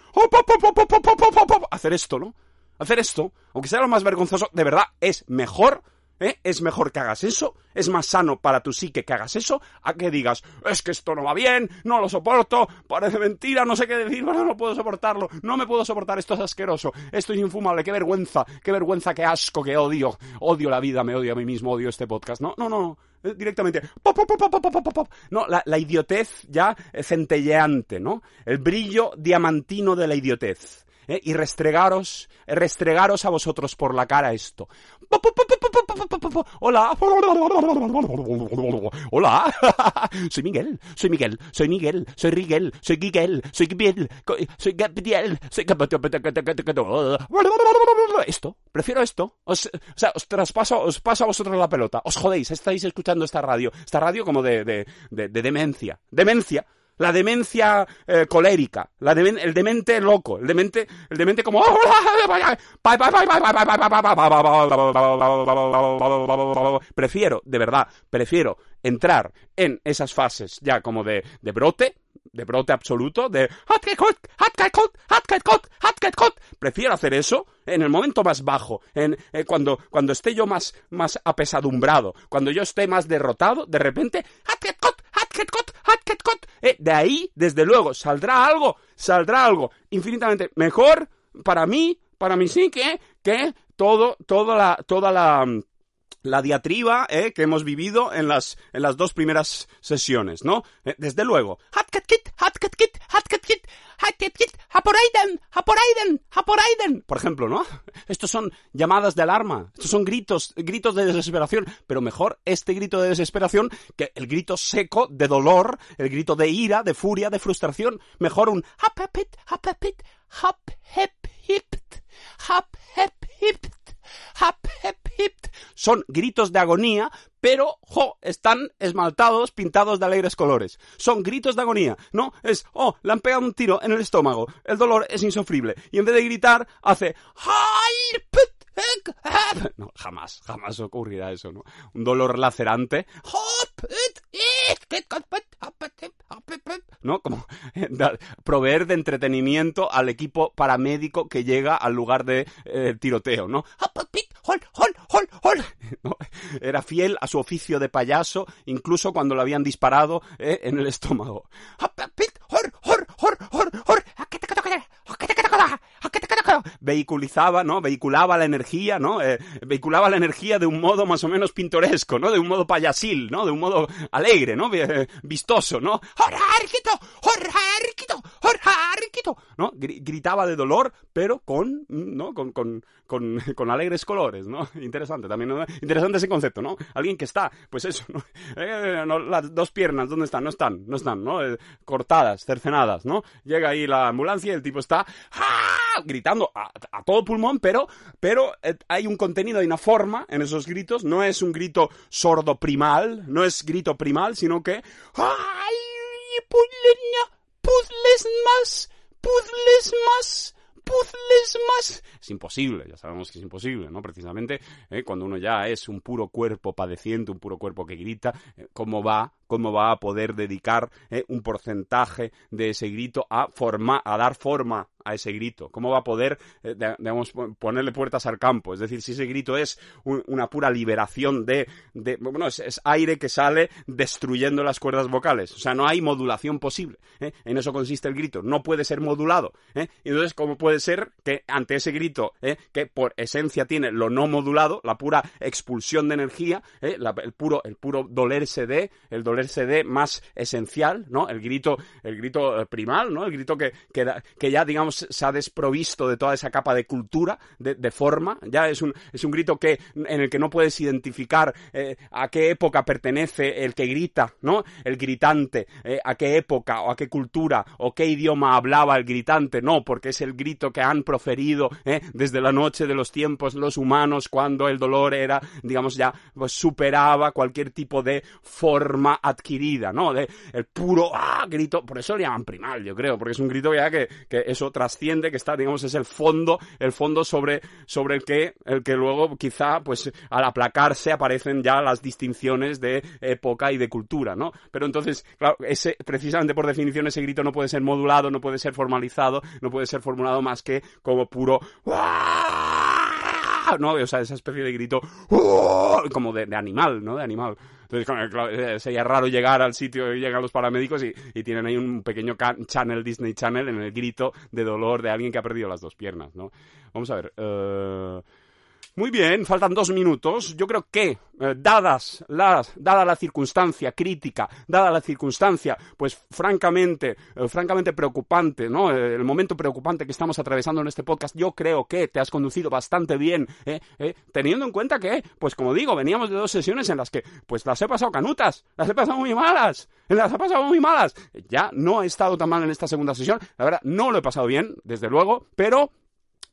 hacer esto, ¿no? Hacer esto, aunque sea lo más vergonzoso, de verdad es mejor ¿Eh? Es mejor que hagas eso, es más sano para tu psique que hagas eso, a que digas, es que esto no va bien, no lo soporto, parece mentira, no sé qué decir, no, puedo soportarlo, no me puedo soportar, esto es asqueroso, esto es infumable, qué vergüenza, qué vergüenza, qué asco, qué odio, odio la vida, me odio a mí mismo, odio este podcast. No, no, no, eh, directamente. No, la, la idiotez ya centelleante, ¿no? El brillo diamantino de la idiotez. ¿eh? y restregaros, restregaros a vosotros por la cara esto. Hola. Hola. soy Miguel, soy Miguel, soy Miguel, soy Rigel, soy Giguel, soy Gibiel, soy Gabriel, soy esto, prefiero esto. Os, o sea, os traspaso, os paso a vosotros la pelota. Os jodéis, estáis escuchando esta radio. Esta radio como de, de, de, de demencia. Demencia la demencia eh, colérica, la el demente loco, el demente, el demente como prefiero, de verdad, prefiero entrar en esas fases ya como de, de brote, de brote absoluto, de prefiero hacer eso en el momento más bajo, en cuando, cuando esté yo más, más apesadumbrado, cuando yo esté más derrotado, de repente eh, de ahí, desde luego, saldrá algo, saldrá algo infinitamente mejor para mí, para mí sí que, que todo, toda la, toda la, la diatriba eh, que hemos vivido en las, en las dos primeras sesiones, ¿no? Eh, desde luego. Por ejemplo, ¿no? Estos son llamadas de alarma, estos son gritos, gritos de desesperación, pero mejor este grito de desesperación que el grito seco de dolor, el grito de ira, de furia, de frustración. Mejor un hap hap hap hip hap hip hap hip son gritos de agonía, pero, jo, están esmaltados, pintados de alegres colores. Son gritos de agonía, ¿no? Es, oh, le han pegado un tiro en el estómago, el dolor es insufrible. Y en vez de gritar, hace, no, jamás, jamás ocurrirá eso, ¿no? Un dolor lacerante. ¿No? Como proveer de entretenimiento al equipo paramédico que llega al lugar de eh, tiroteo, ¿no? Era fiel a su oficio de payaso, incluso cuando lo habían disparado eh, en el estómago. Vehiculizaba, ¿no? Vehiculaba la energía, ¿no? Eh, vehiculaba la energía de un modo más o menos pintoresco, ¿no? De un modo payasil, ¿no? De un modo alegre, ¿no? Vistoso, ¿no? ¿no? Gritaba de dolor, pero con, ¿no? Con, con, alegres colores, ¿no? Interesante también, ¿no? Interesante ese concepto, ¿no? Alguien que está, pues eso, ¿no? Eh, las dos piernas, ¿dónde están? No están, no están, ¿no? Eh, cortadas, cercenadas, ¿no? Llega ahí la ambulancia y el tipo está ¡ah! gritando a, todo pulmón, pero, pero eh, hay un contenido, hay una forma en esos gritos, no es un grito sordo primal, no es grito primal, sino que ¡ay! ¡Puzzles más! ¡Puzzles más! Puzzles más. Es imposible, ya sabemos que es imposible, ¿no? Precisamente ¿eh? cuando uno ya es un puro cuerpo padeciente, un puro cuerpo que grita, eh, ¿cómo va cómo va a poder dedicar eh, un porcentaje de ese grito a, forma, a dar forma a ese grito? ¿Cómo va a poder, eh, ponerle puertas al campo? Es decir, si ese grito es una pura liberación de, de bueno, es, aire que sale destruyendo las cuerdas vocales. O sea, no hay modulación posible. ¿eh? En eso consiste el grito. No puede ser modulado. Entonces, ¿cómo puede ser que ante ese grito, que por esencia tiene lo no modulado, la pura expulsión de energía, el puro, el puro dolerse de, el dolerse CD más esencial, ¿no? El grito, el grito eh, primal, ¿no? El grito que, que, ya, digamos, se ha desprovisto de toda esa capa de cultura, de, forma, ya es un, es un grito que, en el que no puedes identificar eh, a qué época pertenece el que grita, ¿no? El gritante, eh, a qué época o a qué cultura o qué idioma hablaba el gritante, no, porque es el grito que han proferido desde la noche de los tiempos los humanos cuando el dolor era, digamos, ya pues, superaba cualquier tipo de forma adquirida, ¿no? De el puro ¡ah! grito, por eso le llaman primal, yo creo, porque es un grito ya que, que eso trasciende, que está, digamos, es el fondo, el fondo sobre, sobre el que, el que luego quizá, pues, al aplacarse aparecen ya las distinciones de época y de cultura, ¿no? Pero entonces, claro, ese, precisamente por definición, ese grito no puede ser modulado, no puede ser formalizado, no puede ser formulado más que como puro ¿no? O sea, esa especie de grito como de, de animal, ¿no? De animal. Entonces, eh, sería raro llegar al sitio y llegan los paramédicos y, tienen ahí un pequeño channel, Disney Channel, en el grito de dolor de alguien que ha perdido las dos piernas, ¿no? Vamos a ver. Uh... Muy bien, faltan dos minutos. Yo creo que, eh, dadas las, dada la circunstancia crítica, dada la circunstancia, pues francamente, eh, francamente preocupante, ¿no? Eh, el momento preocupante que estamos atravesando en este podcast, yo creo que te has conducido bastante bien, teniendo en cuenta que, pues como digo, veníamos de dos sesiones en las que, pues las he pasado canutas, las he pasado muy malas, las he pasado muy malas. Ya no he estado tan mal en esta segunda sesión, la verdad, no lo he pasado bien, desde luego, pero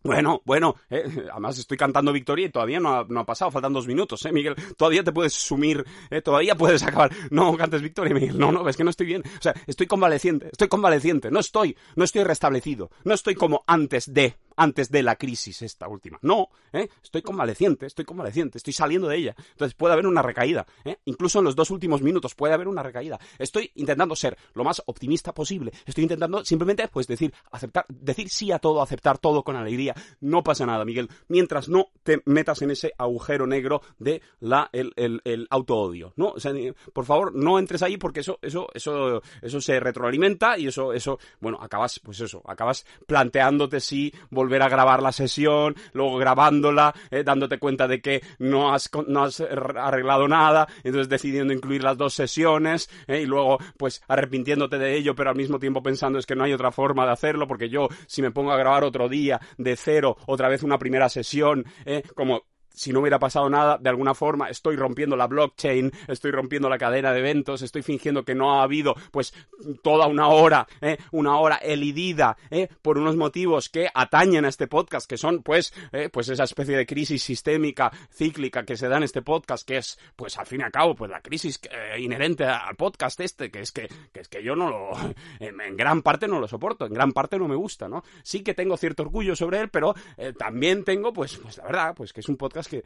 bueno, bueno, eh, además estoy cantando victoria y todavía no ha, no ha, pasado, faltan dos minutos, ¿eh, Miguel? Todavía te puedes sumir, eh, todavía puedes acabar. No cantes victoria, Miguel, no, no, es que no estoy bien. O sea, estoy convaleciente, estoy convaleciente, no estoy, no estoy restablecido, no estoy como antes de antes de la crisis esta última. No, ¿eh? estoy convaleciente, estoy convaleciente, estoy saliendo de ella. Entonces puede haber una recaída. ¿eh? Incluso en los dos últimos minutos puede haber una recaída. Estoy intentando ser lo más optimista posible. Estoy intentando simplemente pues decir, aceptar, decir sí a todo, aceptar todo con alegría. No pasa nada, Miguel. Mientras no te metas en ese agujero negro de la, el, el, el auto-odio. ¿no? O por favor, no entres ahí porque eso, eso, eso, eso se retroalimenta y eso, eso, bueno, acabas, pues eso, acabas planteándote si volver volver a grabar la sesión, luego grabándola, eh, dándote cuenta de que no has, no has arreglado nada, entonces decidiendo incluir las dos sesiones eh, y luego pues arrepintiéndote de ello, pero al mismo tiempo pensando es que no hay otra forma de hacerlo porque yo si me pongo a grabar otro día de cero, otra vez una primera sesión, eh, como si no hubiera pasado nada, de alguna forma estoy rompiendo la blockchain, estoy rompiendo la cadena de eventos, estoy fingiendo que no ha habido pues toda una hora, ¿eh? una hora elidida ¿eh? por unos motivos que atañen a este podcast, que son pues, ¿eh? pues esa especie de crisis sistémica, cíclica que se da en este podcast, que es pues al fin y al cabo pues la crisis eh, inherente al podcast este, que es que, que, es que yo no lo, en, gran parte no lo soporto, en gran parte no me gusta, ¿no? Sí que tengo cierto orgullo sobre él, pero eh, también tengo pues, pues la verdad, pues que es un podcast que,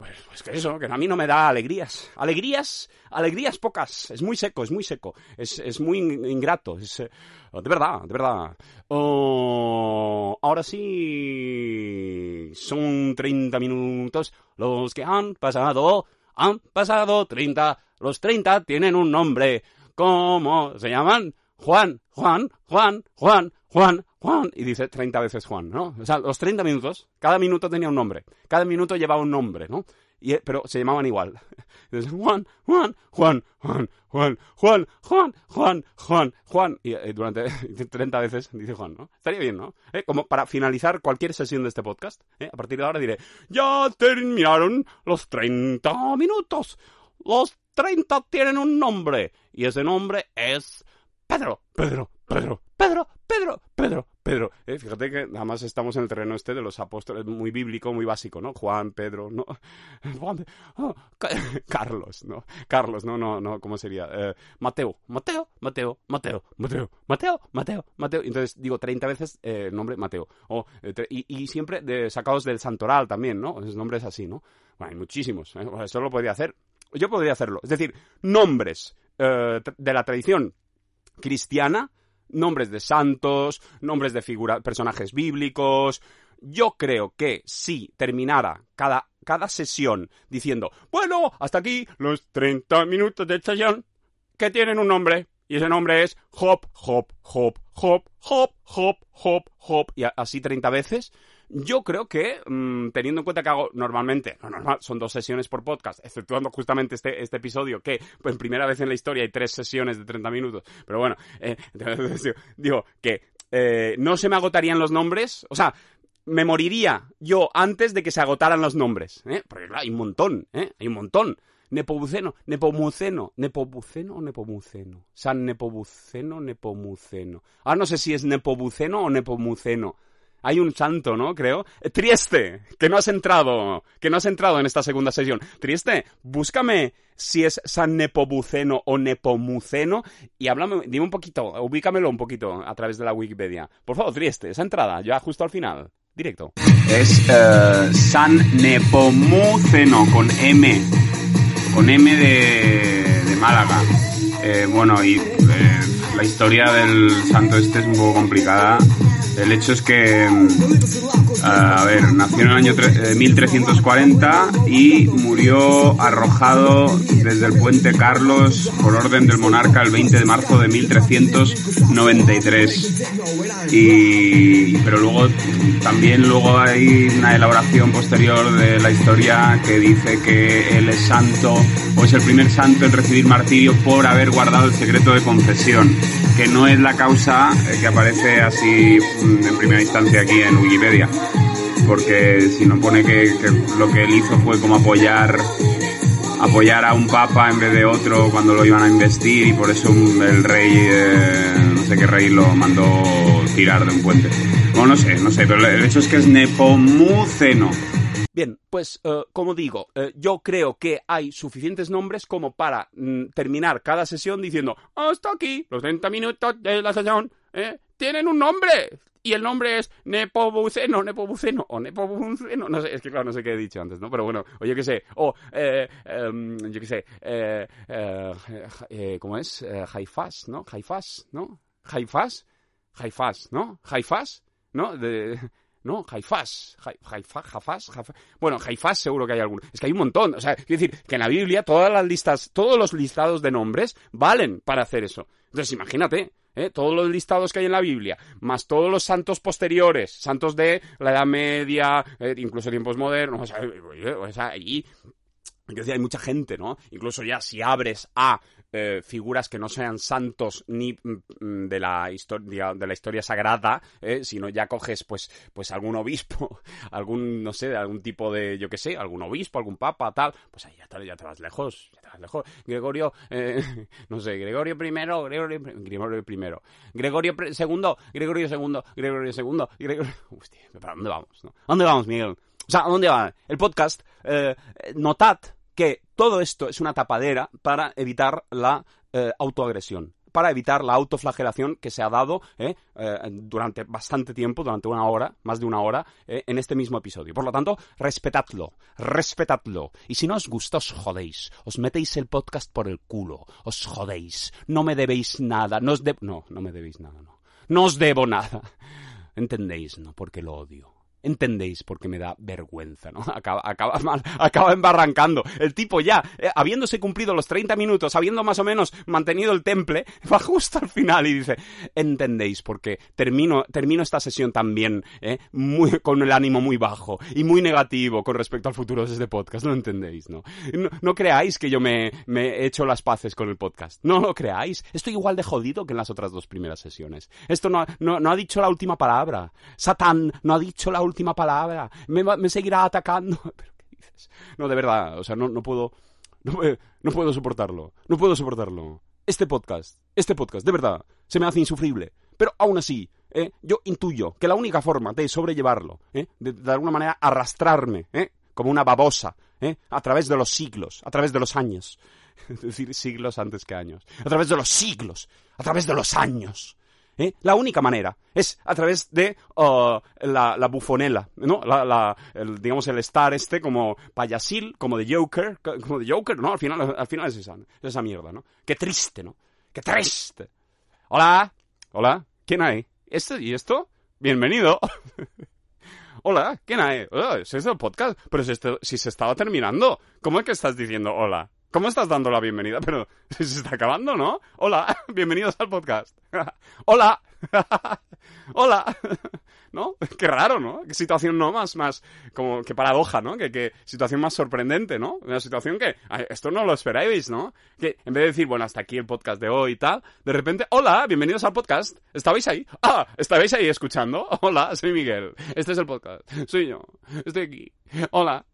pues, pues que eso, que a mí no me da alegrías. Alegrías, alegrías pocas. Es muy seco, es muy seco. Es, es muy ingrato. Es, eh, de verdad, de verdad. Oh, ahora sí, son 30 minutos los que han pasado. Han pasado 30. Los 30 tienen un nombre. ¿Cómo se llaman? Juan, Juan, Juan, Juan, Juan, Juan, y dice 30 veces Juan, ¿no? O sea, los 30 minutos, cada minuto tenía un nombre, cada minuto llevaba un nombre, ¿no? Y, pero se llamaban igual. Entonces, Juan, Juan, Juan, Juan, Juan, Juan, Juan, Juan, Juan, Juan. Y durante 30 veces dice Juan, ¿no? Estaría bien, ¿no? Como para finalizar cualquier sesión de este podcast. A partir de ahora diré, ya terminaron los 30 minutos. Los 30 tienen un nombre. Y ese nombre es Pedro, Pedro, Pedro, Pedro, Pedro, Pedro, Pedro. Eh, fíjate que además estamos en el terreno este de los apóstoles, muy bíblico, muy básico, ¿no? Juan, Pedro, no. Juan, oh, Carlos, ¿no? Carlos, no, no, no, ¿cómo sería? Eh, Mateo, Mateo, Mateo, Mateo, Mateo, Mateo, Mateo, Mateo. Entonces digo 30 veces eh, el nombre Mateo. Y, siempre de, sacados del santoral también, ¿no? Esos nombres así, ¿no? Bueno, hay muchísimos. Eso lo podría hacer. Yo podría hacerlo. Es decir, nombres de la tradición cristiana, nombres de santos, nombres de figura, personajes bíblicos. Yo creo que si terminara cada, cada sesión diciendo, bueno, hasta aquí los 30 minutos de sesión, que tienen un nombre, y ese nombre es Hop, Hop, Hop, Hop, Hop, Hop, Hop, Hop, y así 30 veces, yo creo que, mm, teniendo en cuenta que hago normalmente, no normal, son dos sesiones por podcast, exceptuando justamente este, este episodio, que pues, primera vez en la historia hay tres sesiones de 30 minutos, pero bueno, eh, digo que eh, no se me agotarían los nombres, o sea, me moriría yo antes de que se agotaran los nombres, ¿eh? porque hay un montón, ¿eh? hay un montón. Nepobuceno, Nepomuceno, Nepobuceno o Nepomuceno. San Nepobuceno, Nepomuceno. Ahora no sé si es Nepobuceno o Nepomuceno. Hay un santo, ¿no? Creo. Eh, Trieste, que no has entrado, que no has entrado en esta segunda sesión. Trieste, búscame si es San Nepobuceno o Nepomuceno y háblame, dime un poquito, ubícamelo un poquito a través de la Wikipedia. Por favor, Trieste, esa entrada, ya justo al final, directo. Es eh, San Nepomuceno con M, con M de, de Málaga. Eh, bueno, y la historia del santo este es un poco complicada el hecho es que, mm, a ver, nació en el año 1340 eh, y murió arrojado desde el puente Carlos por orden del monarca el 20 de marzo de 1393. Y, pero luego también luego hay una elaboración posterior de la historia que dice que él es santo o es el primer santo en recibir martirio por haber guardado el secreto de confesión, que no es la causa eh, que aparece así en primera instancia aquí en Wikipedia, porque si no pone que, lo que él hizo fue como apoyar apoyar a un papa en vez de otro cuando lo iban a investir y por eso el rey, eh, no sé qué rey lo mandó tirar de un puente. Bueno, no sé, no sé, pero el hecho es que es Nepomuceno. Bien, pues eh, como digo, eh, yo creo que hay suficientes nombres como para mm, terminar cada sesión diciendo hasta aquí, los 30 minutos de la sesión, tienen un nombre, y el nombre es Nepobuceno, Nepobuceno, o Nepobuceno, no sé, es que claro, no sé qué he dicho antes, ¿no? Pero bueno, o yo qué sé, o, eh, em, yo qué sé, eh, eh, eh, ¿cómo es? Haifas, ¿no? Haifas, ¿no? Haifas, Haifas, ¿no? Haifas, ¿no? De, ¿no? Haifas, Haifas, Bueno, Haifas seguro que hay alguno. Es que hay un montón. O sea, quiero decir que en la Biblia todas las listas, todos los listados de nombres valen para hacer eso. Entonces, imagínate, ¿eh? todos los listados que hay en la Biblia, más todos los santos posteriores, santos de la Edad Media, eh, incluso tiempos modernos, o o sea, y hay mucha gente, ¿no? Incluso ya si abres a eh, figuras que no sean santos ni mm, de la historia de la historia sagrada, eh, sino ya coges pues pues algún obispo, algún no sé, algún tipo de yo qué sé, algún obispo, algún papa, tal, pues ahí ya te, ya te vas lejos, ya te vas lejos. Gregorio, eh, no sé, Gregorio primero, Gregorio, Gregorio primero, Gregorio segundo, Gregorio segundo, Gregorio segundo, Gregorio, hostia, ¿para dónde vamos? No? ¿A dónde vamos, Miguel? O sea, ¿a dónde va? El podcast, notad que todo esto es una tapadera para evitar la eh, autoagresión para evitar la autoflagelación que se ha dado eh, eh, durante bastante tiempo, durante una hora, más de una hora, en este mismo episodio. Por lo tanto, respetadlo, respetadlo. Y si no os gusta, os jodéis. Os metéis el podcast por el culo. Os jodéis. No me debéis nada. No os No, no me debéis nada, no. No os debo nada. ¿Entendéis, no? Porque lo odio. Entendéis por qué me da vergüenza, ¿no? Acaba, acaba mal, acaba embarrancando. El tipo ya, eh, habiéndose cumplido los 30 minutos, habiendo más o menos mantenido el temple, va justo al final y dice, entendéis por qué termino, termino esta sesión también, ¿eh? Con el ánimo muy bajo y muy negativo con respecto al futuro de este podcast, no entendéis, ¿no? No, creáis que yo me, me he hecho las paces con el podcast, no lo creáis. Estoy igual de jodido que en las otras dos primeras sesiones. Esto no, no, no ha dicho la última palabra. Satán no ha dicho la última última palabra, me, seguirá atacando. No, de verdad, o sea, no, no puedo, no, puedo soportarlo, no puedo soportarlo. Este podcast, este podcast, de verdad, se me hace insufrible. Pero aún así, ¿eh? yo intuyo que la única forma de sobrellevarlo, ¿eh? de, alguna manera arrastrarme, ¿eh? como una babosa, ¿eh? a través de los siglos, a través de los años, es decir, siglos antes que años, a través de los siglos, a través de los años, ¿eh? La única manera es a través de uh, la, bufonela, ¿no? La, digamos, el estar este como payasil, como de Joker, como de Joker, ¿no? Al final, al final es esa, esa mierda, ¿no? Qué triste, ¿no? Qué triste. Hola, hola, ¿quién hay? ¿Esto y esto? Bienvenido. hola, ¿quién hay? Oh, ¿Es este el podcast? Pero si, si se estaba terminando, ¿cómo es que estás diciendo hola? ¿Cómo estás dando la bienvenida? Pero se está acabando, ¿no? Hola, bienvenidos al podcast. Hola. Hola. ¿No? Qué raro, ¿no? Qué situación no más, más, como, qué paradoja, ¿no? Qué, situación más sorprendente, ¿no? Una situación que, esto no lo esperáis, ¿no? Que en vez de decir, bueno, hasta aquí el podcast de hoy y tal, de repente, hola, bienvenidos al podcast. ¿Estabais ahí? Ah, ¿estabais ahí escuchando? Hola, soy Miguel. Este es el podcast. Soy yo. Estoy aquí. Hola.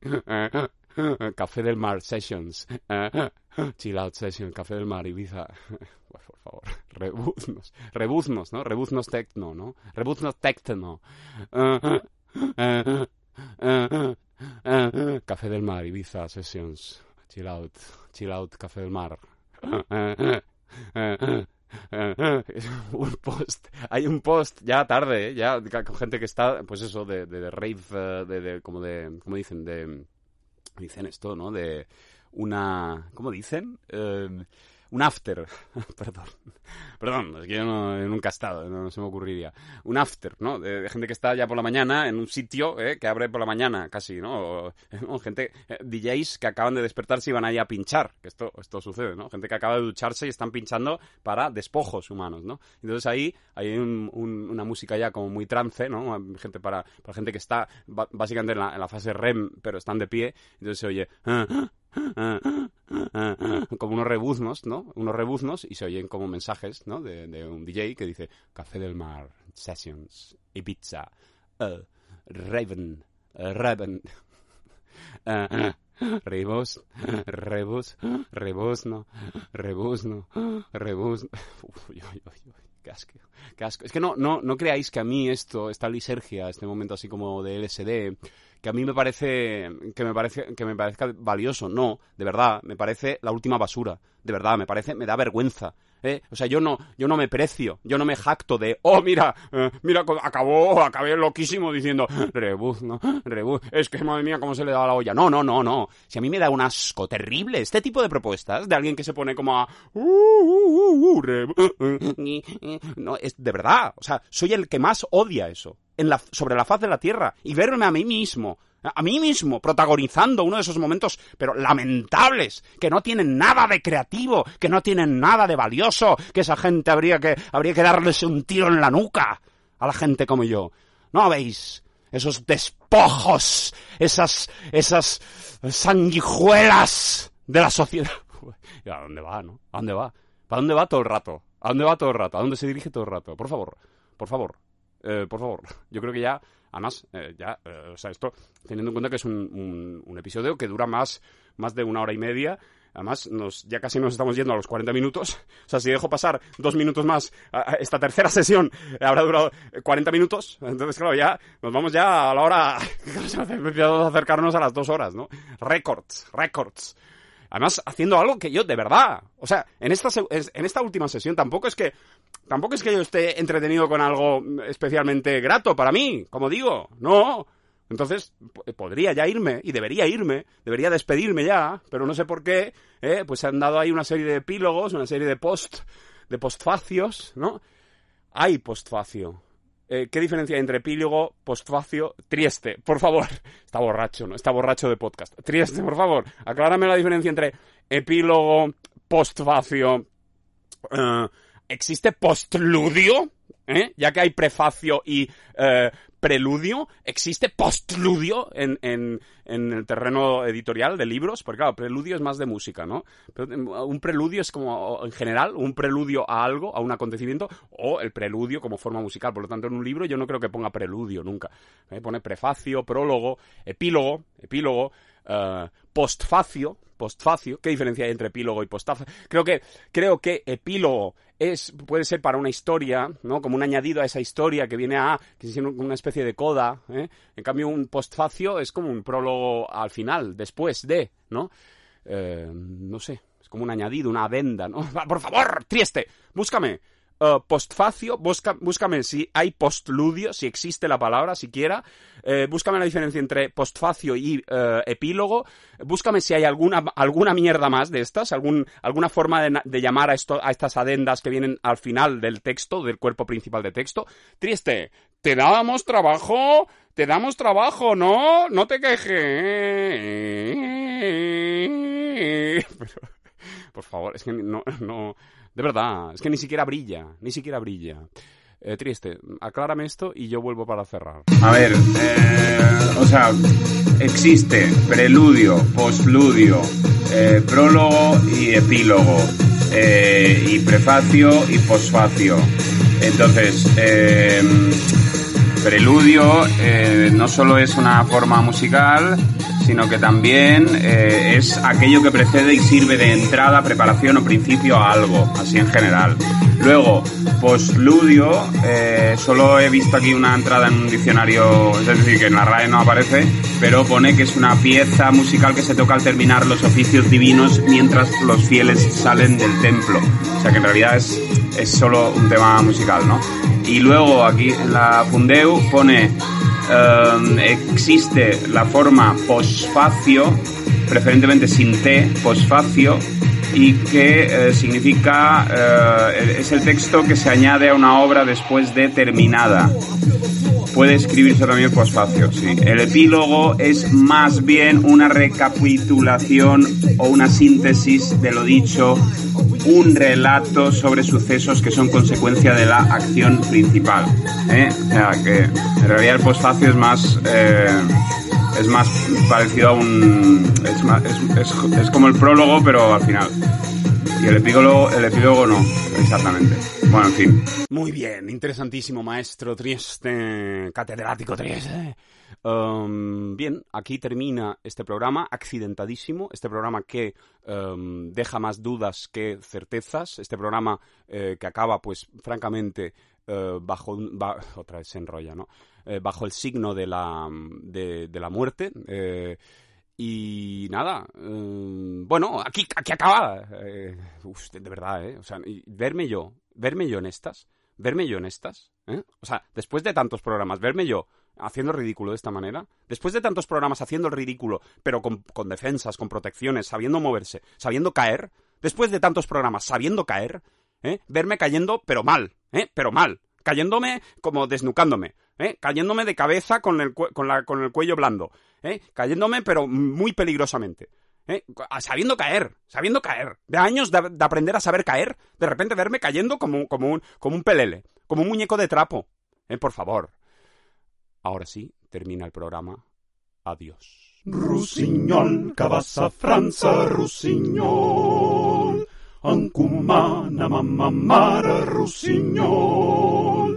Café del Mar Sessions. Chill Out Session, Café del Mar, Ibiza. Por favor, rebuznos. Rebuznos, ¿no? Rebuznos Tecno, ¿no? Rebuznos Tecno. Café del Mar, Ibiza Sessions. Chill Out. Chill Out, Café del Mar. un post, hay un post ya tarde, ¿eh? ya con gente que está, pues eso, de, de, rave, eh, de, de, como de, como dicen, de, dicen esto, ¿no? De una, ¿cómo dicen? Eh, un after, perdón, perdón, es que yo no, nunca he estado, no, se me ocurriría, un after, ¿no? De, gente que está ya por la mañana en un sitio eh, que abre por la mañana casi, ¿no? O, gente, eh, DJs que acaban de despertarse y van ahí a pinchar, que esto, esto sucede, ¿no? Gente que acaba de ducharse y están pinchando para despojos humanos, ¿no? Entonces ahí hay una música ya como muy trance, ¿no? Gente para, para gente que está básicamente en la, en la fase REM, pero están de pie, entonces se oye... Como unos rebuznos, ¿no? Unos rebuznos y se oyen como mensajes, ¿no? De, un DJ que dice Café del Mar, Sessions, Ibiza, uh, Raven, uh, Raven, uh, Rebus, rebus, rebusno, rebusno, rebusno. Es que no, no, no creáis que a mí esto, esta lisergia, este momento así como de LSD, que a mí me parece que me parece que me parezca valioso, no, de verdad, me parece la última basura, de verdad, me parece me da vergüenza. ¿Eh? O sea, yo no, yo no me precio, yo no me jacto de, oh, mira, eh, mira, acabó, acabé loquísimo diciendo, rebuz, ¿no? Rebuz, es que madre mía, cómo se le da la olla. No, no, no, no. Si a mí me da un asco terrible este tipo de propuestas de alguien que se pone como a, uh, uh, uh, no, es de verdad, o sea, soy el que más odia eso en la, sobre la faz de la tierra y verme a mí mismo a mí mismo, protagonizando uno de esos momentos, pero lamentables, que no tienen nada de creativo, que no tienen nada de valioso, que esa gente habría que, habría que darles un tiro en la nuca a la gente como yo. ¿No veis? Esos despojos, esas, esas sanguijuelas de la sociedad. ¿Y a dónde va, no? ¿A dónde va? ¿Para dónde va todo el rato? ¿A dónde va todo el rato? ¿A dónde se dirige todo el rato? Por favor, por favor, eh, por favor. Yo creo que ya Además, eh, ya, eh, o sea, esto teniendo en cuenta que es un, un, episodio que dura más, más de una hora y media, Además, nos, ya casi nos estamos yendo a los 40 minutos. O sea, si dejo pasar dos minutos más esta tercera sesión, habrá durado 40 minutos. Entonces, claro, ya nos vamos ya a la hora... Empezamos a acercarnos a las dos horas, ¿no? Records, records. Además, haciendo algo que yo, de verdad, o sea, en esta, en esta última sesión tampoco es que, tampoco es que yo esté entretenido con algo especialmente grato para mí, como digo, no. Entonces, podría ya irme, y debería irme, debería despedirme ya, pero no sé por qué, ¿eh? pues se han dado ahí una serie de epílogos, una serie de post, de postfacios, ¿no? Hay postfacio, eh, ¿qué diferencia hay entre epílogo, postfacio, trieste? Por favor. Está borracho, ¿no? Está borracho de podcast. Trieste, por favor. Aclárame la diferencia entre epílogo, postfacio. eh, ¿Existe postludio? ¿Eh? Ya que hay prefacio y eh, preludio, ¿existe postludio en, en, en el terreno editorial de libros? Porque claro, preludio es más de música, ¿no? Pero, eh, un preludio es como, en general, un preludio a algo, a un acontecimiento, o el preludio como forma musical. Por lo tanto, en un libro yo no creo que ponga preludio nunca. ¿eh? Pone prefacio, prólogo, epílogo, epílogo, eh, postfacio, postfacio. ¿Qué diferencia hay entre epílogo y postfacio? Creo que, creo que epílogo es, puede ser para una historia, ¿no? Como un añadido a esa historia que viene a, que una especie de coda, ¿eh? En cambio, un postfacio es como un prólogo al final, después de, ¿no? Eh, no sé, es como un añadido, una adenda, ¿no? Por favor, Trieste, búscame. Uh, postfacio, busca, búscame si hay postludio, si existe la palabra siquiera, eh, búscame la diferencia entre postfacio y uh, epílogo, búscame si hay alguna, alguna mierda más de estas, algún, alguna forma de, llamar a, esto, a estas adendas que vienen al final del texto, del cuerpo principal de texto. Trieste, te dábamos trabajo, te damos trabajo, ¿no? No te quejes. Pero, por favor, es que no, no, de verdad, es que ni siquiera brilla, ni siquiera brilla. Eh, triste, aclárame esto y yo vuelvo para cerrar. A ver, eh, o sea, existe preludio, postludio, eh, prólogo y epílogo, eh, y prefacio y posfacio. Entonces, eh, preludio eh, no solo es una forma musical, sino que también eh, es aquello que precede y sirve de entrada, preparación o principio a algo, así en general. Luego, postludio, eh, solo he visto aquí una entrada en un diccionario, es decir, que en la RAE no aparece, pero pone que es una pieza musical que se toca al terminar los oficios divinos mientras los fieles salen del templo. O sea que en realidad es, es solo un tema musical, ¿no? Y luego aquí en la Fundeu pone Um, existe la forma posfacio, preferentemente sin T, posfacio, y que eh, significa, eh, es el texto que se añade a una obra después de terminada. Puede escribirse también posfacio, sí. El epílogo es más bien una recapitulación o una síntesis de lo dicho, un relato sobre sucesos que son consecuencia de la acción principal. ¿eh? O sea, que en realidad el posfacio es más... Es más parecido a un... Es, más, es, es, es, como el prólogo, pero al final. Y el epílogo, el epílogo no, exactamente. Bueno, en fin. Muy bien, interesantísimo, maestro Trieste, catedrático Trieste. Um, bien, aquí termina este programa, accidentadísimo, este programa que um, deja más dudas que certezas, este programa eh, que acaba, pues, francamente, eh, bajo, ba, otra vez se enrolla, ¿no? Eh, bajo el signo de la, de, la muerte. Eh, y nada, eh, bueno, aquí, aquí acaba. Uf, de, verdad, ¿eh? O sea, verme yo, verme yo en estas, verme yo en estas, ¿eh? O sea, después de tantos programas, verme yo haciendo ridículo de esta manera, después de tantos programas haciendo el ridículo, pero con, con defensas, con protecciones, sabiendo moverse, sabiendo caer, después de tantos programas sabiendo caer, ¿eh? verme cayendo, pero mal, ¿eh? Pero mal, cayéndome como desnucándome, ¿eh? cayéndome de cabeza con el, con, la, con el cuello blando, ¿eh? cayéndome pero muy peligrosamente. ¿eh? Sabiendo caer, sabiendo caer. De años de, de, aprender a saber caer, de repente verme cayendo como, como, un, como un pelele, como un muñeco de trapo. ¿eh? Por favor. Ahora sí, termina el programa. Adiós. Rusiñol, cabassa franza, rusiñol. Ancumana, mamma, mara, rusiñol.